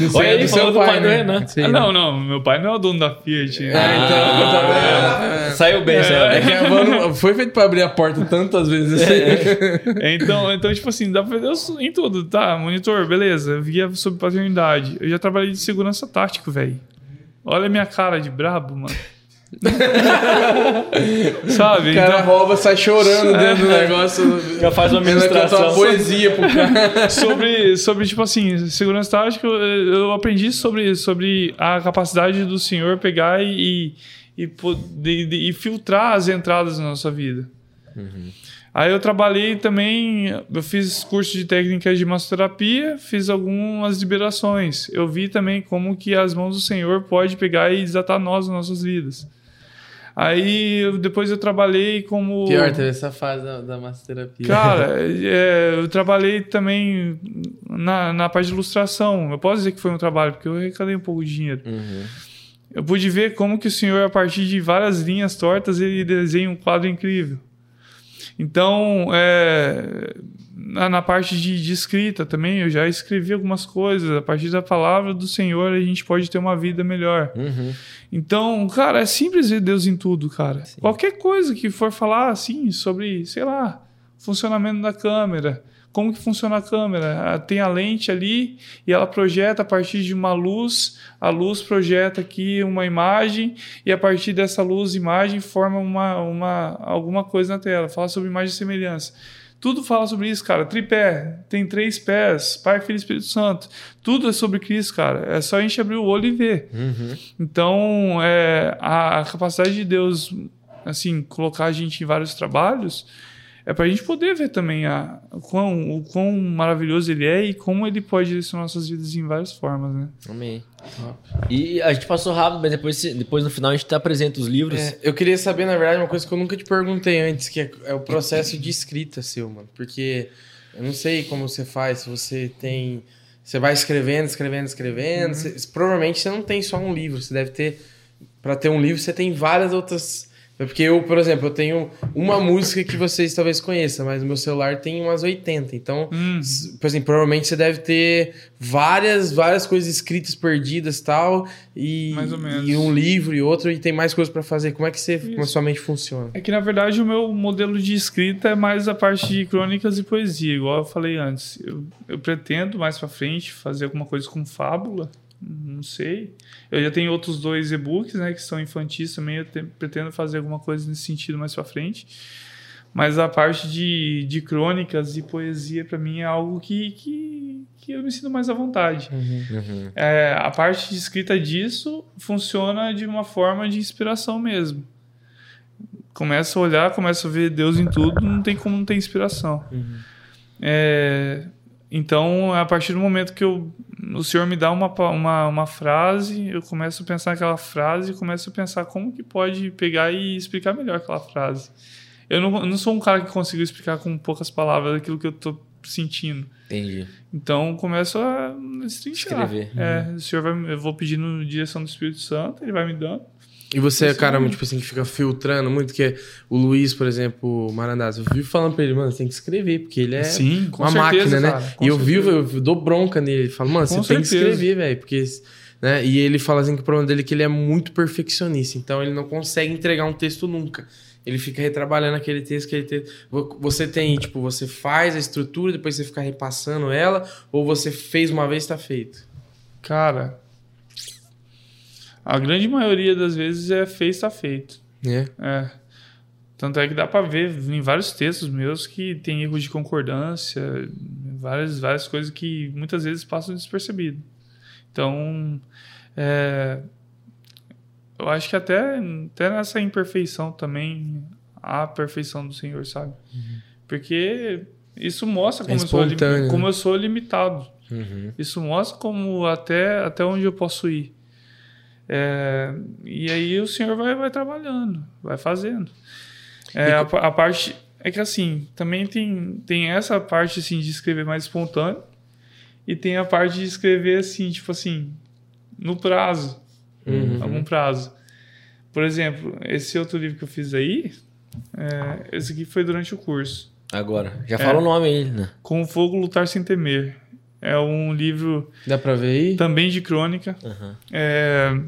Não sei, Olha é do falou seu do pai, pai do né? Renan. Sei, Ah, né? não, não, meu pai não é o dono da Fiat. É, né? então, eu também- Saiu bem, saiu É bem. que a van foi feito pra abrir a porta tantas vezes assim. É, (laughs) Então, então, tipo assim, dá pra ver em tudo, tá? Monitor, beleza. Eu via sobre paternidade. Eu já trabalhei de segurança tático, velho. Olha a minha cara de brabo, mano. (laughs) Sabe? O cara Então, rouba, sai chorando dentro do negócio. Já faz uma administração. uma poesia pro cara. (laughs) sobre, sobre, tipo assim, segurança tática, eu, eu aprendi sobre, sobre a capacidade do senhor pegar e, e, poder, e filtrar as entradas na nossa vida. Aí eu trabalhei também, eu fiz curso de técnicas de massoterapia, fiz algumas liberações. Eu vi também como que as mãos do Senhor pode pegar e desatar nós nas nossas vidas. Aí eu- depois eu trabalhei como Pior, teve essa fase da, da massoterapia. Cara, (laughs) é, eu trabalhei também na, na parte de ilustração. Eu posso dizer que foi um trabalho, porque eu arrecadei um pouco de dinheiro. Uhum. Eu pude ver como que o senhor, a partir de várias linhas tortas, ele desenha um quadro incrível. Então, é, na, na parte de, de escrita também, eu já escrevi algumas coisas. A partir da palavra do Senhor, a gente pode ter uma vida melhor. Uhum. Então, cara, é simples ver Deus em tudo, cara. Qualquer coisa que for falar, assim, sobre, sei lá, funcionamento da câmera, como que funciona a câmera? Ah, Tem a lente ali e ela projeta a partir de uma luz, a luz projeta aqui uma imagem e a partir dessa luz, imagem, forma uma, uma, alguma coisa na tela. Fala sobre imagem e semelhança. Tudo fala sobre isso, cara. Tripé, tem três pés, Pai, Filho e Espírito Santo. Tudo é sobre Cristo, cara. É só a gente abrir o olho e ver. Uhum. Então, é, a, a capacidade de Deus, assim, colocar a gente em vários trabalhos é para a gente poder ver também a, o, quão, o quão maravilhoso ele é e como ele pode direcionar nossas vidas em várias formas, né? Amém. E a gente passou rápido, mas depois, depois no final a gente te apresenta os livros. É, eu queria saber, na verdade, uma coisa que eu nunca te perguntei antes, que é, é o processo de escrita seu, mano. Porque eu não sei como você faz, se você tem. Você vai escrevendo, escrevendo, escrevendo. Você- provavelmente você não tem só um livro, você deve ter. Pra ter um livro, você tem várias outras. Porque eu, por exemplo, eu tenho uma música que vocês talvez conheçam, mas no meu celular tem umas 80. Então, Hum. por exemplo, provavelmente você deve ter várias, várias coisas escritas perdidas tal, e, e um livro e outro, e tem mais coisas pra fazer. Como é que você, como a sua mente funciona? É que, na verdade, o meu modelo de escrita é mais a parte de crônicas e poesia, igual eu falei antes. Eu, eu pretendo, mais pra frente, fazer alguma coisa com fábula, não sei. Eu já tenho outros dois e-books, né, que são infantis também, eu te- pretendo fazer alguma coisa nesse sentido mais pra frente. Mas a parte de, de crônicas e poesia, pra mim, é algo que, que, que eu me sinto mais à vontade. Uhum. É, a parte de escrita disso funciona de uma forma de inspiração mesmo. Começa a olhar, começa a ver Deus em tudo, não tem como não ter inspiração. É, então, a partir do momento que eu, o Senhor me dá uma, uma, uma frase, eu começo a pensar naquela frase e começo a pensar como que pode pegar e explicar melhor aquela frase. Eu não, eu não sou um cara que consigo explicar com poucas palavras aquilo que eu estou sentindo. Entendi. Então começo a destrinchar. Escrever. É, o senhor vai, eu vou pedindo direção do Espírito Santo, ele vai me dando. E você é cara, tipo assim, que fica filtrando muito, que é o Luiz, por exemplo, o Marandás, eu vivo falando pra ele, mano, você tem que escrever, porque ele é Sim, com uma certeza, máquina, né? cara, com e eu certeza. vivo, eu dou bronca nele, falo, mano, você Com tem que certeza. escrever, velho, porque... Né? E ele fala assim que o problema dele é que ele é muito perfeccionista, então ele não consegue entregar um texto nunca. Ele fica retrabalhando aquele texto, aquele texto. Vo- Você tem, tipo, você faz a estrutura, depois você fica repassando ela, ou você fez uma vez e tá feito. Cara, a grande maioria das vezes é fez, tá feito. Né? É. Tanto é que dá para ver em vários textos meus que tem erros de concordância, várias, várias coisas que muitas vezes passam despercebido. Então, é, eu acho que até, até nessa imperfeição também há a perfeição do Senhor, sabe? Uhum. Porque isso mostra como, é eu, sou, né? como eu sou limitado. Uhum. Isso mostra como até, até onde eu posso ir. É, e aí o Senhor vai, vai trabalhando, vai fazendo. É, a, a, parte é que assim, também tem, tem essa parte assim, de escrever mais espontâneo e tem a parte de escrever assim, tipo assim, no prazo. Uhum. Algum prazo. Por exemplo, esse outro livro que eu fiz aí, é, esse aqui foi durante o curso. Agora, já fala é, o nome aí, né? Com Fogo Lutar Sem Temer. É um livro. Dá pra ver aí? Também de crônica. Uhum. É,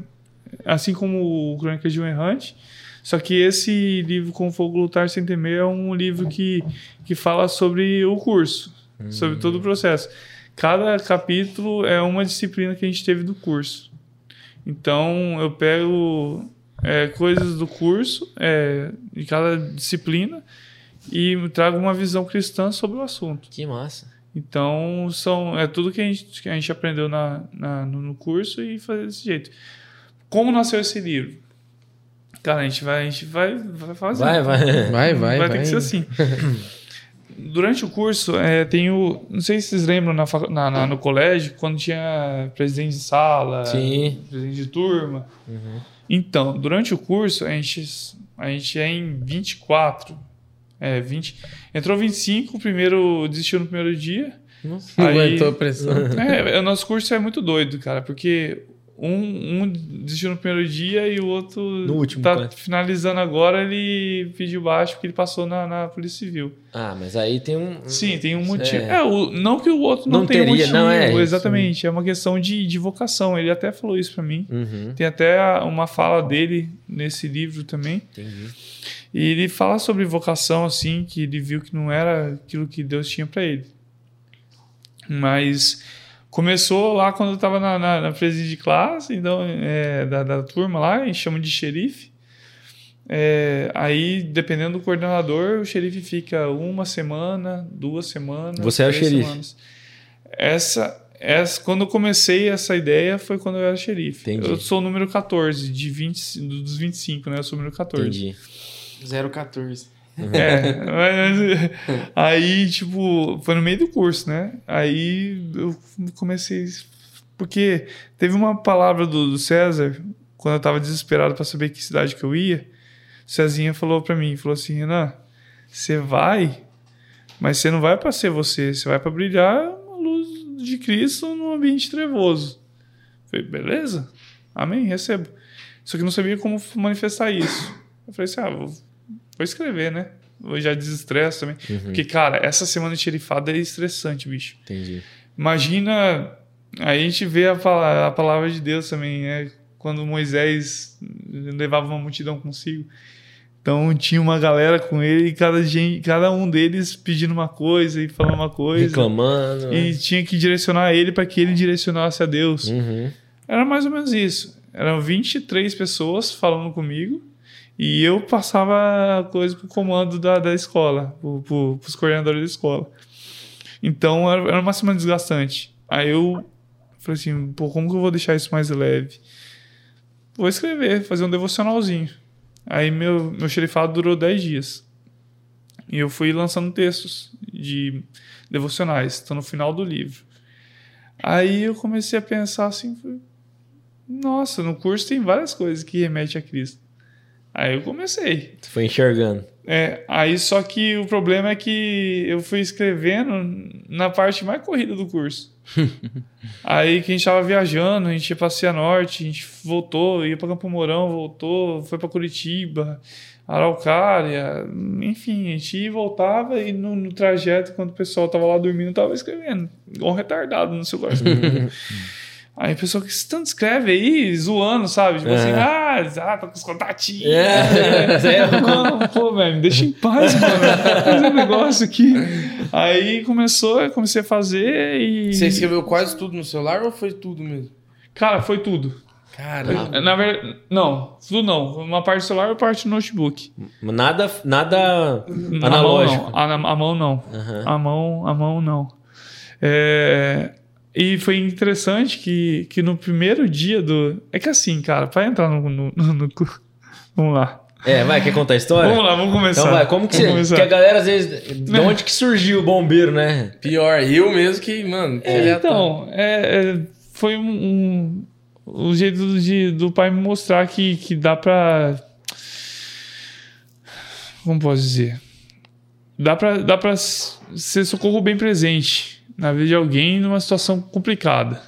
assim como o Crônica de um Errante. Só que esse livro, Com Fogo Lutar Sem Temer, é um livro que, que fala sobre o curso, uhum. sobre todo o processo. Cada capítulo é uma disciplina que a gente teve do curso. Então, eu pego é, coisas do curso, é, de cada disciplina, e trago uma visão cristã sobre o assunto. Que massa. Então, são, é tudo que a gente, que a gente aprendeu na, na no curso e fazer desse jeito. Como nasceu esse livro? Cara, a gente vai, a gente vai, vai fazer. Vai, vai. Vai, (laughs) vai. Vai, vai ter que ser assim. (laughs) Durante o curso, é, tem o. Não sei se vocês lembram na, na, na, no colégio, quando tinha presidente de sala, Sim. presidente de turma. Uhum. Então, durante o curso, a gente, a gente é em 24. É, 20. Entrou 25, o primeiro desistiu no primeiro dia. Nossa, aí, aguentou a pressão. É, o nosso curso é muito doido, cara, porque um, um desistiu no primeiro dia e o outro no último, tá cara. finalizando agora, ele pediu baixo porque ele passou na, na Polícia Civil. Ah, mas aí tem um. Sim, tem um motivo. É, é o, não que o outro não, não tenha teria, motivo. Não é exatamente. Isso. É uma questão de, de vocação. Ele até falou isso para mim. Uhum. Tem até uma fala dele nesse livro também. Entendi. E ele fala sobre vocação, assim, que ele viu que não era aquilo que Deus tinha para ele. Mas Começou lá quando eu estava na, na, na presidência de classe, então, é, da, da turma lá, a gente chama de xerife. É, aí, dependendo do coordenador, o xerife fica uma semana, duas semanas. Você é o xerife? Semanas. Essa, essa, quando eu comecei essa ideia foi quando eu era xerife. Entendi. Eu sou o número 14, de 20, dos 25, né? Eu sou o número 14. Entendi. 014. É, (laughs) mas, aí, tipo, foi no meio do curso, né? Aí eu comecei. Porque teve uma palavra do, do César, quando eu tava desesperado para saber que cidade que eu ia. O Cezinha falou para mim: falou assim, Renan, você vai, mas você não vai para ser você, você vai para brilhar a luz de Cristo num ambiente trevoso. Eu falei, beleza, amém, recebo. Só que não sabia como manifestar isso. Eu falei assim: ah, vou Vou escrever, né? Vou já desestresse também. Uhum. Porque, cara, essa semana de xerifada é estressante, bicho. Entendi. Imagina. A gente vê a palavra, a palavra de Deus também, né? Quando Moisés levava uma multidão consigo. Então tinha uma galera com ele e cada, gente, cada um deles pedindo uma coisa e falando uma coisa. Reclamando. E é. tinha que direcionar ele para que ele direcionasse a Deus. Uhum. Era mais ou menos isso. Eram 23 pessoas falando comigo e eu passava a coisa pro comando da, da escola, pro, pro, pros coordenadores da escola. Então era, era uma semana desgastante. Aí eu falei assim, pô, como que eu vou deixar isso mais leve? Vou escrever, fazer um devocionalzinho. Aí meu, meu xerifado durou 10 dias. E eu fui lançando textos de devocionais, estão no final do livro. Aí eu comecei a pensar assim, nossa, no curso tem várias coisas que remetem a Cristo. Aí eu comecei. Tu foi enxergando. É, aí só que o problema é que eu fui escrevendo na parte mais corrida do curso. (laughs) aí que a gente tava viajando, a gente ia pra Cianorte, a gente voltou, ia pra Campo Mourão, voltou, foi pra Curitiba, Araucária, enfim, a gente ia e voltava e no, no trajeto, quando o pessoal tava lá dormindo, tava escrevendo, igual um retardado no celular. (laughs) Aí a pessoa que tanto escreve aí, zoando, sabe? Tipo assim, ah, ah, tá com os contatinhos. É, (laughs) é. (laughs) Não, pô, velho, me deixa em paz, mano. Fazer um negócio aqui. Aí começou, eu comecei a fazer e. Você escreveu quase tudo no celular ou foi tudo mesmo? Cara, foi tudo. Caramba. Na verdade, não, tudo não. Uma parte celular e uma parte notebook. Nada, nada A analógico. mão não. A, a mão não. Aham. A mão, a mão não. É, e foi interessante que, que no primeiro dia do. É que assim, cara, para entrar no, no, no- no- (laughs) Vamos lá. É, vai, quer contar a história? Vamos lá, vamos começar. Então vai, como que Vamos você. começar. Que a galera às vezes. De onde que surgiu o bombeiro, né? Pior, eu mesmo que, mano. que ele É, é então, é, é, foi um, um, um jeito de, do pai me mostrar que, que dá pra. Como posso dizer? Dá pra, dá pra ser socorro bem presente na vida de alguém numa situação complicada.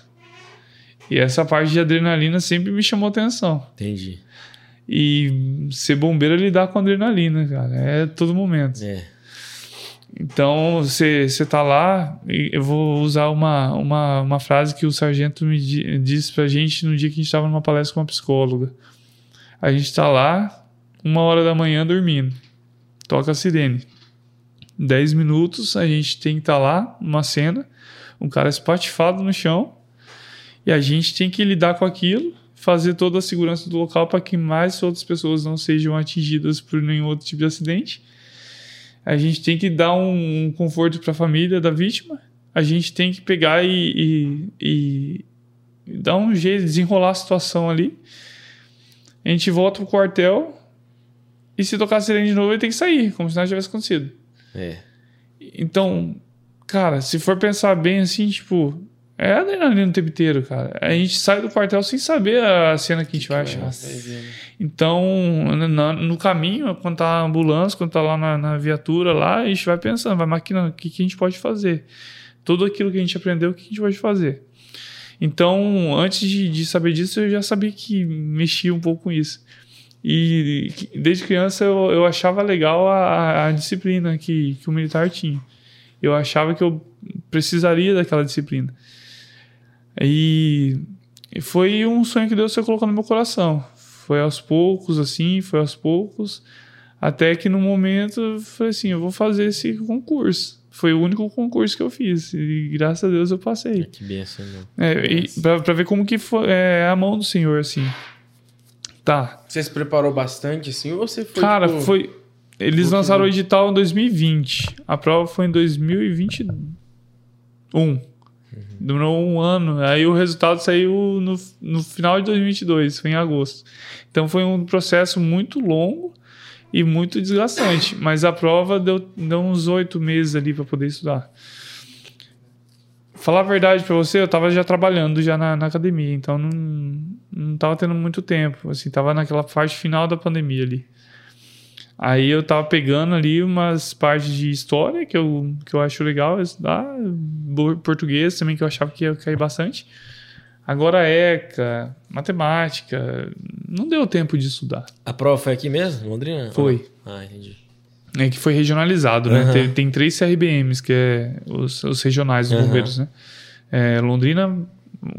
E essa parte de adrenalina sempre me chamou atenção. Entendi. E ser bombeiro é lidar com adrenalina, cara. É todo momento. É. Então, você tá lá, e eu vou usar uma, uma, uma frase que o sargento me di- disse pra gente no dia que a gente tava numa palestra com uma psicóloga. A gente tá lá, uma hora da manhã dormindo. Toca a sirene. Dez minutos, a gente tem que estar lá, numa cena, um cara espatifado no chão, e a gente tem que lidar com aquilo, fazer toda a segurança do local para que mais outras pessoas não sejam atingidas por nenhum outro tipo de acidente. A gente tem que dar um, um conforto para a família da vítima. A gente tem que pegar e, e, e dar um jeito, desenrolar a situação ali. A gente volta pro quartel e se tocar a sirene de novo, ele tem que sair, como se nada tivesse acontecido. É. Então, cara, se for pensar bem assim, tipo, é adrenalina o tempo inteiro, cara. A gente sai do quartel sem saber a cena que a gente vai achar. Então, no, no caminho, quando tá a ambulância, quando tá lá na, na viatura, lá, a gente vai pensando, vai maquinando o que, que a gente pode fazer. Tudo aquilo que a gente aprendeu, o que a gente pode fazer. Então, antes de, de saber disso, eu já sabia que mexia um pouco com isso. E desde criança eu, eu achava legal a, a- disciplina que, que o militar tinha. Eu achava que eu precisaria daquela disciplina. E foi um sonho que Deus colocando no meu coração. Foi aos poucos, assim, foi aos poucos. Até que no momento eu falei assim: eu vou fazer esse concurso. Foi o único concurso que eu fiz. E graças a Deus eu passei. Que benção, mano. É, pra, pra ver como que foi, é a mão do Senhor, assim. Tá. Você se preparou bastante assim ou você foi. Cara, tipo, foi. Eles lançaram o edital em 2020. A prova foi em 2021. Demorou um ano. Aí o resultado saiu no, no final de 2022, foi em agosto. Então foi um processo muito longo e muito desgastante. Mas a prova deu, deu uns oito meses ali para poder estudar. Falar a verdade para você, eu tava já trabalhando já na, na academia, então não, não tava tendo muito tempo. Assim, tava naquela parte final da pandemia ali. Aí eu tava pegando ali umas partes de história que eu, que eu acho legal estudar, bo- português também que eu achava que ia cair bastante. Agora ECA, matemática, não deu tempo de estudar. A prova foi aqui mesmo, Londrina? Foi. Ah, entendi. É que foi regionalizado, né? Aham. Tem, tem três CRBMs, que é os, os regionais dos Aham. bombeiros, né? É, Londrina,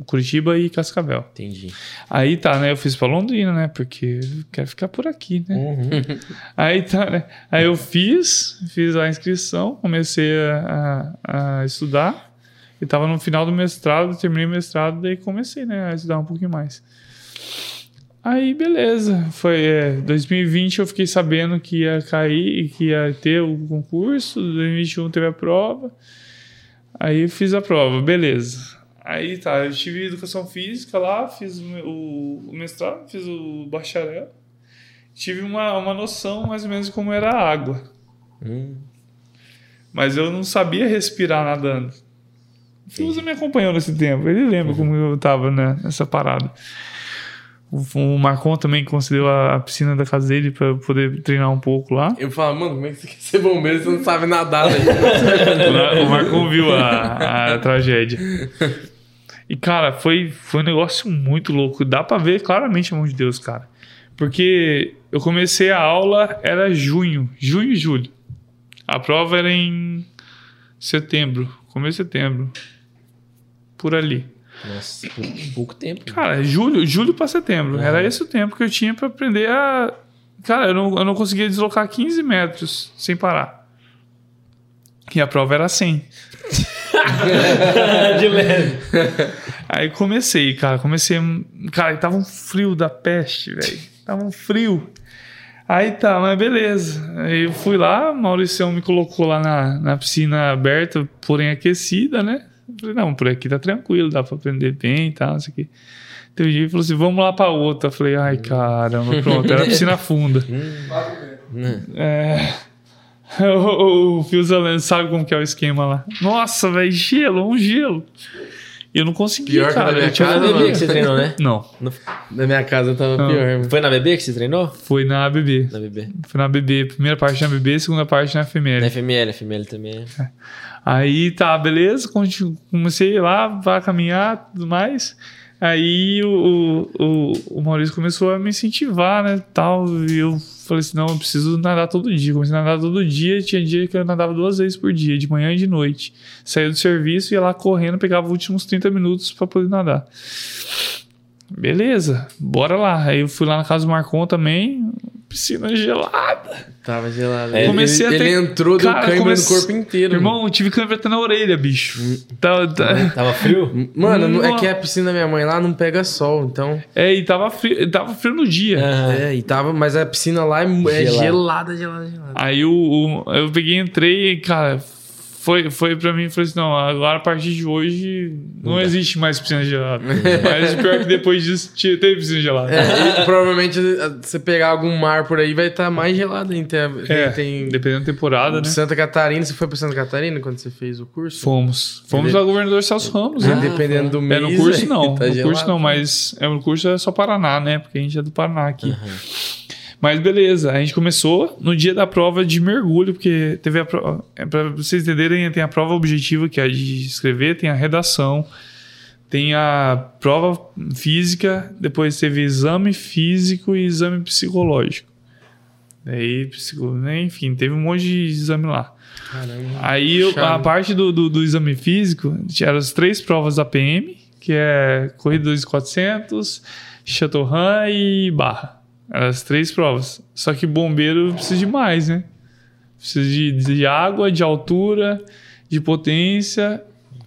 Curitiba e Cascavel. Entendi. Aí tá, né? Eu fiz pra Londrina, né? Porque eu quero ficar por aqui, né? Uhum. (laughs) Aí tá, né? Aí eu fiz, fiz a inscrição, comecei a, a, a estudar. E tava no final do mestrado, terminei o mestrado, daí comecei, né, a estudar um pouquinho mais. Aí, beleza. Foi é, 2020 eu fiquei sabendo que ia cair e que ia ter o concurso. 2021 teve a prova. Aí eu fiz a prova, beleza. Aí tá, eu tive educação física lá, fiz o, o, mestrado, fiz o bacharel. Tive uma, uma noção mais ou menos de como era a água. Hum, Mas eu não sabia respirar nadando. O Fiuza me acompanhou nesse tempo. Ele lembra como eu tava né, nessa parada. O, Marcon também concedeu a, a piscina da casa dele pra eu poder treinar um pouco lá. Eu falo, mano, como é que você quer ser bombeiro se você não sabe nadar, velho? o Marcon viu a, a tragédia. E, cara, foi, foi um negócio muito louco. Dá pra ver claramente a mão de Deus, cara. Porque eu comecei a aula, era junho, junho e julho. A prova era em setembro, começo de setembro. Por ali. Nossa, pou- pouco tempo. Cara, julho, julho pra setembro. Era esse o tempo que eu tinha pra aprender a. Cara, eu não, eu não conseguia deslocar 15 metros sem parar. E a prova era 100. (laughs) de leve. Aí comecei, cara. Comecei. Cara, tava um frio da peste, velho. Tava um frio. Aí tá, mas beleza. Aí eu fui lá, Mauricião me colocou lá na, na piscina aberta, porém aquecida, né? Falei, não, por aqui tá tranquilo, dá pra aprender bem e tal, não sei o quê. Teve dia e falou assim: vamos lá pra outra. Eu falei, ai caramba, pronto, era (laughs) piscina funda. é. (laughs) O, o Fio Zalando sabe como que é o esquema lá. Nossa, velho, gelo, um gelo. E eu não consegui, Pior que cara. na minha Foi na casa, BB que você treinou, né? Não, Na minha casa tava Não. pior. Foi na BB que você treinou? foi na ABB. Na BB. Foi na ABB. Primeira parte na ABB, segunda parte na FML. Na FML, FML também. Aí tá, beleza, comecei lá, vai caminhar tudo mais. Aí o, o, o Maurício começou a me incentivar, né, tal, e eu falei assim, não, eu preciso nadar todo dia. Comecei a nadar todo dia, tinha dia que eu nadava duas vezes por dia, de manhã e de noite. Saía do serviço, ia lá correndo, pegava os últimos 30 minutos pra poder nadar. Beleza, bora lá. Aí eu fui lá na casa do Marcon também, piscina gelada. Tava gelado. É, ele, comecei a ele ter- entrou, deu Cara, câimbra comece- no corpo inteiro. Irmão, eu tive câmera até na orelha, bicho. Tá, tá- Tava frio? Mano, não- é que a piscina da minha mãe lá não pega sol, então. É, e tava frio, tava frio no dia. Aham. É, e tava, mas a piscina lá é, é Gelada. gelada, gelada, gelada. Aí o, o- eu peguei, entrei e, cara, foi, foi pra mim e falei assim: não, agora a partir de hoje não, existe mais piscina gelada. (laughs) Mas o pior é que depois disso teve piscina gelada. É, e provavelmente eh, você pegar algum mar por aí vai estar mais gelado. Tem, É, tem dependendo da temporada, né? Santa Catarina, você foi pra Santa Catarina quando você fez o curso? Fomos. Fomos lá governador Celso Ramos, né? dependendo do É, mês. no curso não. tá no curso gelado. não, mas é, no curso é só Paraná, né? Porque a gente é do Paraná aqui. Mas beleza, a gente começou no dia da prova de mergulho, porque teve a prova. É, pra vocês entenderem, tem a prova objetiva, que é a de escrever, tem a redação, tem a prova física, depois teve exame físico e exame psicológico. Daí, né, enfim, teve um monte de exame lá. Caramba. Aí eu- a parte do, do, do exame físico tinha as três provas da PM, que é corrida 2400, Chateau Run e barra. As três provas. Só que bombeiro precisa de mais, né? Precisa de, de água, de altura, de potência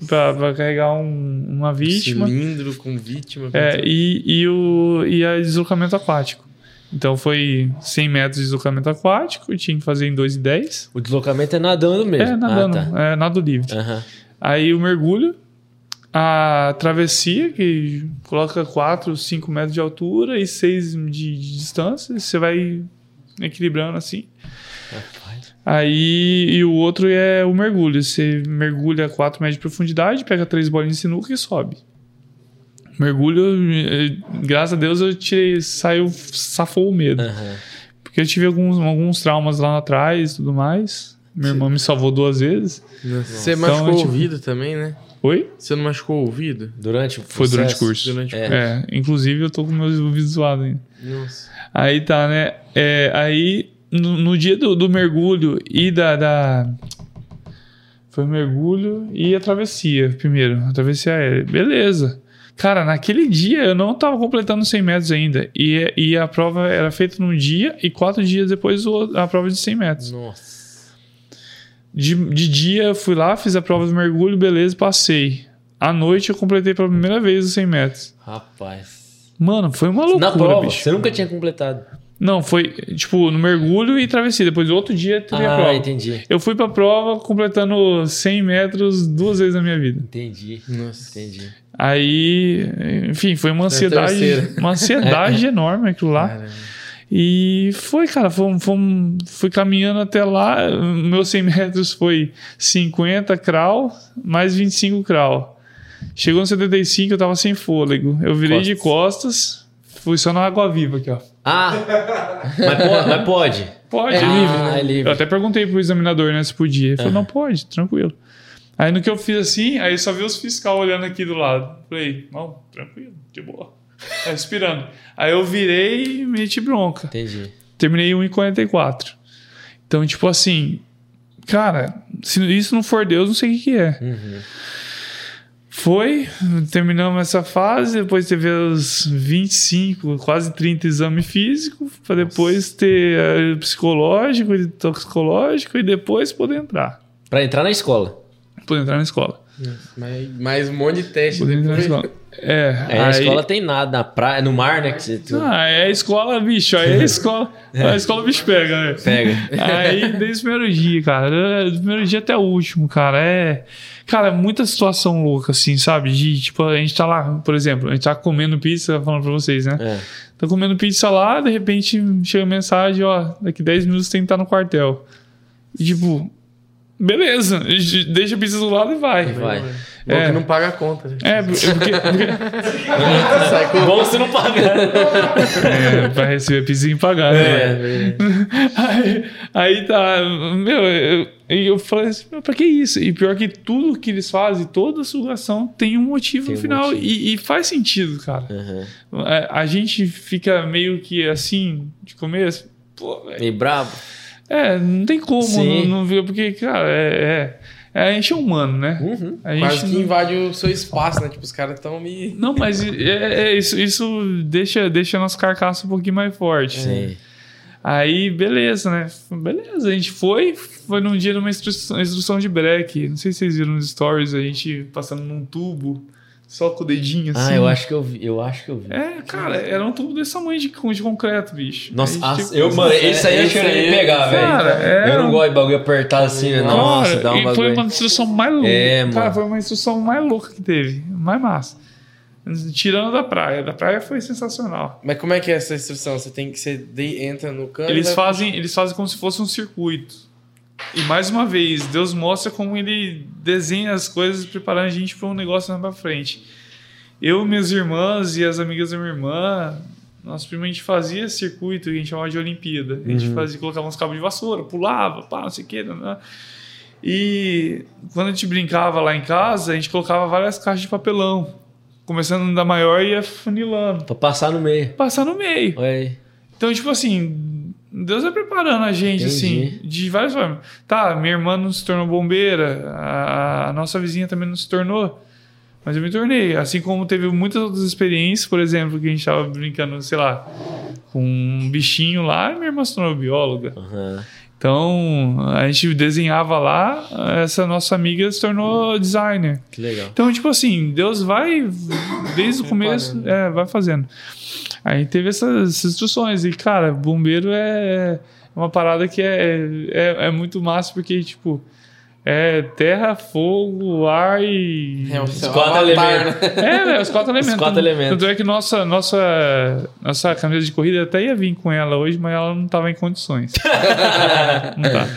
para carregar um- uma vítima. Cilindro com vítima. com É, e, e, o, e a deslocamento aquático. Então foi 100 metros de deslocamento aquático, tinha que fazer em 2 e 10. O deslocamento é nadando mesmo. É, nadando, Ah, tá. é nado livre. Aham. Aí o mergulho, a travessia, que coloca 4, 5 metros de altura e 6 de, de distância, você vai equilibrando assim. Aí e o outro é o mergulho. Você mergulha 4 metros de profundidade, pega três bolinhas de sinuca e sobe. Mergulho, eh, graças a Deus eu tirei, saiu, safou o medo. Aham. Porque eu tive alguns, alguns traumas lá atrás e tudo mais. Minha irmã me salvou duas vezes. Você Então, machucou o tipo- ouvido também, né? Oi? Você não machucou o ouvido? Durante o Foi durante o processo? curso. Durante o É. É, inclusive eu tô com meus ouvidos zoados ainda. Nossa. Aí tá, né? É, aí, no, no dia do, do mergulho e da, da- Foi mergulho e a travessia, primeiro. A travessia aérea. Beleza. Cara, naquele dia eu não tava completando 100 metros ainda. E, e a prova era feita num dia e quatro dias depois a prova de 100 metros. Nossa. De, de dia eu fui lá, fiz a prova do mergulho, beleza, passei. À noite eu completei pela primeira vez os 100 metros. Rapaz. Mano, foi uma loucura, Na prova, bicho. você nunca tinha completado. Não, foi tipo no mergulho e travessia. Depois outro dia teve a Ah, prova. entendi. Eu fui pra prova completando 100 metros duas vezes na minha vida. Entendi. Nossa. Entendi. Aí, enfim, foi uma ansiedade, uma ansiedade (laughs) enorme aquilo lá. Caramba. E foi, cara, fomos, fomos, fui caminhando até lá. Meus 100 metros foi 50 crawl mais 25 crawl. Chegou no 75, eu tava sem fôlego. Eu virei de costas, fui só na água viva aqui, ó. Ah! mas, po- mas pode. Pode, É é livre. livre, né? É livre. Eu até perguntei pro examinador, né, se podia. Ele falou, Aham. não pode, tranquilo. Aí no que eu fiz assim, aí só vi os fiscal olhando aqui do lado. Falei, não, tranquilo, de boa. (laughs) Respirando. Aí eu virei e meti bronca. Entendi. Terminei 1,44. Então, tipo assim, cara, se isso não for Deus, não sei o que, que é. Uhum. Foi, terminamos essa fase, depois teve os 25, quase 30 exame físico, para depois ter eh, psicológico e toxicológico e depois poder entrar. Pra entrar na escola. Poder entrar na escola. Mais, mais um monte de teste. Depois. É, É, a aí- escola tem nada, na praia, no mar, né? Que você tu Ah, é a escola, bicho. Aí é a (laughs) escola. A escola o bicho pega, né? pega. Aí, desde o primeiro dia, cara. Do primeiro dia até o último, cara. É. Cara, muita situação louca, assim, sabe? De, tipo, a gente tá lá, por exemplo, a gente tá comendo pizza, falando pra vocês, né? É. Tá comendo pizza lá, de repente chega a mensagem, ó, daqui 10 minutos tem que estar no quartel. E tipo, beleza, deixa a pizza do lado e vai. Vai. Bom É. que não paga a conta. É, porque, porque- Sai com... Bom você não pagar. é, pra receber pizza e pagar, né? É. Aí, aí tá, meu, eu, e eu falei assim, meu, pra que isso? E pior que tudo que eles fazem, toda sugação tem um motivo Tem no um final. motivo. E, e faz sentido, cara. Uhum. A, a gente fica meio que assim, de começo, pô, Meio brabo. É, não tem como Sim. não, não ver, porque, cara, é, é, é, a gente é humano, né? Uhum. A gente Quase que invade o seu espaço, né? Tipo, os caras estão me... Não, mas é, é isso, isso deixa, deixa a nossa carcaça um pouquinho mais forte. Sim. Aí, beleza, né? Beleza, a gente foi, foi num dia de uma instrução, instrução de break. Não sei se vocês viram nos stories, a gente passando num tubo, só com o dedinho assim. Ah, eu acho que eu vi. Eu acho que eu vi. É, cara, era um tubo desse tamanho de, de concreto, bicho. Nossa, A ah, tinha- eu, mano, esse aí eu aí- me pegar, velho. Cara, é Eu não um- gosto de bagulho apertado assim, né? Cara, Nossa, dá um e foi uma instrução mais louca. É, Cara, mano. foi uma instrução mais louca que teve. Mais massa. Tirando da praia. Da praia foi sensacional. Mas como é que é essa instrução? Você tem que... Você de- entra no cano... Eles vai- fazem, eles fazem como se fosse um circuito. E mais uma vez, Deus mostra como ele desenha as coisas preparando a gente para um negócio mais pra frente. Eu, minhas irmãs e as amigas da minha irmã, nós primeiro a gente fazia circuito que a gente chamava de Olimpíada. A gente fazia, colocava uns cabos de vassoura, pulava, pá, não sei o quê. Né. E quando a gente brincava lá em casa, a gente colocava várias caixas de papelão. Começando da maior e ia funilando. Pra passar no meio. Passar no meio. Aí. Então, tipo assim, Deus vai preparando a gente, Entendi. assim, de várias formas. Tá, minha irmã não se tornou bombeira, a, a nossa vizinha também não se tornou, mas eu me tornei. Assim como teve muitas outras experiências, por exemplo, que a gente tava brincando, sei lá, com um bichinho lá, e minha irmã se tornou bióloga. Aham. Então, a gente desenhava lá, essa nossa amiga se tornou designer. Que legal. Então, tipo assim, Deus vai, desde o começo, é, vai fazendo. Aí teve essas, essas instruções. E, cara, bombeiro é uma parada que é, é, é muito massa, porque, tipo, é terra, fogo, ar e. É, o Os quatro avatar, elementos. né? É, né, os quatro elementos. (laughs) quatro elementos. Tanto é que nossa, nossa, nossa camisa de corrida até ia vir com ela hoje, mas ela não tava em condições. (laughs) não tá.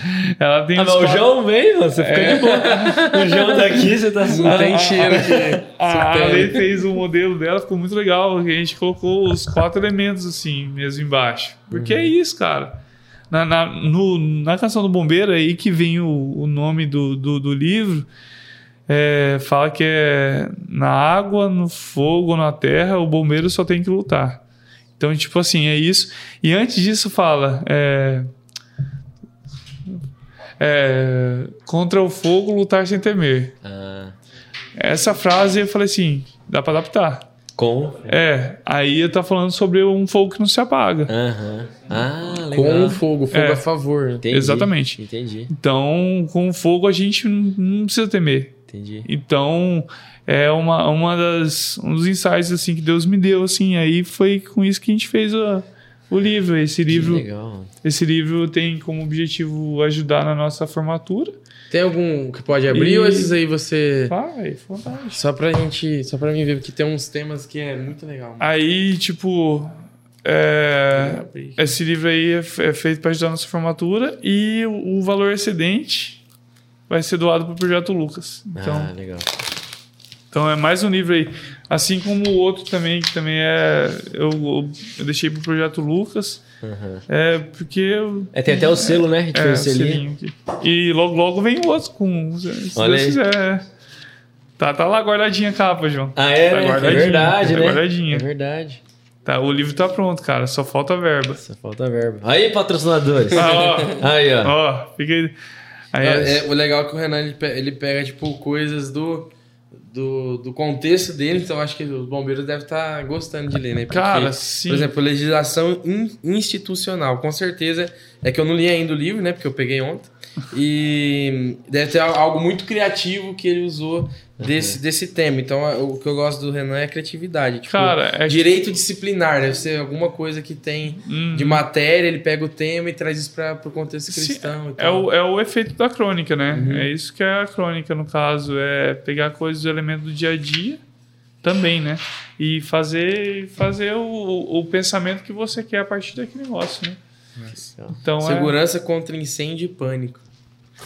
Ela tem Ah, os mas o quatro- João veio, você fica de boa. (laughs) O João daqui, você tá Não tem cheiro aqui. A Ale fez o modelo dela, ficou muito legal. A gente colocou os quatro elementos assim, mesmo embaixo. Porque é isso, cara. Na, na, no- na canção do Bombeiro, é aí que vem o, o nome do, do, do livro. É, fala que é na água, no fogo, na terra, o bombeiro só tem que lutar. Então, tipo assim, é isso. E antes disso, fala. É, é, contra o fogo, lutar sem temer. Ah, Essa frase eu falei assim, dá pra adaptar. Com. É, aí eu tá falando sobre um fogo que não se apaga. Aham. Ah, legal. Com o fogo, fogo É. a favor. Entendi. Exatamente. Entendi, Então, com o fogo a gente não, precisa temer. entendi. Então, é uma, uma das um dos insights assim que Deus me deu assim, aí foi com isso que a gente fez o, o livro. Esse Que livro, legal. esse livro tem como objetivo ajudar na nossa formatura. Tem algum que pode abrir E- ou esses aí você... Vai, vontade. Só pra gente... Só pra mim ver, porque tem uns temas que é muito legal. Aí, tipo, é. Esse livro aí é é feito para ajudar a nossa formatura e o, valor excedente vai ser doado para o Projeto Lucas. Então, ah, legal. então é mais um livro aí. Assim como o outro também, que também é. Eu, eu, eu deixei para o Projeto Lucas. Aham. É porque. Eu, É, tem até o selo, né? A gente é, o selinho. E logo, logo vem o outro com. Se Olha Deus quiser. Tá, tá lá guardadinha a capa, João. Ah, é, Tá? É verdade, tá né? guardadinho. É verdade. Tá, o livro tá pronto, cara. Só falta verba. Só falta verba. Aí, patrocinadores. Ah, ó. (laughs) Aí, ó. Ó, fiquei. Aí, É, é, o legal é que o Renan ele, pe- ele pega tipo coisas do, do, do contexto dele, então acho que os bombeiros devem estar gostando de ler, né? Porque, Cara, sim. Por exemplo, legislação in- institucional, com certeza é que eu não li ainda o livro, né? Porque eu peguei ontem. E deve ter algo muito criativo que ele usou desse, desse tema. Então, o que eu gosto do Renan é a criatividade. Tipo, Cara, é que- direito disciplinar, deve ser alguma coisa que tem Uhum. de matéria, ele pega o tema e traz isso para o contexto Sim, cristão. e É tal. o, é o efeito da crônica, né? Uhum. É isso que é a crônica, no caso. É pegar coisas do elemento do dia a dia também, né? E fazer, fazer o, o pensamento que você quer a partir daquele negócio, né? Então, Segurança contra incêndio e pânico.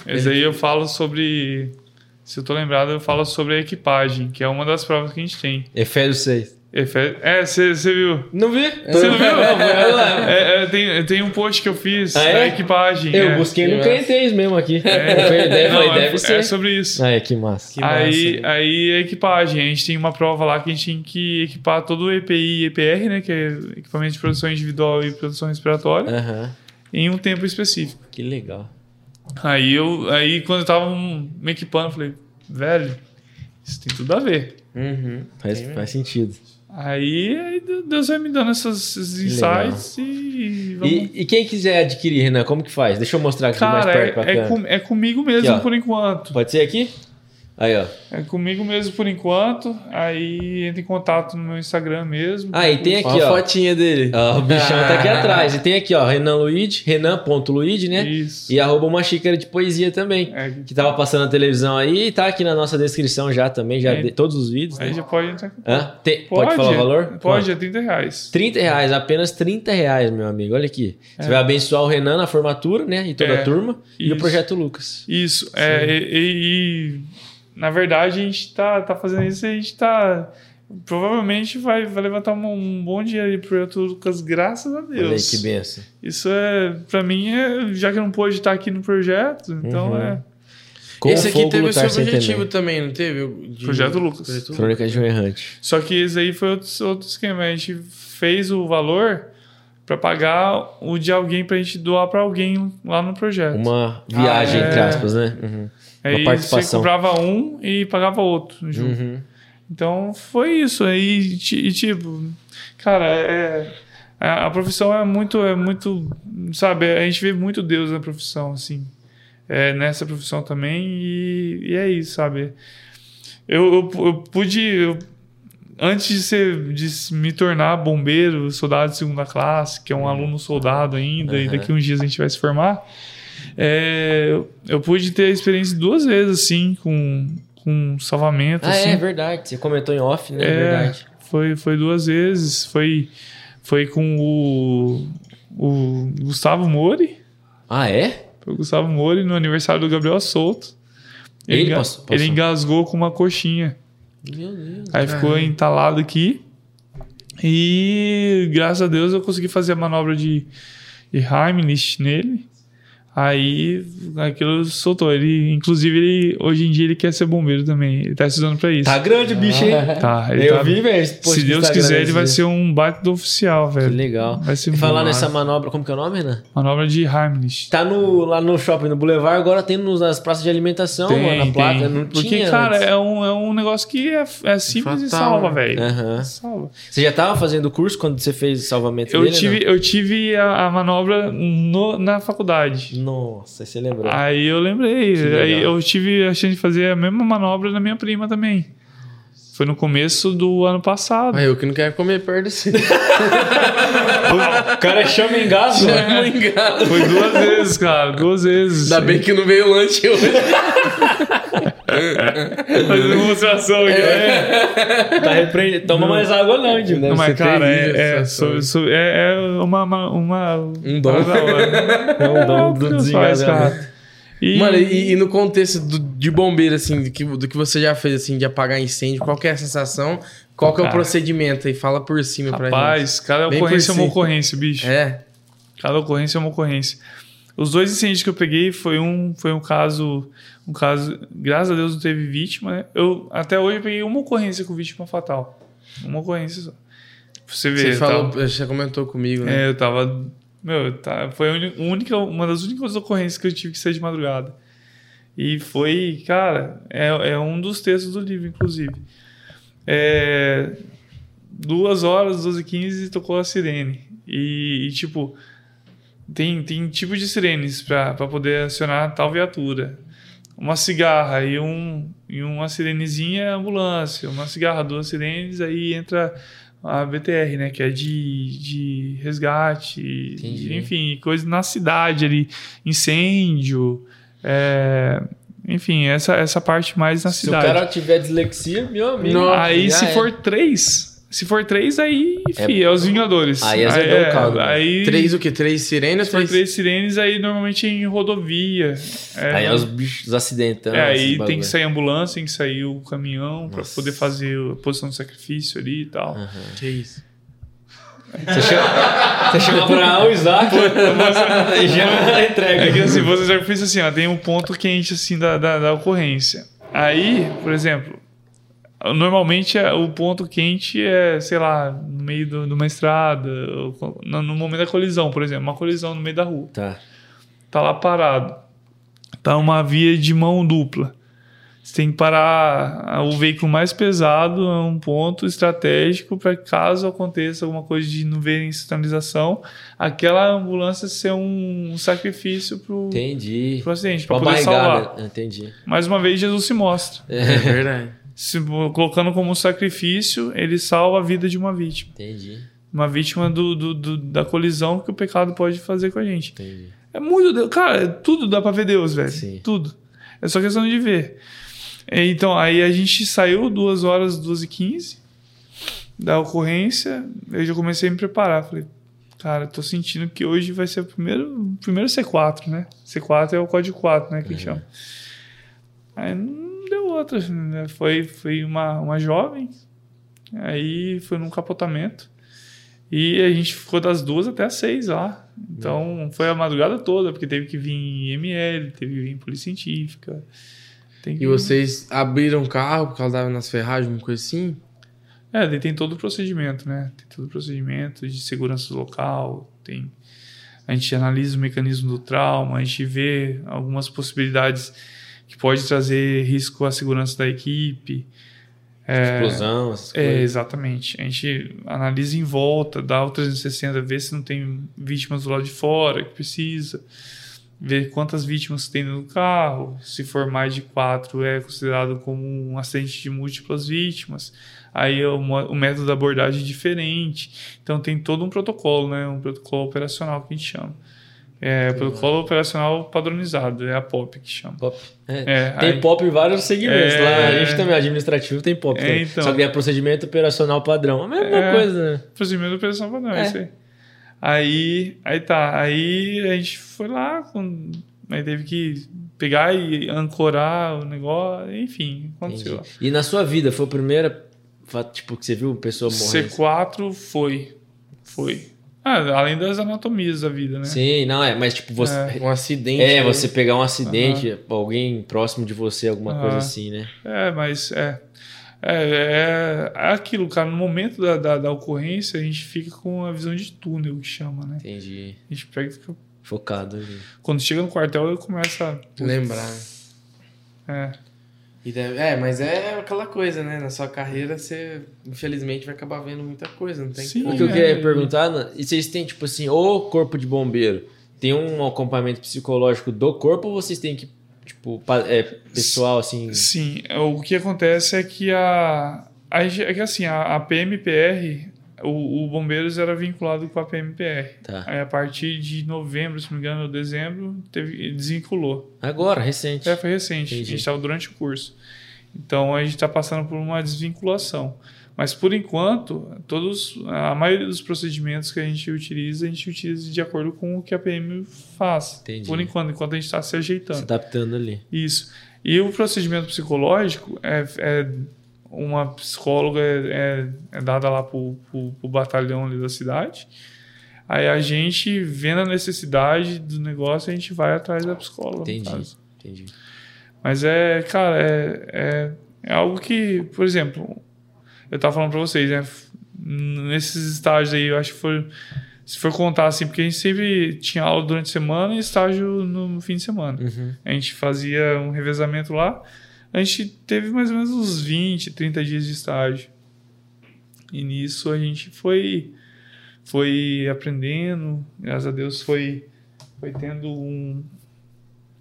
Esse aí eu falo sobre... Se eu tô lembrado, eu falo sobre a equipagem, que é uma das provas que a gente tem. Efésios 6. Efe- É, você viu? Não vi? Você não viu? (laughs) Não, vai lá. É, é, tem, tem um post que eu fiz Ah, é? da equipagem. Eu é. busquei no. Crentez mesmo aqui. É, Deve, não, deve é, ser. é sobre isso. Ah, é, que massa. Que aí, massa. aí a equipagem, a gente tem uma prova lá que a gente tem que equipar todo o EPI e EPR, né, que é equipamento de produção individual e produção respiratória, em um tempo específico. Que legal. Aí eu, aí quando eu tava me equipando, eu falei, velho, isso tem tudo a ver. Uhum. Faz, faz sentido. Aí, aí Deus vai me dando essas, esses insights e vamos. E, e quem quiser adquirir, Renan, como que faz? Deixa eu mostrar aqui mais Cara, perto pra é, é, com- é comigo mesmo Aqui, por enquanto. Pode ser aqui? Aí, ó. É comigo mesmo por enquanto. Aí entra em contato no meu Instagram mesmo. Ah, e tem aqui, Olha a ó. fotinha dele. Ó, o bichão tá aqui atrás. E tem aqui, ó, Renan Luigi, Renan.luigi, né? Isso. E arroba uma xícara de poesia também. É, Que tava passando na televisão aí e tá aqui na nossa descrição já também, já É. de- todos os vídeos. aí Né? já pode entrar. Hã? Tem- pode, falar o valor? Pode, é 30 reais. 30 reais, apenas 30 reais, meu amigo. Olha aqui. Você vai abençoar o Renan na formatura, né? E toda É, a turma. E o isso. projeto Lucas. Isso. É, e, e- e, na verdade, a gente tá, tá fazendo isso e a gente tá. Provavelmente vai, vai levantar um, um bom dinheiro aí pro projeto Lucas, graças a Olha aí Deus. que benção. Isso é, pra mim, é, já que eu não pôde estar aqui no projeto, então Uhum. é. Com esse aqui teve o seu objetivo também, não teve? O de- Projeto Lucas. Projeto. Crônica de um errante. Só que esse aí foi outro, outro esquema. A gente fez o valor pra pagar o de alguém pra gente doar pra alguém lá no projeto. Uma viagem, Ah, é. entre aspas, né? Uhum. Aí uma participação. você comprava um e pagava outro junto. Uhum. Então foi isso. Aí, e, tipo, cara, é, a, a profissão é muito, é muito, sabe, a gente vê muito Deus na profissão, assim, é, nessa profissão também, e, e é isso, sabe. Eu, eu, eu pude, eu- antes de, ser, de me tornar bombeiro, soldado de segunda classe, que é um aluno soldado ainda, e Uhum. daqui uns dias a gente vai se formar, é, eu, eu pude ter a experiência duas vezes, assim, com, com salvamento, Ah, assim. é verdade. Você comentou em off, né? É, É, verdade. Foi, foi duas vezes. Foi, foi com o, o Gustavo Mori. Ah, é? Foi o Gustavo Mori no aniversário do Gabriel Souto. Ele passou- passou. ele engasgou com uma coxinha. Meu Deus. Aí ficou entalado aqui. E graças a Deus eu consegui fazer a manobra de, de Heimlich nele. Aí aquilo soltou. Ele, inclusive, ele, hoje em dia ele quer ser bombeiro também. Ele tá estudando pra isso. Tá grande o bicho, hein? Tá, ele Eu tá- vi, velho. Se Deus quiser, ele vai ser um baita do oficial, Que velho. legal. Vai ser E falar nessa manobra, como que é o nome, Renan? Manobra de Heimlich. Tá no, lá no shopping, no Boulevard, agora tem nos, nas praças de alimentação, mano, na placa. Não Porque, tinha cara, antes. é um, é um negócio que é, é simples e Fatal, salva, né? velho. Aham. Salva. Você já tava fazendo o curso quando você fez o salvamento Eu dele, tive, eu tive a, a manobra no- na faculdade. Nossa, você lembrou. Aí eu lembrei. Aí eu tive a chance de fazer a mesma manobra na minha prima também. Foi no começo do ano passado. Ah, eu que não quero comer perto assim. (laughs) o cara chama engasgo. Não engano. Foi duas vezes, cara. Duas vezes. Ainda bem que não veio lanche hoje. (laughs) Fazendo demonstração aqui. É. Tá repreendendo. Toma mais água não, Edil. Não, mas, cara, é, é, sobre- sobre- é, é uma, uma, uma- Um dom. da hora. (laughs) É um dom do faz, desengasgamento. cara. E, Mano, e, e no contexto do- de bombeiro, assim, do que, do que você já fez, assim, de apagar incêndio, qual que é a sensação? Qual que é o procedimento aí? Fala por cima pra rapaz, cada Bem ocorrência é uma ocorrência, bicho. gente. É. Cada ocorrência é uma ocorrência. Os dois incêndios que eu peguei foi um, foi um caso, um caso, graças a Deus não teve vítima, né? Eu até hoje eu peguei uma ocorrência com vítima fatal. Uma ocorrência só. Você vê, Você falou, tava- você comentou comigo, né? é, eu tava, meu, tá, foi única, uma das únicas ocorrências que eu tive que sair de madrugada. E foi, cara, é, é um dos textos do livro, inclusive. É, duas horas, 12 e 15 tocou a sirene. E, e, tipo, tem, tem tipos de sirenes para poder acionar tal viatura. Uma cigarra e, um, e uma sirenezinha é ambulância. Uma cigarra, duas sirenes, aí entra a BTR, né? Que é de, de resgate, de, enfim, coisas na cidade ali, incêndio, é, enfim, essa, essa parte mais na se cidade. Se o cara tiver dislexia, meu amigo. aí se é. for três, se for três, aí, fi, é, é, os Vingadores. Aí azedou é, o caldo. Né? Aí, três o quê? Três sirenes? Se for três sirenes, aí normalmente em rodovia. É, aí é os bichos acidentando. É, aí tem que sair ambulância, tem que sair o caminhão para poder fazer a posição de sacrifício ali e tal. Uhum. Que isso. Você chama, você chama pra (laughs) o Isaac (laughs) e já entrega. É que assim, você já fez assim, ó, tem um ponto quente assim da, da, da ocorrência. Aí, por exemplo, Normalmente é, o ponto quente é, sei lá, no meio de uma estrada, no momento da colisão, por exemplo, uma colisão no meio da rua. Tá. Tá lá parado. Tá uma via de mão dupla. Você tem que parar o veículo mais pesado é um ponto estratégico para caso aconteça alguma coisa de não verem sinalização, aquela ambulância ser um sacrifício Entendi. pro acidente, para poder salvar. Entendi. Mais uma vez Jesus se mostra. É verdade se, colocando como sacrifício, ele salva a vida de uma vítima. Entendi. Uma vítima do, do, do, da colisão que o pecado pode fazer com a gente. Entendi. É muito. Cara, tudo dá pra ver Deus, velho. Sim. Tudo. É só questão de ver. Então, aí a gente saiu duas horas, duas e quinze da ocorrência. Eu já comecei a me preparar. Falei, cara, tô sentindo que hoje vai ser o primeiro, primeiro C4, né? C4 é o código 4, né? Que uhum. chama. Aí deu outra. Né? Foi, foi uma, uma jovem, aí foi num capotamento. E a gente ficou das duas até as seis lá. Então foi a madrugada toda, porque teve que vir IML, teve que vir polícia científica. Que... E vocês abriram o carro porque ela estava nas ferragens, uma coisa assim? É, tem todo o procedimento, né? Tem todo o procedimento de segurança local, tem... A gente analisa o mecanismo do trauma, a gente vê algumas possibilidades que pode trazer risco à segurança da equipe. É, Explosão, essas é, coisas. exatamente. A gente analisa em volta, dá o 360, vê se não tem vítimas do lado de fora que precisa, vê quantas vítimas tem no carro. Se for mais de quatro, é considerado como um acidente de múltiplas vítimas. Aí o, o método da abordagem é diferente. Então tem todo um protocolo, né? um protocolo operacional que a gente chama. É, protocolo operacional padronizado, é a POP que chama. POP. É. É, tem aí, POP em vários segmentos. É, Lá a gente também, administrativo, tem POP. É, então, Só que é procedimento operacional padrão. A mesma é, coisa, né? Procedimento operacional padrão, é isso aí. Aí, aí tá. Aí a gente foi lá, com, aí teve que pegar e ancorar o negócio, enfim, aconteceu. Entendi. E na sua vida, foi a primeira, tipo, que você viu pessoa morrer? C4 foi. Foi. Ah, além das anatomias da vida, né? Sim, não é, mas tipo você é. um acidente. É, você pegar um acidente, uhum. alguém próximo de você, alguma uhum. coisa assim, né? É, mas é, é, é, é aquilo, cara. No momento da, da, da, ocorrência, a gente fica com a visão de túnel que chama, né? Entendi. A gente pega e fica focado ali. Quando chega no quartel, eu começo a lembrar. É. Deve, é, mas é aquela coisa, né? Na sua carreira, você infelizmente vai acabar vendo muita coisa, não tem Sim, O que eu queria é. perguntar, e vocês têm, tipo assim, o corpo de bombeiro tem um acompanhamento psicológico do corpo ou vocês têm que, tipo, é, pessoal, assim... Sim, o que acontece é que a... a é que assim, a, a PMPR, o, o, Bombeiros era vinculado com a PMPR. Tá. Aí a partir de novembro, se não me engano, ou dezembro, teve, desvinculou. Agora, recente. É, foi recente. Entendi. A gente estava durante o curso. Então a gente está passando por uma desvinculação. Mas por enquanto, todos, a maioria dos procedimentos que a gente utiliza, a gente utiliza de acordo com o que a PM faz. Entendi. Por enquanto, enquanto a gente está se ajeitando. Se adaptando ali. Isso. E o procedimento psicológico é, é uma psicóloga é, é, é dada lá para o batalhão ali da cidade. Aí a gente, vendo a necessidade do negócio, a gente vai atrás da psicóloga. Entendi, entendi. Mas é, cara, é, é, é algo que, por exemplo, eu tava falando para vocês, né? Nesses estágios aí, eu acho que foi. Se for contar assim, porque a gente sempre tinha aula durante a semana e estágio no fim de semana. Uhum. A gente fazia um revezamento lá. A gente teve mais ou menos uns 20, 30 dias de estágio. E nisso a gente foi foi aprendendo, graças a Deus foi foi tendo um.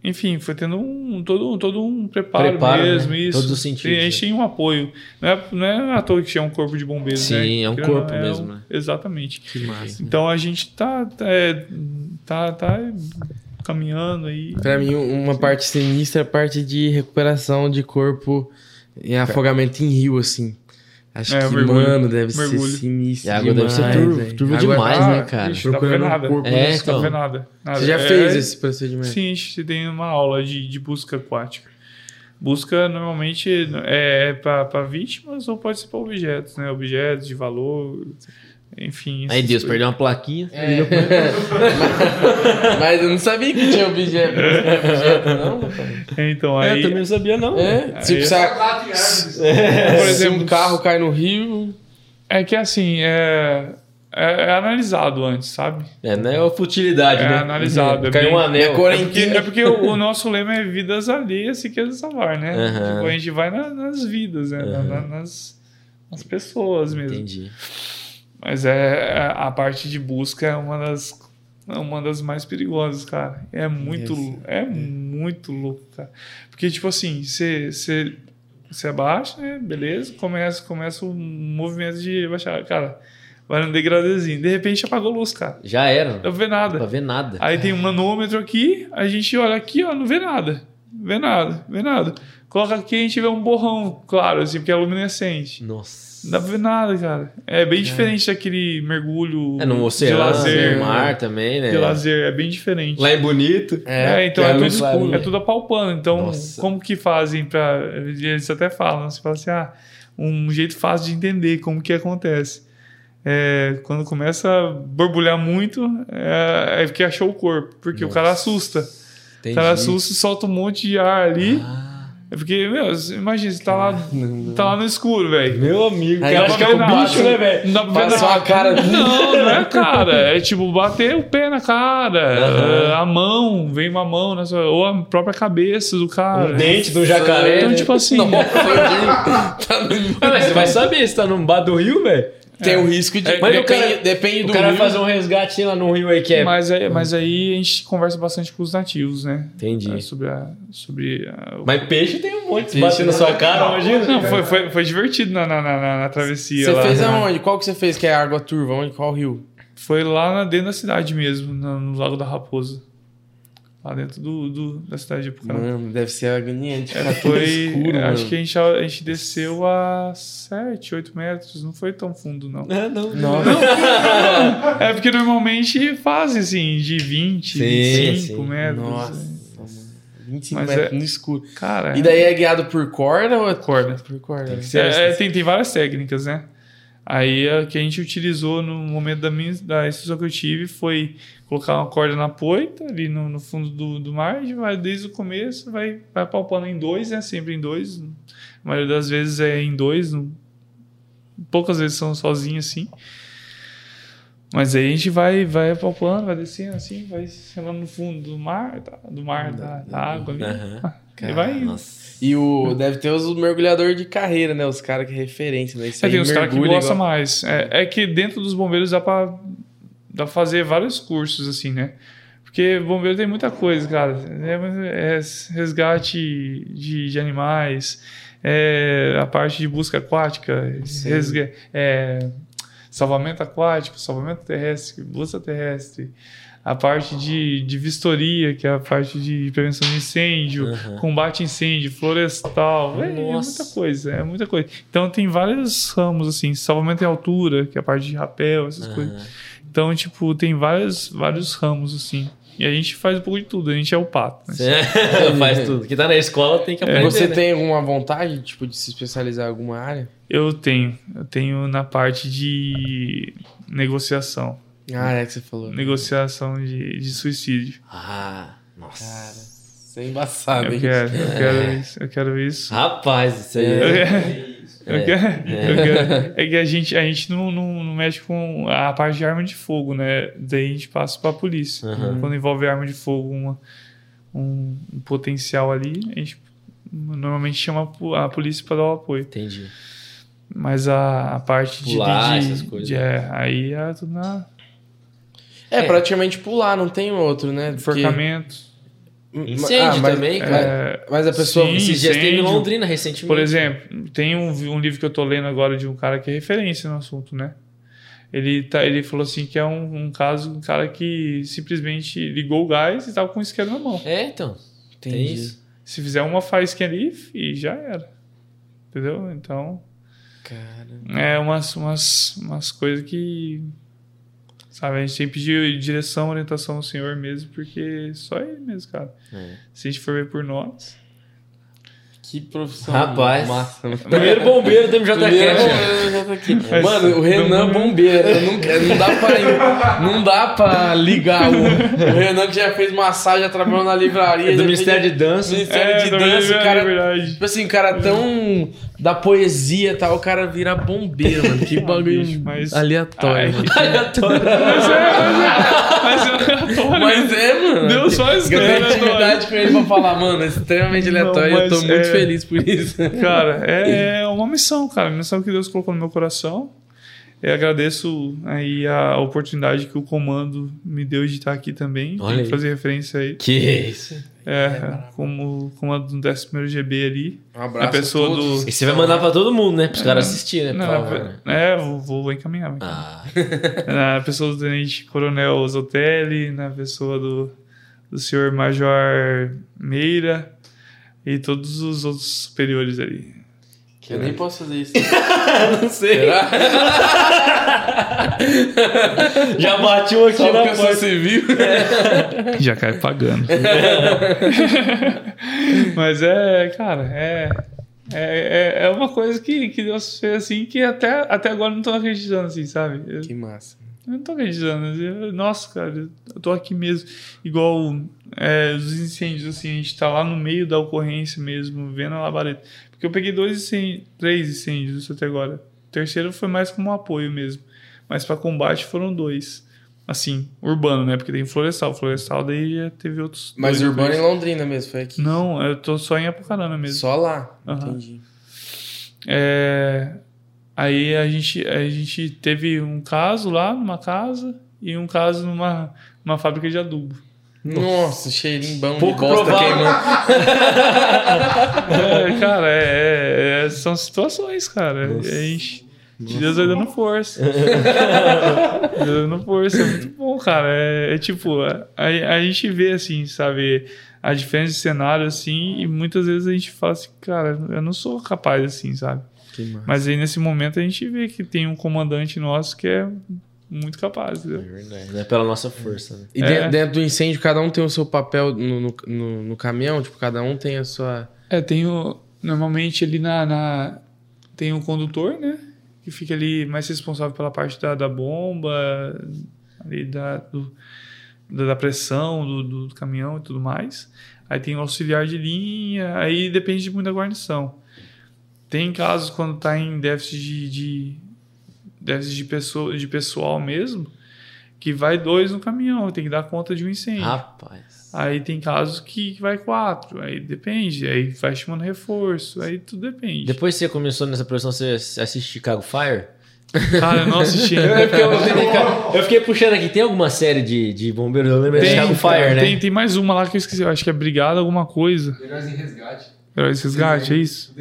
Enfim, foi tendo um todo, todo um preparo, Preparo, mesmo, né? isso. Todos os sentidos, A gente né? tem um apoio. Não é, não é à toa que tinha um corpo de bombeiros, Sim, né? é um ou corpo não, mesmo, um- né? Exatamente. Que massa. Então a gente tá, tá, é, tá, tá caminhando aí. Pra mim, uma parte sinistra é a parte de recuperação de corpo em afogamento em rio, assim. Acho É, que, mergulho. mano, deve Mergulho. ser sinistro. E a água deve ser demais, turva- turva Água- demais, Ah, né, cara? Ixi, ver Procurando nada. corpo. É, pra então. ver nada. nada. Você já É- fez esse procedimento? Sim, a gente tem uma aula de, de busca aquática. Busca normalmente é para vítimas ou pode ser para objetos, né? Objetos de valor, enfim. Aí Deus coisas. perdeu uma plaquinha. (laughs) Mas eu não sabia que tinha objeto. objeto não, rapaz. Então, É, aí, eu também não sabia, não. É, tipo, Aí- se, a- Contato em árvores. (laughs) por exemplo, um carro cai no rio. é que assim, é, é, é analisado antes, sabe? É, não é a futilidade, É né? analisado, é Caiu bem- um anel. É É porque, é porque o, o nosso lema é vidas alheias se quer salvar, né? Aham. Tipo, a gente vai na- nas vidas, né? Na- na- nas, nas pessoas mesmo. Entendi. Mas é é- a parte de busca é uma das é uma das mais perigosas, cara. É muito Esse- é muito louco, cara. Porque tipo assim, você você você abaixa, né? Beleza? Começa começa o movimento de baixar, cara. Vai no degradezinho. De repente apagou a luz, cara. Já era. Não vê Não dá pra nada. ver nada. Aí tem um manômetro aqui, a gente olha aqui, ó, não vê nada. Vê nada, vê nada. Coloca aqui a gente vê um borrão, claro, assim, porque é luminescente. Nossa. Não dá pra ver nada, cara. É bem diferente daquele mergulho É no oceano, de lazer. no mar também, né? De lazer, é bem diferente. Lá em Bonito. É, então é é, luz tudo, escura. é tudo apalpando. Então, Nossa. como que fazem pra. Eles até falam, você fala assim, ah, um jeito fácil de entender como que acontece. É, quando começa a borbulhar muito, é, é porque achou o corpo. Porque o cara assusta. Entendi. O cara assusta e solta um monte de ar ali. Ah, É porque, meu, imagina, você tá lá, tá lá no escuro, velho. meu amigo. Aí cara, acho que é o um bicho, né, velho? Não dá pra Passou nada. a cara. Não, não é cara. É tipo bater o pé na cara, é, a mão, vem uma mão, na sua- ou a própria cabeça do cara. Um dente do jacaré. Então, né? tipo assim, (laughs) Tá no- Ah, (laughs) mas você vai saber se tá no bar do rio, velho. Tem o risco de. É, mas o depende, cara- depende O do cara vai rio. fazer um resgate lá no rio aí que é. mas, aí, mas aí a gente conversa bastante com os nativos, né? Entendi. É, Sobre a. Sobre a- o- Mas peixe tem um monte. Bater na sua cara, imagina. Não, foi, foi, foi divertido na, na, na, na- na travessia Você lá. fez né? aonde? Qual que você fez que é água turva? Onde? Qual rio? Foi lá na- dentro da cidade mesmo, no, no Lago da Raposa. Lá dentro do, do- da cidade de Apucarana. Mano, deve ser agoniante. É, foi. escuro, acho mano. que a gente, a gente desceu a 7, 8 metros. Não foi tão fundo, não. Ah, não. Nossa. É porque normalmente fazem assim, de 20, Sim, 25 sim. metros. Nossa, né? mano. 25 Mas metros é- no escuro. Cara, E daí é guiado por corda ou é Corda. Por corda. né? é, é, tem, tem várias técnicas, né? Aí a que a gente utilizou no momento da, minha, da instrução que eu tive foi colocar uma corda na poita, ali no, no fundo do, do mar, a gente vai desde o começo, vai, vai palpando em dois, né? Sempre em dois. A maioria das vezes é em dois, não- poucas vezes são sozinhos assim. Mas aí a gente vai, vai palpando, vai descendo assim, vai chegando no fundo do mar, tá? do mar, da, da água ali. Aham. (laughs) E vai indo. Nossa. E o, deve ter os mergulhadores de carreira, né? Os caras que é referência, né? Isso É, tem os caras que gostam igual- mais. É, é que dentro dos bombeiros dá pra, dá pra fazer vários cursos, assim, né? Porque bombeiro tem muita coisa, cara. É, é resgate de, de animais, é a parte de busca aquática, resga- é, salvamento aquático, salvamento terrestre, busca terrestre. A parte de, de vistoria, que é a parte de prevenção de incêndio, Aham. combate a incêndio, florestal. É, é muita coisa, é muita coisa. Então tem vários ramos, assim, salvamento em altura, que é a parte de rapel, essas coisas. Aham. Então, tipo, tem vários, vários ramos, assim. E a gente faz um pouco de tudo, a gente é o pato. Né? (laughs) Faz tudo. Quem tá na escola tem que aprender. Você né? tem alguma vontade, tipo, de se especializar em alguma área? Eu tenho. Eu tenho na parte de negociação. Ah, é que você falou. Negociação de, de suicídio. Ah, nossa. Cara, isso é embaçado, Eu hein? quero, eu quero isso. Eu quero isso. Rapaz, isso aí. Eu é- quero- eu quero- eu quero- É que a gente, a gente não, não, não mexe com a parte de arma de fogo, né? Daí a gente passa pra polícia. Aham. Quando envolve arma de fogo, uma, um, um potencial ali, a gente normalmente chama a po- a polícia para dar o apoio. Entendi. Mas a, a parte de. Pular, de, essas coisas. de- é, aí é tudo na. É, praticamente pular, não tem outro, né? Porque- Enforcamento. Incêndio Ah, mas- também, cara. É, Mas a pessoa. Sim. Esses dias teve em. Londrina recentemente. Por exemplo, tem um, um livro que eu tô lendo agora de um cara que é referência no assunto, né? Ele, tá, ele falou assim que é um, um caso, um cara que simplesmente ligou o gás e tava com o isqueiro na mão. É, então. Tem isso. Se fizer uma faísquinha ali, e já era. Entendeu? Então, Cara. é umas, umas, umas coisas que. Sabe, a gente tem que pedir direção, orientação ao Senhor mesmo, porque só Ele mesmo, cara. É. Se a gente for ver por nós. Que profissão. Rapaz. Massa, mano. Primeiro bombeiro do MJ Primeiro. Mas- Mano, o Renan bombeiro. eu nunca- não, dá pra, não dá pra ligar o, o Renan que já fez massagem, já trabalhou na livraria. É do Ministério fez- de Dança. Ministério de também Dança, é cara. verdade. Tipo assim, o cara tão da poesia e tal, o cara vira bombeiro, mano. Que (laughs) bagulho bicho, mas- aleatório. Ai. (laughs) Aleatório. Mas é, mas é, mas é aleatório. Mas é, mano. Deus faz Eu tenho intimidade com ele pra falar, mano, é extremamente Não, aleatório e eu tô mas muito é- feliz por isso. (laughs) Cara, é uma missão, cara. Missão que Deus colocou no meu coração. Eu agradeço aí a oportunidade que o comando me deu de estar aqui também. Olha fazer referência aí. Que isso. É, como comando do 11 GB ali. Um abraço A pessoa a todos. do- E você vai mandar pra todo mundo, né? Pros caras assistirem, né? Não, favor, né? é, vou, vou encaminhar. vou encaminhar. Ah, Na pessoa do Tenente Coronel Zotelli, na pessoa do, do senhor Major Meira e todos os outros superiores ali. Eu nem posso fazer isso. (laughs) não sei. Será? (laughs) Já bati um aqui Só na porta. civil? (laughs) Já cai pagando. Mas é, cara, é, é, é- é uma coisa que, que Deus fez assim que até, até agora eu não tô acreditando, assim, sabe? Que massa. Eu não tô acreditando. Nossa, cara, eu tô aqui mesmo. Igual é, os incêndios, assim, a gente tá lá no meio da ocorrência mesmo, vendo a labareda. Porque eu peguei dois incêndios, três incêndios até agora. O terceiro foi mais como apoio mesmo. Mas para combate foram dois. Assim, urbano, né? Porque tem florestal. Florestal daí já teve outros. Mas dois urbano três. em Londrina mesmo, foi aqui. Não, eu tô só em Apucarana mesmo. Só lá. Aham. Entendi. É, aí a gente, a gente teve um caso lá numa casa e um caso numa, numa fábrica de adubo. Nossa, cheirinho bom Pouco de bosta provável. queimando. É, cara, é, é- são situações, cara. A gente, Deus vai dando força. (laughs) Deus vai dando força, é muito bom, cara. É, é tipo, a, a gente vê assim, sabe, a diferença de cenário assim, e muitas vezes a gente fala assim, cara, eu não sou capaz assim, sabe? Mas aí nesse momento a gente vê que tem um comandante nosso que é muito capaz, entendeu? Não é pela nossa força, né? E É. dentro, dentro do incêndio, cada um tem o seu papel no, no, no- no caminhão? Tipo, cada um tem a sua... É, tem o. Normalmente ali na. na- tem o condutor, né? Que fica ali mais responsável pela parte da, da bomba, ali da, do- da, da pressão do, do caminhão e tudo mais. Aí tem o auxiliar de linha, aí depende muito da guarnição. Tem casos quando tá em déficit de, de déficit de, pessoa, de pessoal mesmo, que vai dois no caminhão, tem que dar conta de um incêndio. Rapaz. Aí tem casos que vai quatro, aí depende, aí vai chamando reforço, aí tudo depende. Depois que você começou nessa profissão, você assiste Chicago Fire? Cara, eu não assisti. (laughs) Eu, fiquei, eu fiquei puxando aqui. Tem alguma série de, de bombeiros? Eu lembro de Tem, Chicago Fire, né? tem, tem mais uma lá que eu esqueci, eu acho que é Brigada alguma coisa. Heróis em resgate. Heróis Resgate, é isso?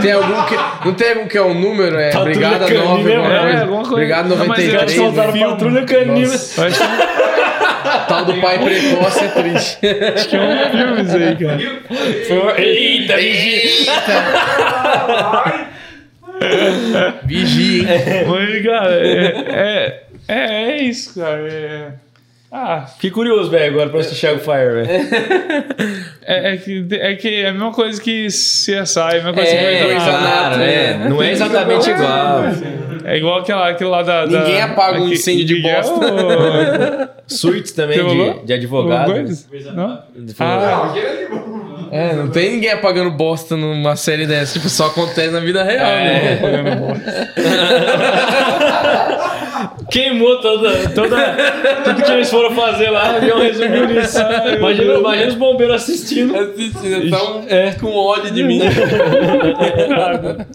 Tem algum que... Não tem algum que é o número? É Patrulha Brigada Canina, 9, alguma é, coisa? alguma coisa. Brigada Não, mas 93. eles soltaram né? Patrulha Canina. Nossa. Acho que, Tal do pai precoce é triste. acho que é um filme isso aí, cara. Foi Eita, Gigi! Vigia, hein? Mas, cara, é, é, é, é isso, cara. É, ah, Fiquei curioso, velho, agora pra assistir Chicago Fire, velho. (laughs) é, é, que, é que é a mesma coisa que CSI, a mesma coisa que É, Grey's Anatomy. claro, é. Não é exatamente igual. É igual aquela, aquele lá da. da- Ninguém apaga um incêndio de Ninguém é bosta. o- Suits também de, de advogado. Não? Ah, É, não tem ninguém apagando bosta numa série dessa. Tipo, só acontece na vida real, né? pagando bosta. (laughs) Queimou toda, toda, tudo que eles foram fazer lá, João resumiu nisso. Imagina, imagina os bombeiros assistindo. Assistindo, tão É. com ódio de mim. Mas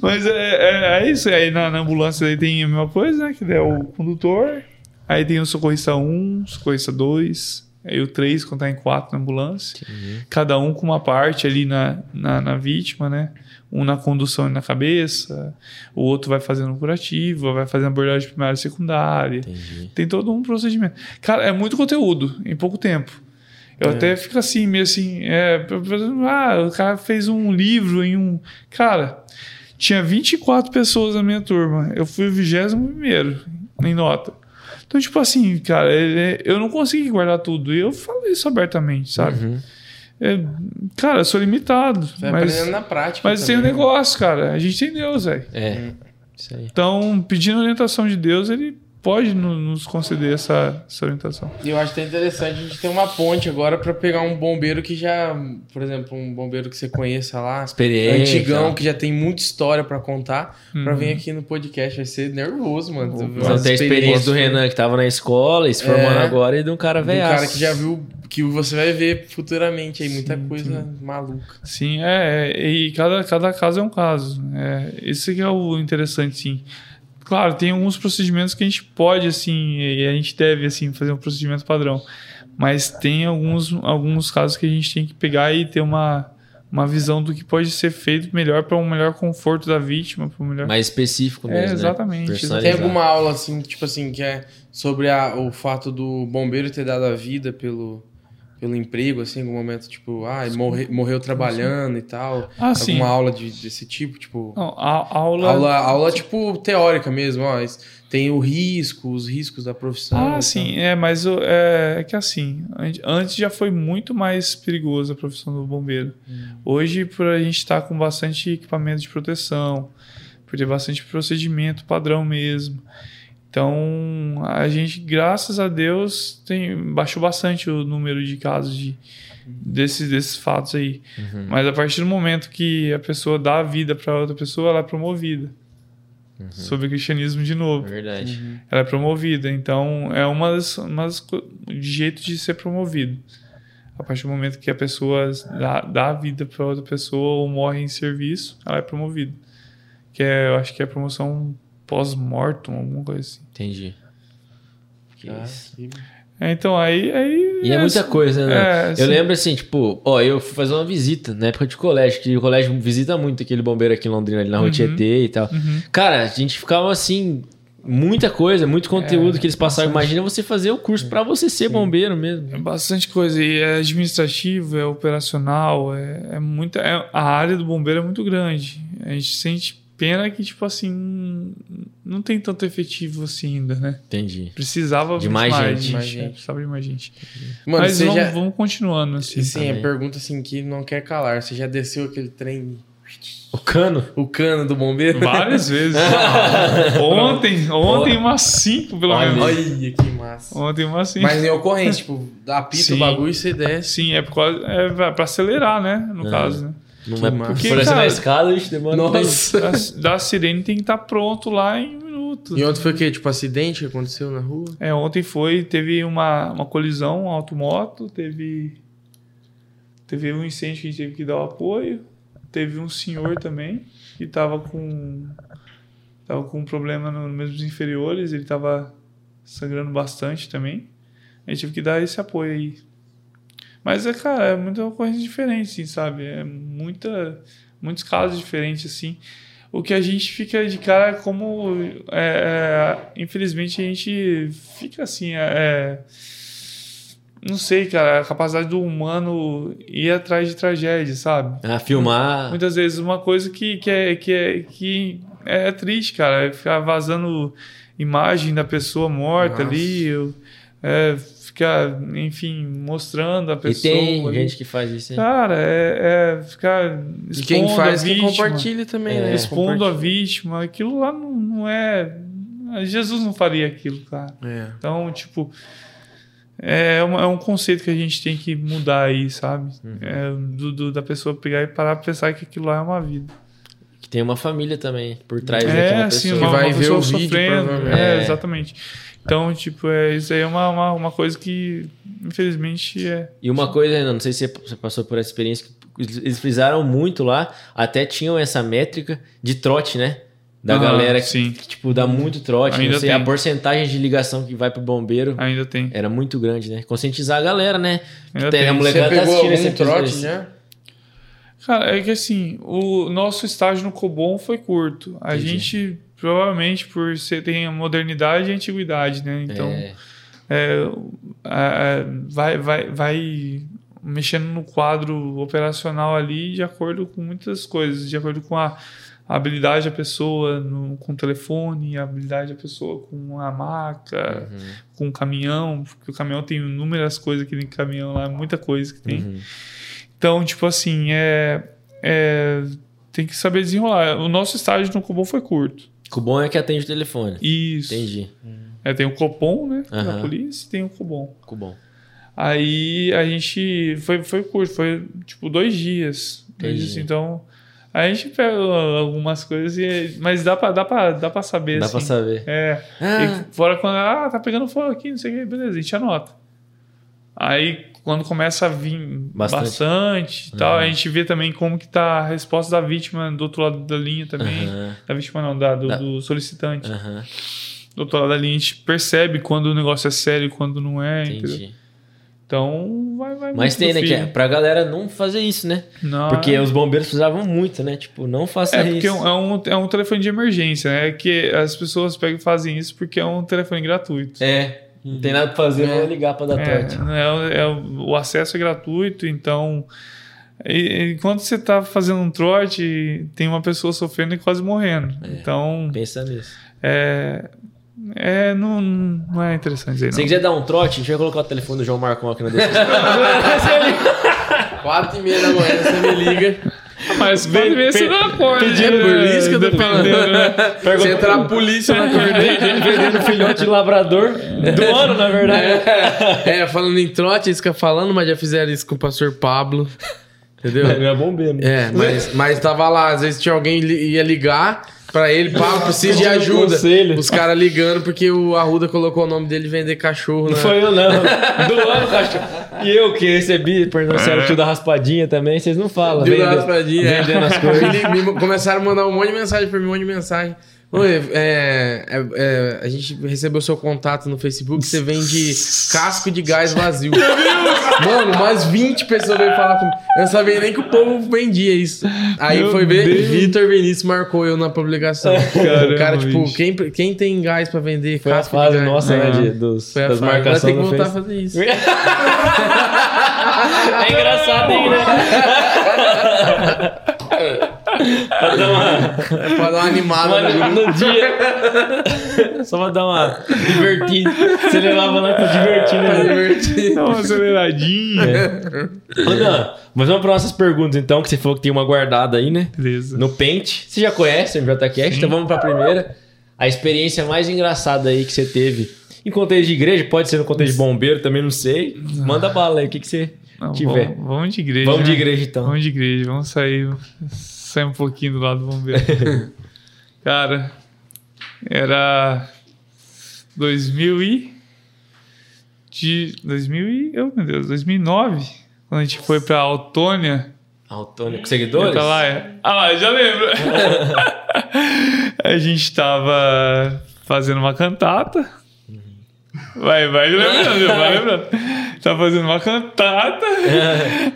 (laughs) Mas é, é, é isso. Aí na, na ambulância aí tem a mesma coisa, né? Que é o condutor. Aí tem o socorrista 1, socorrista 2. Aí o 3, quando tá em 4 na ambulância. Cada um com uma parte ali na, na, na vítima, né? Um na condução e na cabeça. O outro vai fazendo curativo, vai fazendo abordagem primária e secundária. Entendi. Tem todo um procedimento. Cara, é muito conteúdo em pouco tempo. Eu até fico assim, meio assim, é, ah, o cara fez um livro em um. Cara, tinha 24 pessoas na minha turma. Eu fui o 21 em nota. Então, tipo assim, cara, é- é- eu não consegui guardar tudo. E eu falei isso abertamente, sabe? Uhum. É, cara, eu sou limitado. Você mas aprendendo na prática. mas tem um também, né? negócio, cara. A gente tem Deus, velho. É. Isso aí. Então, pedindo orientação de Deus, ele pode no- nos conceder essa, essa orientação. E eu acho até interessante a gente ter uma ponte agora pra pegar um bombeiro que já, por exemplo, um bombeiro que você conheça lá, Experiência. antigão, que já tem muita história pra contar, pra Uhum. vir aqui no podcast. Vai ser nervoso, mano. Umas tem a experiência do Renan que tava na escola e se formando É. agora e de um cara velho. cara que já viu, que você vai ver futuramente aí, muita coisa maluca. Sim, é, é, e cada, cada caso é um caso. É, esse que é o interessante, sim. Claro, tem alguns procedimentos que a gente pode, assim, e a gente deve, assim, fazer um procedimento padrão. Mas tem alguns, alguns casos que a gente tem que pegar e ter uma, uma visão do que pode ser feito melhor para um melhor conforto da vítima, para um melhor... Mais específico É, mesmo. né? exatamente. Personalizado. Tem alguma aula, assim, tipo assim, que é sobre a- o fato do bombeiro ter dado a vida pelo, pelo emprego, assim, em algum momento, tipo, ah, morre- morreu trabalhando e tal. Ah, sim. Alguma aula de- desse tipo, tipo... Não, a, aula... Aula, aula, tipo, teórica mesmo, ó. Tem o risco, os riscos da profissão. Ah, e sim, é, mas é, é que assim, an- antes já foi muito mais perigoso a profissão do bombeiro. Hoje, por a gente estar com bastante equipamento de proteção, por ter bastante procedimento padrão mesmo. Então, a gente, graças a Deus, tem, baixou bastante o número de casos de, desses, desses fatos aí. Uhum. Mas a partir do momento que a pessoa dá a vida para outra pessoa, ela é promovida. Sobre o cristianismo de novo É verdade. ela é promovida. Então, é uma das, uma das co- de jeito de ser promovido. A partir do momento que a pessoa dá, dá a vida para outra pessoa ou morre em serviço, ela é promovida. Que é, eu acho que é promoção pós-mortem, alguma coisa assim. Entendi. Que Ah, isso. que- É, então, aí. aí E é muita coisa, né? É, eu sim. lembro assim, tipo, ó, eu fui fazer uma visita na época de colégio, que o colégio visita muito aquele bombeiro aqui em Londrina, ali na Uhum. Tietê e tal. Uhum. Cara, a gente ficava assim, muita coisa, muito conteúdo É, que eles passavam. bastante. Imagina você fazer o curso pra você ser bombeiro mesmo. É bastante coisa. E é administrativo, é operacional, é, é muita. é- a área do bombeiro é muito grande. A gente sente pena que, tipo assim, não tem tanto efetivo assim ainda, né? Entendi. Precisava De mais gente. Mais é, gente. precisava de mais gente. Mano, Mas vamos, já... vamos continuando assim. Sim, a também. pergunta assim que não quer calar. Você já desceu aquele trem, O cano? o cano do bombeiro? Várias (laughs) vezes. ontem, ontem umas cinco, pelo Olha. menos. Olha que massa. Ontem umas cinco. Mas em ocorrência, tipo, apita Sim. o bagulho e você desce. Sim, é, por causa, é pra acelerar, né? No Ah. caso, né? Não Que é massa. porque, por exemplo, Cara, na escada, a gente demora um. Nossa. Da, da sirene tem que estar pronto lá em minutos. E ontem foi o quê? Tipo, acidente que aconteceu na rua? É, ontem foi, teve uma, uma colisão, um automoto, teve teve um incêndio que a gente teve que dar o apoio, teve um senhor também que estava com tava com um problema nos membros inferiores, ele estava sangrando bastante também. A gente teve que dar esse apoio aí. Mas é, cara, é muita ocorrência diferente, assim, sabe? É muita, muitos casos diferentes, assim. O que a gente fica de cara é como. é, é, infelizmente a gente fica assim. é, é, não sei, cara, a capacidade do humano ir atrás de tragédia, sabe? Ah, filmar. Muitas vezes uma coisa que, que, é, que, é, que é triste, cara, é ficar vazando imagem da pessoa morta Nossa. ali, eu- é, ficar, enfim, mostrando a E pessoa. tem ali. gente que faz isso aí. Cara, é, é ficar E quem expondo faz, a quem vítima, compartilha também, É. né? expondo a vítima, aquilo lá não, não é. Jesus não faria aquilo, cara. É. Então, tipo, é, uma- é um conceito que a gente tem que mudar aí, sabe? Uhum. É, do, do- da pessoa pegar e parar pra pensar que aquilo lá é uma vida. Que tem uma família também por trás É, daquela assim, pessoa. uma, Que vai uma ver o vídeo, sofrendo. provavelmente. É, É. exatamente. Então, tipo, é, isso aí é uma, uma, uma coisa que, infelizmente, é. E uma coisa, Renan, não sei se você passou por essa experiência, que eles frisaram muito lá, até tinham essa métrica de trote, né? Da Ah, galera que, sim. que, tipo, dá muito trote. Ainda não sei, a tem. porcentagem de ligação que vai pro bombeiro Ainda tem. era muito grande, né? Conscientizar a galera, né? Ainda Tem, tem. a Você molecada tá pegou assistindo esse algum episódio. trote já? Cara, é que assim, o nosso estágio no Cobom foi curto. A Entendi. gente, provavelmente, por ser tem a modernidade e a antiguidade, né? Então, É, é, a- a- vai, vai, vai mexendo no quadro operacional ali de acordo com muitas coisas, de acordo com a habilidade da pessoa no, com o telefone, a habilidade da pessoa com a maca, uhum, com o caminhão, porque o caminhão tem inúmeras coisas que tem caminhão lá, muita coisa que tem. uhum. Então, tipo assim, é, é, tem que saber desenrolar. O nosso estágio no Cobom foi curto. O bom é que atende o telefone. Isso. Entendi. É, tem o Copom, né? Da Aham. polícia e tem o Cobom. Ficou bom. Aí a gente. Foi, foi curto, foi tipo dois dias. Dois dias, então. A gente pega algumas coisas, e, mas dá pra, dá, pra, dá pra saber. Dá assim. pra saber. É. Ah, E fora quando. Ah, tá pegando fogo aqui, não sei o que, beleza, a gente anota. Aí quando começa a vir Bastante. bastante, e tal, Uhum. a gente vê também como que tá a resposta da vítima do outro lado da linha também. aham, Da vítima não, da, do, Da- do solicitante. aham, Do outro lado da linha a gente percebe quando o negócio é sério e quando não é, entendeu? entendi. Então vai, vai Mas tem, né? Que é pra galera não fazer isso, né? Não, Porque é... os bombeiros precisavam muito, né? Tipo, não faça É isso. porque é um, é um telefone de emergência, né? Que as pessoas pegam e fazem isso porque é um telefone gratuito. É, não tem nada pra fazer, É. vou ligar pra dar É, trote. é, é, o acesso é gratuito, então. E, e quando você tá fazendo um trote, tem uma pessoa sofrendo e quase morrendo. Então, Pensa nisso. é. É, não, não é interessante aí, Se quiser dar um trote, a gente vai colocar o telefone do João Marcon aqui na descrição. (laughs) Quatro e meia da manhã você me liga. Mas pode ver se não acorda. É por isso que eu tô falando. Dependendo, né? Se entrar a polícia, eu não acordei. Vendendo filhote de labrador (laughs) do ano, na verdade. É, falando em trote, eles ficam falando, mas já fizeram isso com o pastor Pablo. Entendeu? Não é bombeiro, né? É, mas, mas tava lá, às vezes tinha alguém li- ia ligar pra ele, Pablo, precisa de ajuda. Conselho. Os caras ligando porque o Arruda colocou o nome dele vender cachorro, né? Não foi eu, não. (laughs) Do ano, cachorro. E eu que recebi, perguntando se era o tio da raspadinha também, vocês não falam. Vende- uma raspadinha, é. Vendendo as coisas. (laughs) Ele me- começaram a mandar um monte de mensagem pra mim, um monte de mensagem. Oi, é, é, é, a gente recebeu seu contato no Facebook, você vende casco de gás vazio. (laughs) Mano, umas 20 pessoas veio falar comigo. Eu não sabia nem que o povo vendia isso. Aí Meu foi ver. Vitor Vinícius marcou eu na publicação. (laughs) Caramba, o cara, tipo, bicho. quem, quem tem gás pra vender Foi a casco fase de gás? nossa, né? Ah. de- dos, Foi a das fase. Marcações tem que no voltar a fazer isso. (laughs) É engraçado, hein, né? Pra dar uma, É pra dar uma animada uma no no dia. Só pra dar uma divertida. Você levava lá pra divertir, Pra né? divertir. Dá uma aceleradinha. Dan, mas vamos para nossas perguntas então, que você falou que tem uma guardada aí, né? Beleza. No Paint. Você já conhece o MJCast, então vamos pra primeira. A experiência mais engraçada aí que você teve em contexto de igreja, pode ser no contexto de bombeiro, também não sei. Manda bala aí, o que, que você Não, tiver. Vamos, vamos de igreja. Vamos de né? igreja então. Vamos de igreja, vamos sair, sair um pouquinho do lado do bombeiro. (laughs) Cara, era 2000 e de 2000 e, oh, meu Deus, 2009, quando a gente foi pra Autônia. Autônio, com seguidores? Tá lá, é. Ah, lá, já lembro. (laughs) (laughs) a gente tava fazendo uma cantata. Vai, vai lembrando, vai lembrando. Tava fazendo uma cantata.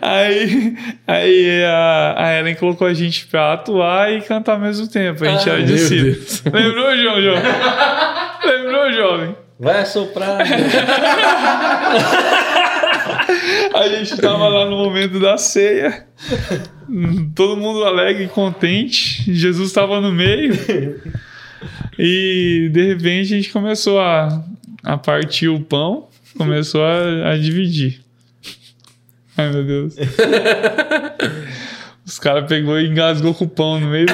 aí aí a, a Ellen colocou a gente pra atuar e cantar ao mesmo tempo. A gente Ah, era de Deus. Lembrou, João, João? (laughs) Lembrou, jovem? Vai assoprar. (laughs) A gente tava lá no momento da ceia, todo mundo alegre e contente. Jesus estava no meio. E de repente a gente começou a, a partir o pão, começou a, a dividir. Ai meu Deus. (laughs) Os caras pegou e engasgou com o pão no meio da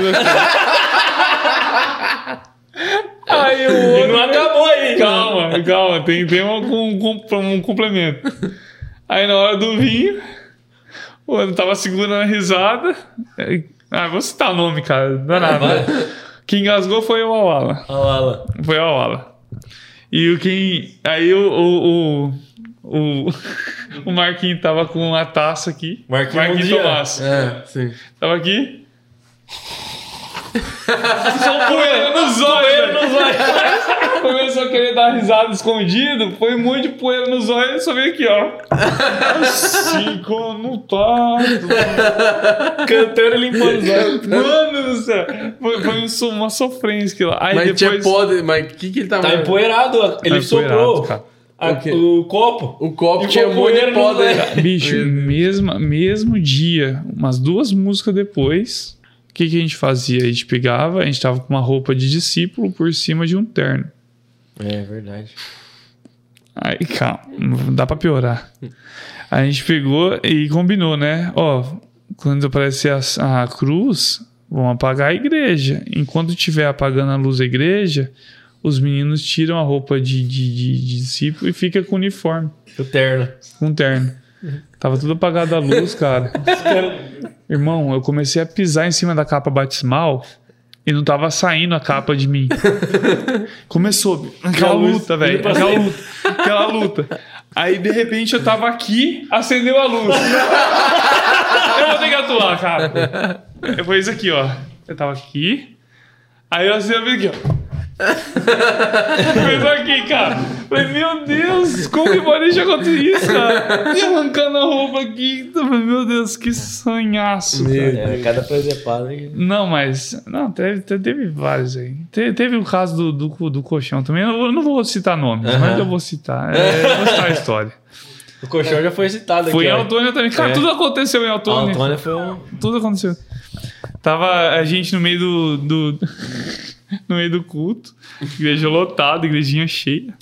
Aí o e outro. não acabou aí. Calma, calma, tem, tem um, um, um complemento. Aí na hora do vinho, o outro tava segurando a risada. Ah, vou citar o nome, cara, não é nada. Quem engasgou foi o Awala. Lá. Foi o Awala. E o quem. Aí o, o, o, o, (laughs) o Marquinhos tava com a taça aqui. Marquinhos Marquinhos. Tomás. É, sim. Tava aqui. Só poeira nos olhos. nos olhos. Começou a querer dar risada escondido. Foi um monte de poeira nos olhos. Só veio aqui, ó. Assim como tá. Cantando e limpando os olhos. Mano do céu. Foi, foi um uma sofrência aquilo lá. Aí Mas tinha depois. podre. Mas o que, que ele tava. Tá empoeirado. Ele Tá soprou cara. a- O o copo. O copo E tinha muito no meio. Bicho, mesmo, mesmo dia, umas duas músicas depois, que, que a gente fazia? A gente pegava, a gente tava com uma roupa de discípulo por cima de um terno. É verdade. Aí, calma, dá pra piorar. A gente pegou e combinou, né? Ó, quando aparecer a, a cruz, vão apagar a igreja. Enquanto estiver apagando a luz da igreja, os meninos tiram a roupa de, de, de- de discípulo e fica com o uniforme, O terno. com terno. Tava tudo apagado a luz, cara. Irmão, eu comecei a pisar em cima da capa batismal e não tava saindo a capa de mim. Começou aquela luta, velho. Aquela luta, aquela luta. Aí, de repente, eu tava aqui, acendeu a luz. eu vou ter que atuar, cara. Foi isso aqui, ó. Eu tava aqui. Aí eu acendi a luz aqui, ó. Fez aqui, cara. Falei, meu Deus, como que pode deixar acontecer isso, cara? E arrancando a roupa aqui. Falei, Meu Deus, que sonhaço, cara. É, cada presepada aí. Não, mas. Não, teve, te- teve vários aí. Te- Teve, o caso do, do, do colchão também. Eu não- vou citar nomes, mas eu vou citar. É, eu vou citar a história. O colchão já foi citado Foi em aqui. ó. Altônia também. Cara, É. tudo aconteceu em Altônia. Antônia foi um. Tudo aconteceu. Tava a gente no meio do. do (laughs) no meio do culto. Igreja lotada, igrejinha cheia.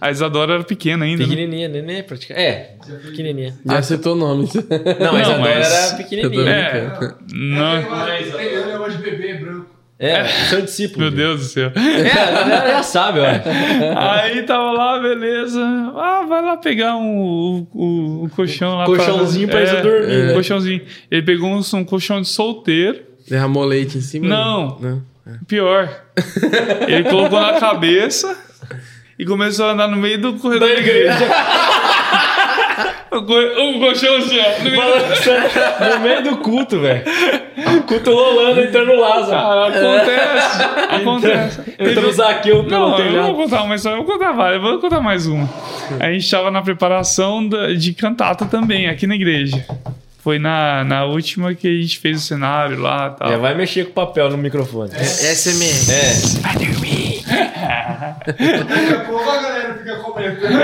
A Isadora era pequena ainda. Né? Pequenininha, neném, praticamente. É, pequenininha. Já citou nomes. Não, mas Não, a mas- Dora era pequenininha. É. Não, Ele é de bebê branco. É, seu discípulo. meu Deus do céu. É, a galera já sabe, ó. Aí tava lá, beleza. Ah, vai lá pegar um, o, o colchão lá. Colchãozinho pra eles dormir, Um né? colchãozinho. Ele pegou um, um colchão de solteiro. Derramou leite em cima? Não. Não. Pior. Ele colocou na cabeça e começou a andar no meio do corredor da igreja. (laughs) o colchão assim, ó. No meio do... Culto, velho. O culto rolando, entrando o Lázaro. Cara, acontece. Acontece. Entrando o Zaqueu pelo Não, eu não telhado. vou contar uma história, eu vou contar várias, eu vou contar mais uma. A gente estava na preparação de cantata também, aqui na igreja. Foi na, na última que a gente fez o cenário lá e tal. Já vai mexer com o papel no microfone. SMR. É. Daqui a pouco a galera fica comentando.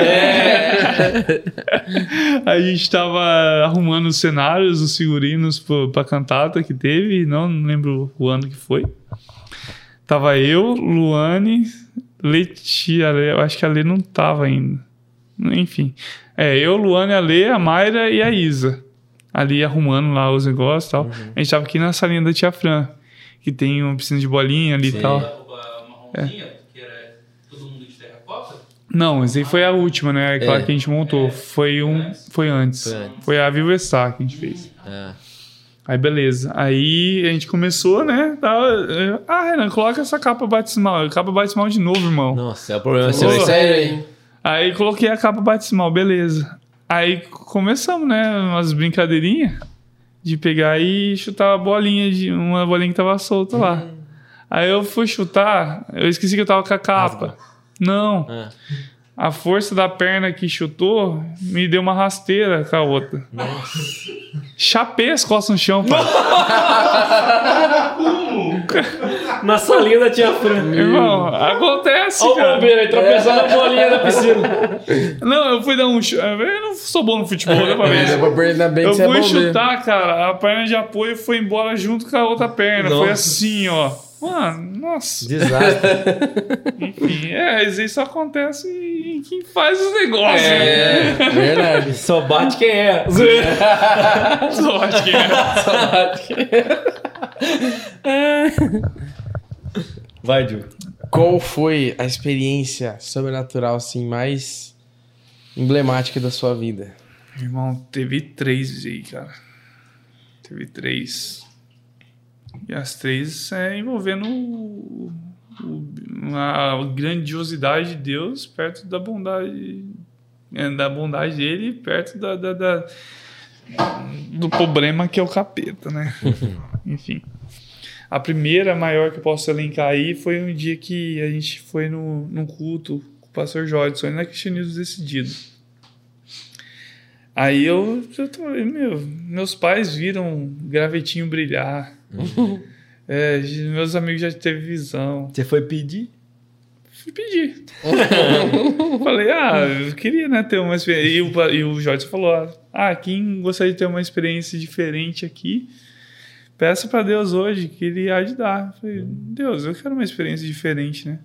A gente tava arrumando os cenários, os figurinos pra cantata que teve, não, não lembro o ano que foi. Tava eu, Luane, Letia, eu acho que a Lê não tava ainda. Enfim. É, eu, Luane, a Lê, a Mayra e a Isa. Ali arrumando lá os negócios e tal. A gente tava aqui na salinha da Tia Fran, que tem uma piscina de bolinha ali e tal. Marronzinha, que era todo mundo de terracota. Não, essa aí foi a última, né? Aquela É. que a gente montou. Foi um. Foi antes. Foi antes. Foi a Viva Star que a gente fez. É. Aí beleza. Aí a gente começou, né? Tava, ah, Renan, coloca essa capa batismal. Capa batismal de novo, irmão. Nossa, é o problema seu. Isso Sério aí. aí. Aí coloquei a capa batismal, beleza. Aí começamos, né? Umas brincadeirinhas de pegar e chutar a bolinha de uma bolinha que tava solta lá. Aí eu fui chutar, eu esqueci que eu tava com a capa. Não. Ah. A força da perna que chutou me deu uma rasteira com a outra. Chapei as costas no chão, pai. Na salinha da tia Fran. Irmão, acontece, Olha o cara. bombeiro aí, tropeçando na bolinha da piscina. Não, eu fui dar um. ch- Eu não sou bom no futebol, dá pra ver. Dá pra bem que Eu é fui bombeiro. chutar, cara, a perna de apoio foi embora junto com a outra perna. Foi Nossa. assim, ó. Mano, nossa. Desastre. (laughs) Enfim, é, isso só acontece em quem faz os negócios. né? É, verdade. Só bate quem é. Zoeira. (laughs) Só acho que (laughs) é. Vai, Ju. Qual foi a experiência sobrenatural assim mais emblemática da sua vida? Irmão, teve três aí, cara. Teve três. E as três é envolvendo o- o- a grandiosidade de Deus perto da bondade é, da bondade dele perto da, da- da- do problema que é o capeta, né? (laughs) Enfim. A primeira maior que eu posso elencar aí foi um dia que a gente foi no, num culto com o pastor Jodson, não é cristianismo decidido. Aí eu, eu tô, meu, meus pais viram gravetinho brilhar. (laughs) É, meus amigos já teve visão. Você foi pedir? Fui pedir. (laughs) Falei, ah, eu queria, né, ter uma experiência. E o, e o Jorge falou, ah, quem gostaria de ter uma experiência diferente aqui, peça para Deus hoje, que ele há de dar. Falei, Deus, eu quero uma experiência diferente, né?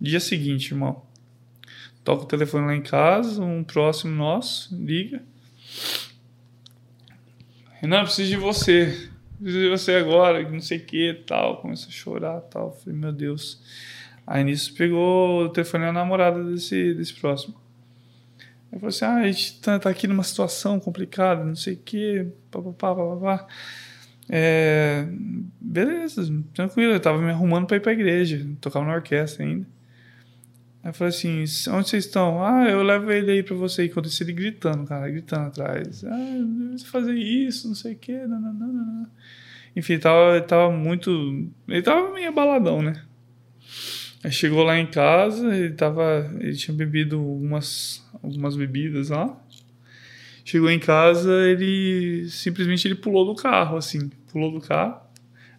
Dia seguinte, irmão. Toca o telefone lá em casa, um próximo nosso, liga. Renan, preciso de você. Preciso de você agora, não sei o que tal. Começou a chorar tal. Falei, meu Deus. Aí nisso pegou o telefone da namorada desse, desse próximo. Aí falou assim: ah, a gente tá, tá aqui numa situação complicada, não sei o que, papapá, papapá. É, beleza, tranquilo, eu tava me arrumando pra ir pra igreja, tocava na orquestra ainda. Aí eu falei assim: onde vocês estão? Ah, eu levo ele aí pra você. E quando ele gritando, cara, gritando atrás: ah, preciso fazer isso, não sei o que, nananana. Enfim, tava, tava muito. Ele tava meio abaladão, né? Aí chegou lá em casa, ele tava. Ele tinha bebido algumas, algumas bebidas lá. Chegou em casa, ele simplesmente ele pulou do carro, assim. Pulou do carro.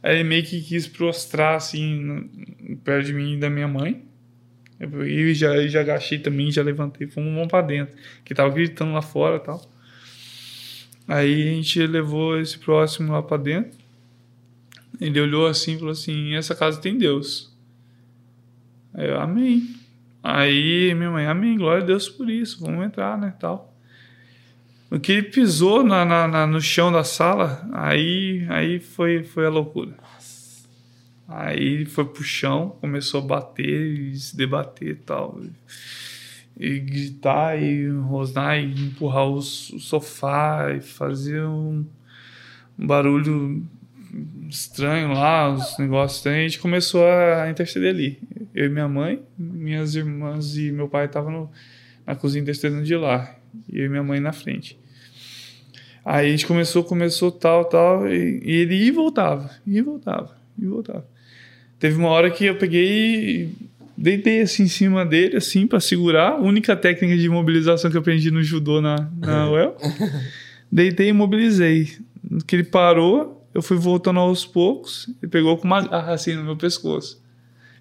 Aí ele meio que quis prostrar, assim, perto de mim e da minha mãe. Eu já, já agachei também, já levantei, fomos mão pra dentro. Que tava gritando lá fora e tal. Aí a gente levou esse próximo lá pra dentro. Ele olhou assim e falou assim: essa casa tem Deus. Aí eu, amém. Aí minha mãe, amém, glória a Deus por isso, vamos entrar, né, tal. O que ele pisou na, na- na- no chão da sala, aí, aí foi, foi a loucura. Aí foi pro chão, começou a bater e se debater e tal. E gritar e rosnar e empurrar o, sofá e fazer um, um barulho estranho lá, os negócios estranhos. A gente começou a interceder ali. Eu e minha mãe, minhas irmãs e meu pai estavam na cozinha intercedendo de lá. E eu e minha mãe na frente. Aí a gente começou, começou tal, tal, e, e ele ia e voltava, ia e voltava, ia e voltava. Teve uma hora que eu peguei e deitei assim em cima dele, assim, para segurar. Única técnica de imobilização que eu aprendi no judô na, na (laughs) UEL. Deitei e imobilizei. No que ele parou, eu fui voltando aos poucos, ele pegou com uma garra assim no meu pescoço.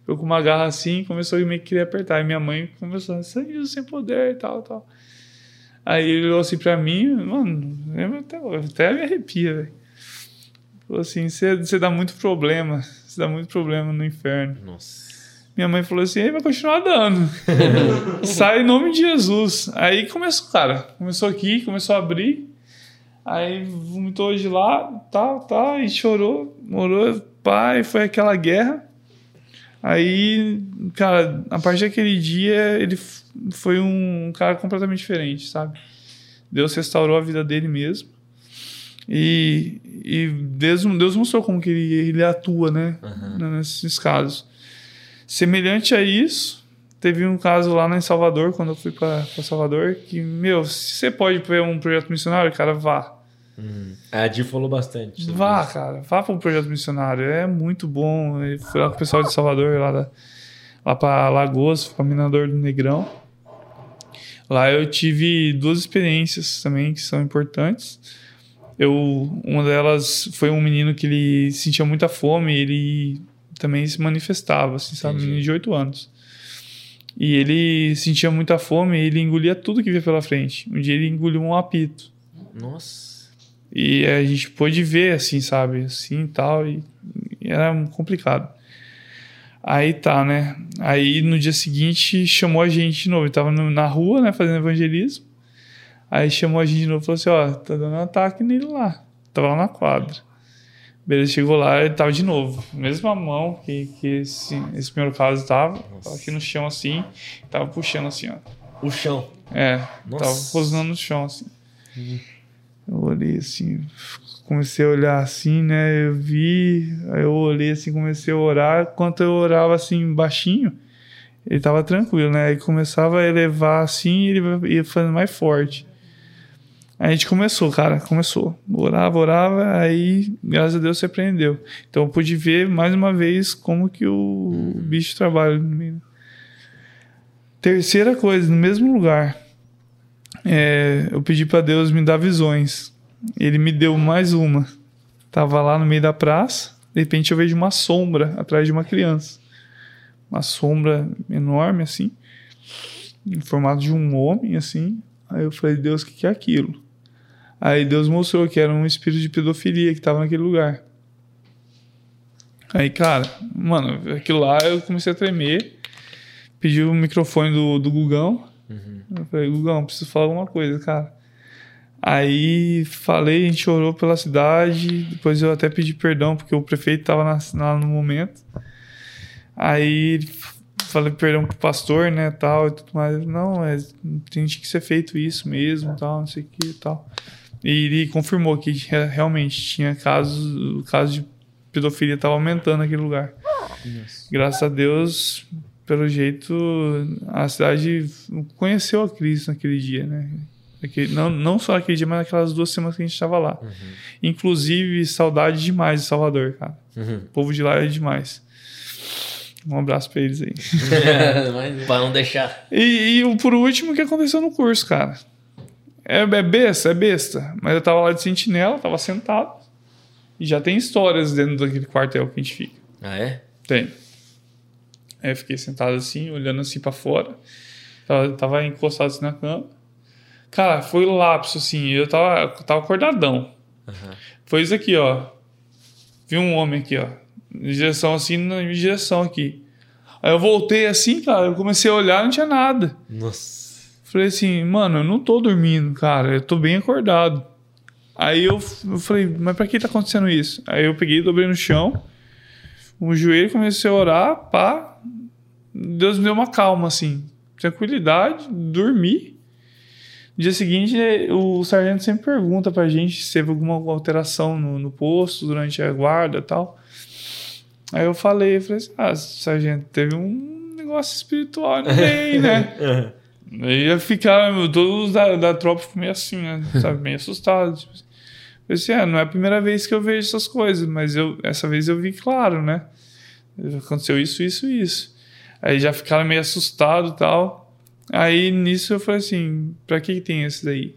Eu com uma garra assim, começou a meio que querer apertar. E minha mãe começou a sangue sem poder e tal, tal. Aí ele olhou assim pra mim, mano, até, até me arrepia, velho. Falou assim: você dá muito problema, você dá muito problema no inferno. Nossa. Minha mãe falou assim: aí vai continuar dando. (laughs) Sai em nome de Jesus. Aí começou, cara. Começou aqui, começou a abrir. Aí vomitou de lá, tal, tal, e chorou, morou, pai, foi aquela guerra. Aí, cara, a partir daquele dia, ele foi um cara completamente diferente, sabe? Deus restaurou a vida dele mesmo. E, e Deus, Deus mostrou como que ele, ele atua, né? Nesses casos. Semelhante a isso, teve um caso lá em Salvador, quando eu fui para Salvador, que, meu, se você pode ver um projeto missionário, cara, vá. A Di falou bastante. Vá, isso. cara, vá para um projeto missionário. É muito bom. Eu fui lá com o pessoal de Salvador, lá, da, lá para Lagoas, para Minador do Negrão. Lá eu tive duas experiências também que são importantes. Eu, uma delas foi um menino que ele sentia muita fome, e ele também se manifestava, assim, sabe? Um Entendi. menino de 8 anos. E ele sentia muita fome e ele engolia tudo que via pela frente. Um dia ele engoliu um apito. Nossa. E a gente pôde ver, assim, sabe? Assim tal. E, era complicado. Aí tá, né? Aí no dia seguinte chamou a gente de novo. Ele tava na rua, né? Fazendo evangelismo. Aí chamou a gente de novo e falou assim: ó, tá dando um ataque nele lá. Tava lá na quadra. Beleza, chegou lá ele tava de novo. Mesma mão que, que esse, esse primeiro caso tava. Tava aqui no chão assim. Tava puxando assim, ó. O chão. É, Nossa. tava rosnando no chão, assim. Eu olhei assim, comecei a olhar assim, né? Eu vi, aí eu olhei assim, comecei a orar. Enquanto eu orava assim, baixinho, Ele tava tranquilo, né? Aí começava a elevar assim e ele ia fazendo mais forte. A gente começou, cara, começou. Orava, orava, aí, graças a Deus, se aprendeu. Então eu pude ver mais uma vez como que o bicho trabalha. Terceira coisa, no mesmo lugar. É, eu pedi para Deus me dar visões. Ele me deu mais uma. Tava lá no meio da praça, de repente eu vejo uma sombra atrás de uma criança uma sombra enorme assim, em formato de um homem assim. Aí eu falei, Deus, o que, que é aquilo? Aí Deus mostrou que era um espírito de pedofilia que estava naquele lugar. Aí, cara, mano, aquilo lá eu comecei a tremer. Pedi o microfone do, do Gugão. Uhum. Eu falei, Gugão, preciso falar alguma coisa, cara. Aí falei, a gente orou pela cidade. Depois eu até pedi perdão, porque o prefeito estava lá no momento. Aí falei perdão pro pastor, né, tal, e tudo mais. Não, é, tem que ser feito isso mesmo, tal, não sei o que tal. E ele confirmou que realmente tinha casos, o caso de pedofilia estava aumentando naquele lugar. Graças a Deus, pelo jeito, a cidade conheceu a Cristo naquele dia, né? não, não só naquele dia, mas naquelas duas semanas que a gente estava lá. Uhum. Inclusive, saudade demais de Salvador, cara. Uhum. O povo de lá é demais. Um abraço pra eles aí. (laughs) (laughs) pra não deixar. E, e por último, o que aconteceu no curso, cara? É, é besta, é besta. Mas eu tava lá de sentinela, tava sentado. E já tem histórias dentro daquele quartel que a gente fica. Ah, é? Tem. Aí eu fiquei sentado assim, olhando assim para fora. Tava, tava encostado assim na cama. Cara, foi o lapso, assim. Eu tava, tava acordadão. Uhum. Foi isso aqui, ó. Vi um homem aqui, ó em direção assim, na minha direção aqui. Aí eu voltei assim, cara, eu comecei a olhar, não tinha nada. Nossa. Falei assim, mano, eu não tô dormindo, cara, eu tô bem acordado. Aí eu, eu falei, mas pra que tá acontecendo isso? Aí eu peguei, dobrei no chão, o joelho, comecei a orar, pá. Deus me deu uma calma, assim, tranquilidade, dormi. No dia seguinte, o sargento sempre pergunta pra gente se teve alguma alteração no, no posto durante a guarda e tal. Aí eu falei, falei assim, ah, sargento, teve um negócio espiritual meio, né? (laughs) Aí ia ficar, todos da, da tropa meio assim, né? Sabe, meio assustados. Tipo assim. Eu disse, é, não é a primeira vez que eu vejo essas coisas, mas eu, essa vez eu vi claro, né? Aconteceu isso, isso, isso. Aí já ficaram meio assustados e tal. Aí nisso eu falei assim, pra que, que tem esse daí?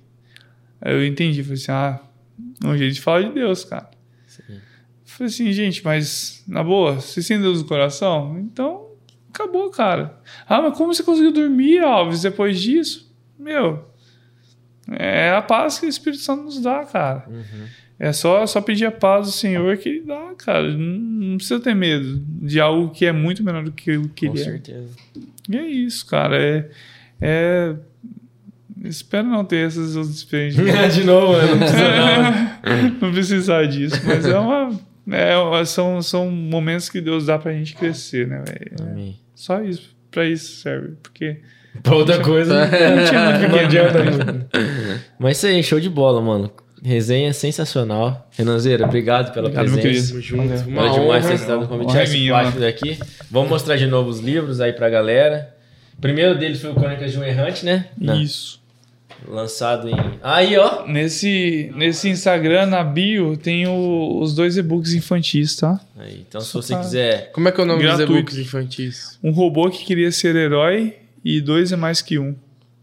Aí eu entendi, falei assim, ah, é um jeito de falar de Deus, cara. Falei assim, gente, mas na boa, você tem Deus no coração? Então, acabou, cara. Ah, mas como você conseguiu dormir, Alves, depois disso? Meu, é a paz que o Espírito Santo nos dá, cara. Uhum. É só, só pedir a paz do Senhor que ele dá, cara. Não, não, precisa ter medo de algo que é muito menor do que o que Com ele certeza. é. E é isso, cara. É, é... Espero não ter essas outras experiências. (laughs) de novo, né? não precisa não. (laughs) não precisar disso, mas é uma é, são, são momentos que Deus dá pra gente crescer, né, velho? Amém. Só isso, pra isso serve. Porque. (laughs) Pra outra coisa. (laughs) Não, tinha muito não adianta. Né? (laughs) Mas isso aí, show de bola, mano. Resenha sensacional. Renanzeira, obrigado pela obrigado, presença. Querido. Junto. Uma demais ter estado no convite. Esse plástico daqui. Vamos mostrar de novo os livros aí pra galera. O primeiro deles foi o Crônicas de um Errante, né? Isso. Lançado em. Aí, ó. Nesse, nesse Instagram, na bio, tem o, os dois e-books infantis, tá? Aí, então, se você quiser. Como é que é o nome Gratuito. dos e-books infantis? Um robô que queria ser herói e dois é mais que um.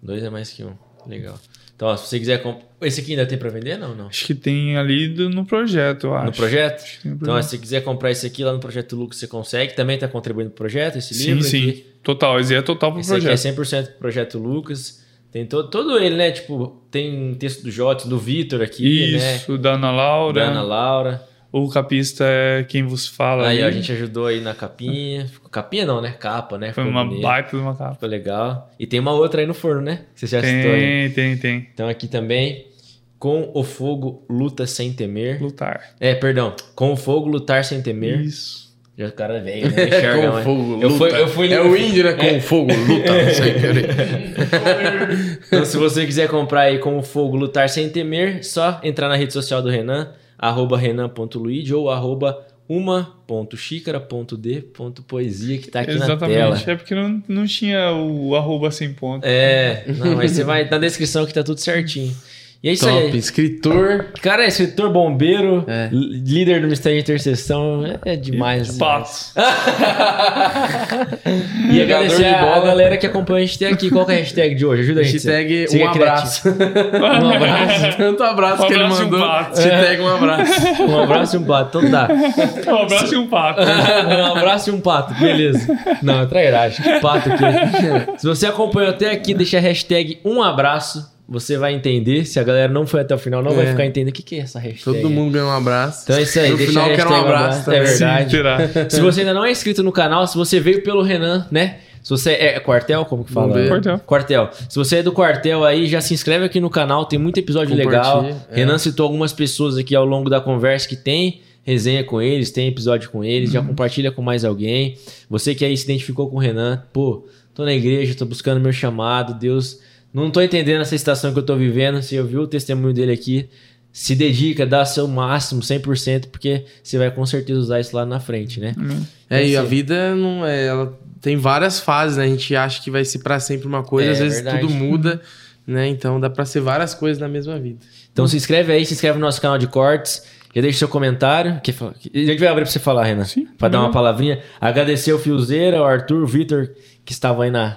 Dois é mais que um. Legal. Então, ó, se você quiser. Comp... Esse aqui ainda tem para vender, não? não? Acho que tem ali do, no projeto, eu acho. No projeto? no projeto? Então, ó, se você quiser comprar esse aqui lá no Projeto Lucas, você consegue. Também está contribuindo pro projeto, esse livro? Sim, sim. Total. Esse é total pro esse projeto. Esse aqui é 100% pro Projeto Lucas. Tem todo, todo ele, né? Tipo, tem texto do Jota, do Vitor aqui, Isso, né? da Ana Laura. Da Ana Laura. O capista é quem vos fala. Aí, aí. a gente ajudou aí na capinha. Capinha não, né? Capa, né? Foi Ficou uma bonito. baita de uma capa. Ficou legal. E tem uma outra aí no forno, né? Você já tem, citou aí. Tem, tem, Então aqui também. Com o fogo, luta sem temer. Lutar. É, perdão. Com o fogo, lutar sem temer. Isso. Já o cara veio, (laughs) né? Enxerga, com fogo, eu luta. Fui, eu fui... É o índio, né? Com é. fogo, luta sem querer. (laughs) então, se você quiser comprar aí com o fogo, lutar sem temer, só entrar na rede social do Renan, arroba renan.luigi ou arroba uma.xícara.d.poesia que tá aqui na tela. Exatamente. É porque não, não tinha o arroba sem ponto. É, não, mas você vai na descrição que tá tudo certinho. E é isso Top. aí. Escritor. Cara, é escritor, bombeiro, É. líder do Mistério de Intercessão, é, é demais. Patos. E (laughs) agradecer de a, galera que acompanha a gente até aqui. Qual que é a hashtag de hoje? Ajuda a gente. Hashtag (laughs) um abraço. Um abraço. (laughs) Tanto abraço Um que ele abraço e um mandou. pato. Hashtag um abraço. Um abraço e um pato. Então tá. Um abraço e um pato. Um abraço e um pato, beleza. Não, é trairagem. Que pato aqui. Se você acompanhou até aqui, deixa a hashtag um abraço. Você vai entender. Se a galera não foi até o final, não vai É. ficar entendendo o que, que é essa hashtag. Todo mundo ganha um abraço. Então é isso aí. No deixa final quero um abraço É verdade. Se você ainda não é inscrito no canal, se você veio pelo Renan, né? Se você é, é quartel, como que fala? Bombeiro. Quartel. Quartel. Se você é do quartel aí, já se inscreve aqui no canal, tem muito episódio legal. É. Renan citou algumas pessoas aqui ao longo da conversa que tem resenha com eles, tem episódio com eles, Uhum. já compartilha com mais alguém. Você que aí se identificou com o Renan, pô, tô na igreja, tô buscando meu chamado, Deus, não tô entendendo essa estação que eu tô vivendo, você ouviu o testemunho dele aqui, se dedica, dá seu máximo, 100%, porque você vai com certeza usar isso lá na frente, né? É, e a vida não é. Ela tem várias fases, né? A gente acha que vai ser pra sempre uma coisa, É, às vezes verdade. tudo muda, né? Então dá pra ser várias coisas na mesma vida. Então se inscreve aí, se inscreve no nosso canal de cortes. Já deixa seu comentário. Que, a gente vai abrir pra você falar, Renan. Sim, Pra dar uma pode palavrinha. Agradecer o Fiozeira, o Arthur, o Vitor, que estavam aí na,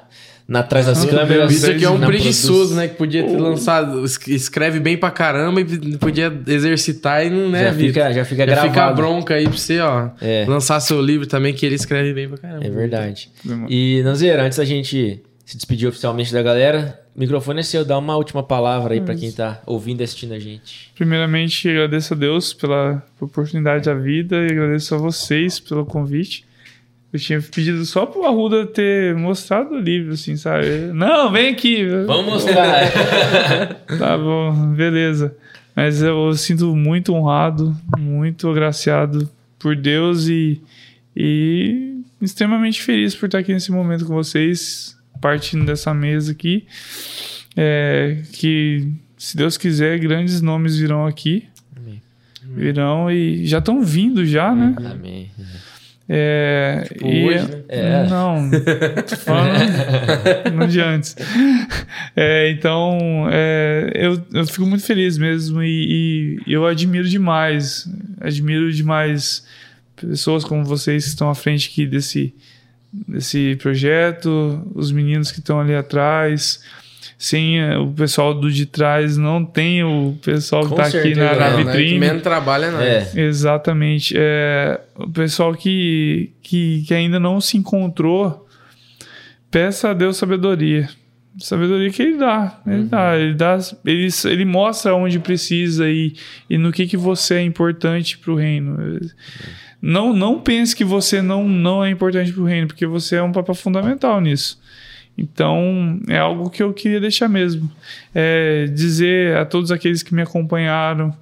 na atrás das câmeras. Isso aqui é um preguiçoso, né? Que podia ter lançado. es- Escreve bem pra caramba e podia exercitar e não, né, Já fica, já fica Já gravado. fica a bronca aí pra você, ó. É. Lançar seu livro também, que ele escreve bem pra caramba. É verdade. E, Nanzeira, antes da gente se despedir oficialmente da galera, o microfone é seu. Dá uma última palavra aí pra quem tá ouvindo e assistindo a gente. Primeiramente, agradeço a Deus pela oportunidade da vida e agradeço a vocês pelo convite. Eu tinha pedido só pro Arruda ter mostrado o livro, assim, sabe? Não, vem aqui. Vamos mostrar. (laughs) Tá bom, beleza. Mas eu sinto muito honrado, muito agraciado por Deus e, e extremamente feliz por estar aqui nesse momento com vocês, partindo dessa mesa aqui. É, que, se Deus quiser, grandes nomes virão aqui. Amém. Virão e já estão vindo já, né? Amém. É, Tipo e- hoje, né? É. Não, falando (laughs) no de antes. É, então, é, eu, eu fico muito feliz mesmo e, e eu admiro demais, admiro demais pessoas como vocês que estão à frente aqui desse, desse projeto, os meninos que estão ali atrás. Sem eh, o pessoal do de trás, não tem o pessoal que Com está aqui na, na não, Não, né? vitrine. Que menos trabalha é nós. É. Exatamente. É, o pessoal que, que, que ainda não se encontrou, peça a Deus sabedoria. Sabedoria que ele dá. Ele dá. Ele, dá ele, ele mostra onde precisa e, e no que, que você é importante para o reino. Não, não pense que você não, não é importante para o reino, porque você é um papel fundamental nisso. Então, é algo que eu queria deixar mesmo. É dizer a todos aqueles que me acompanharam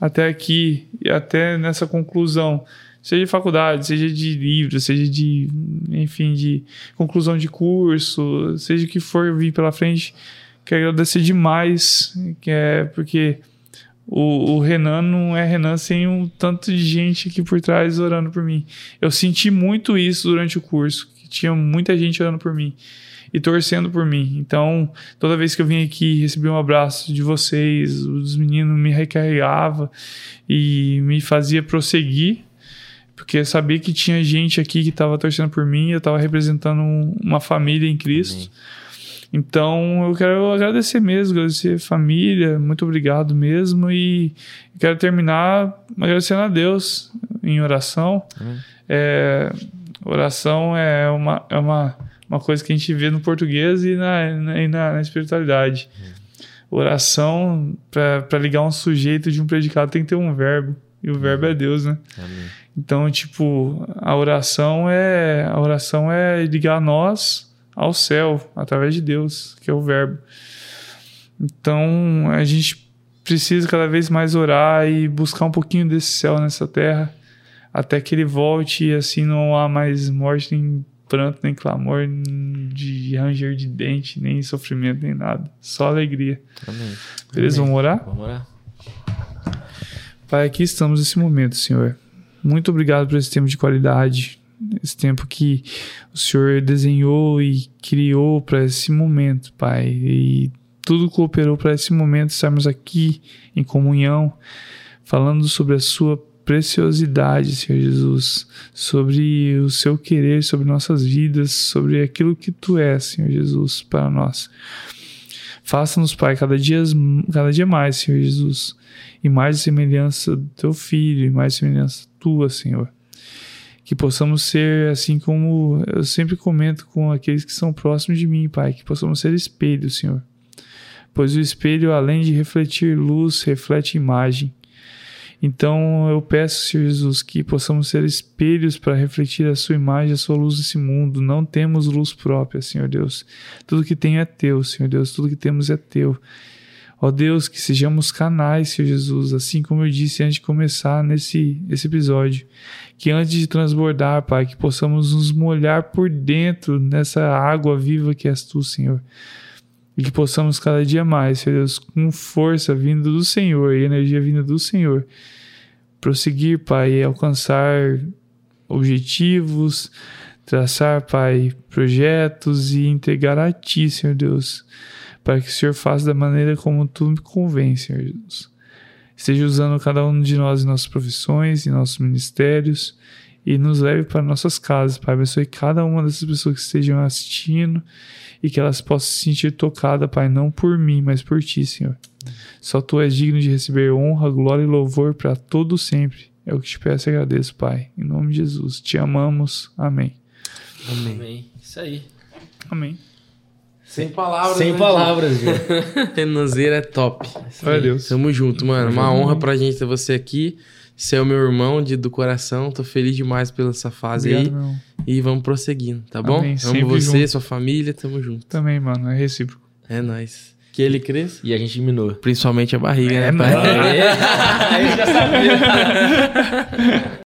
até aqui e até nessa conclusão, seja de faculdade, seja de livro, seja de, enfim, de conclusão de curso, seja o que for vir pela frente, quero agradecer demais, que é porque o, o Renan não é Renan sem um tanto de gente aqui por trás orando por mim. Eu senti muito isso durante o curso, que tinha muita gente orando por mim e torcendo por mim. Então, toda vez que eu vim aqui recebi um abraço de vocês, os meninos me recarregava e me fazia prosseguir, porque eu sabia que tinha gente aqui que estava torcendo por mim, eu estava representando um- uma família em Cristo. Então, eu quero agradecer mesmo, agradecer família, muito obrigado mesmo e quero terminar agradecendo a Deus em oração. É, oração é uma, é uma, uma coisa que a gente vê no português e na, na, e na, na espiritualidade. Oração, para ligar um sujeito de um predicado, tem que ter um verbo. E o verbo é Deus, né? Amém. Então, tipo, a oração é a oração é ligar nós ao céu através de Deus, que é o verbo. Então, a gente precisa cada vez mais orar e buscar um pouquinho desse céu nessa terra, até que ele volte e assim não há mais morte, nem pranto, nem clamor, de ranger de dente, nem sofrimento, nem nada. Só alegria. Amém. Beleza? Vamos orar? Vamos orar? Pai, aqui estamos nesse momento, Senhor. Muito obrigado por esse tempo de qualidade, esse tempo que o Senhor desenhou e criou para esse momento, Pai. E tudo cooperou para esse momento estarmos aqui em comunhão, falando sobre a Sua preciosidade, Senhor Jesus, sobre o Seu querer sobre nossas vidas, sobre aquilo que Tu és, Senhor Jesus, para nós. Faça-nos, Pai, cada dia, cada dia mais, Senhor Jesus, e mais semelhança do Teu Filho, e mais semelhança Tua, Senhor. Que possamos ser, assim como eu sempre comento com aqueles que são próximos de mim, Pai, que possamos ser espelhos, Senhor. Pois o espelho, além de refletir luz, reflete imagem. Então eu peço, Senhor Jesus, que possamos ser espelhos para refletir a Sua imagem, a Sua luz nesse mundo. Não temos luz própria, Senhor Deus. Tudo que tem é Teu, Senhor Deus. Tudo que temos é Teu. Ó Deus, que sejamos canais, Senhor Jesus, assim como eu disse antes de começar nesse esse episódio. Que antes de transbordar, Pai, que possamos nos molhar por dentro nessa água viva que és Tu, Senhor. E que possamos cada dia mais, Senhor Deus, com força vindo do Senhor e energia vinda do Senhor, prosseguir, Pai, e alcançar objetivos, traçar, Pai, projetos e entregar a Ti, Senhor Deus para que o Senhor faça da maneira como tu me convém, Senhor Jesus. Esteja usando cada um de nós em nossas profissões, em nossos ministérios e nos leve para nossas casas, Pai. Abençoe cada uma dessas pessoas que estejam assistindo e que elas possam se sentir tocadas, Pai, não por mim, mas por Ti, Senhor. Só Tu és digno de receber honra, glória e louvor para todo sempre. É o que te peço e agradeço, Pai. Em nome de Jesus. Te amamos. Amém. Amém. Amém. Isso aí. Amém. Sem palavras. Sem né, palavras. Gil? (laughs) Renanzeira é top. Deus. Tamo junto, mano. Uma honra pra gente ter você aqui. Você é o meu irmão de, do coração. Tô feliz demais pela essa fase Obrigado, aí. meu. E vamos prosseguindo, tá bom? Amém. Amo Sempre você, junto. sua família. Tamo junto. Também, mano. É recíproco. É nóis. Que ele cresça. E a gente diminua. Principalmente a barriga, É né, pai? nóis. (laughs) (laughs) Aí já sabia. (laughs)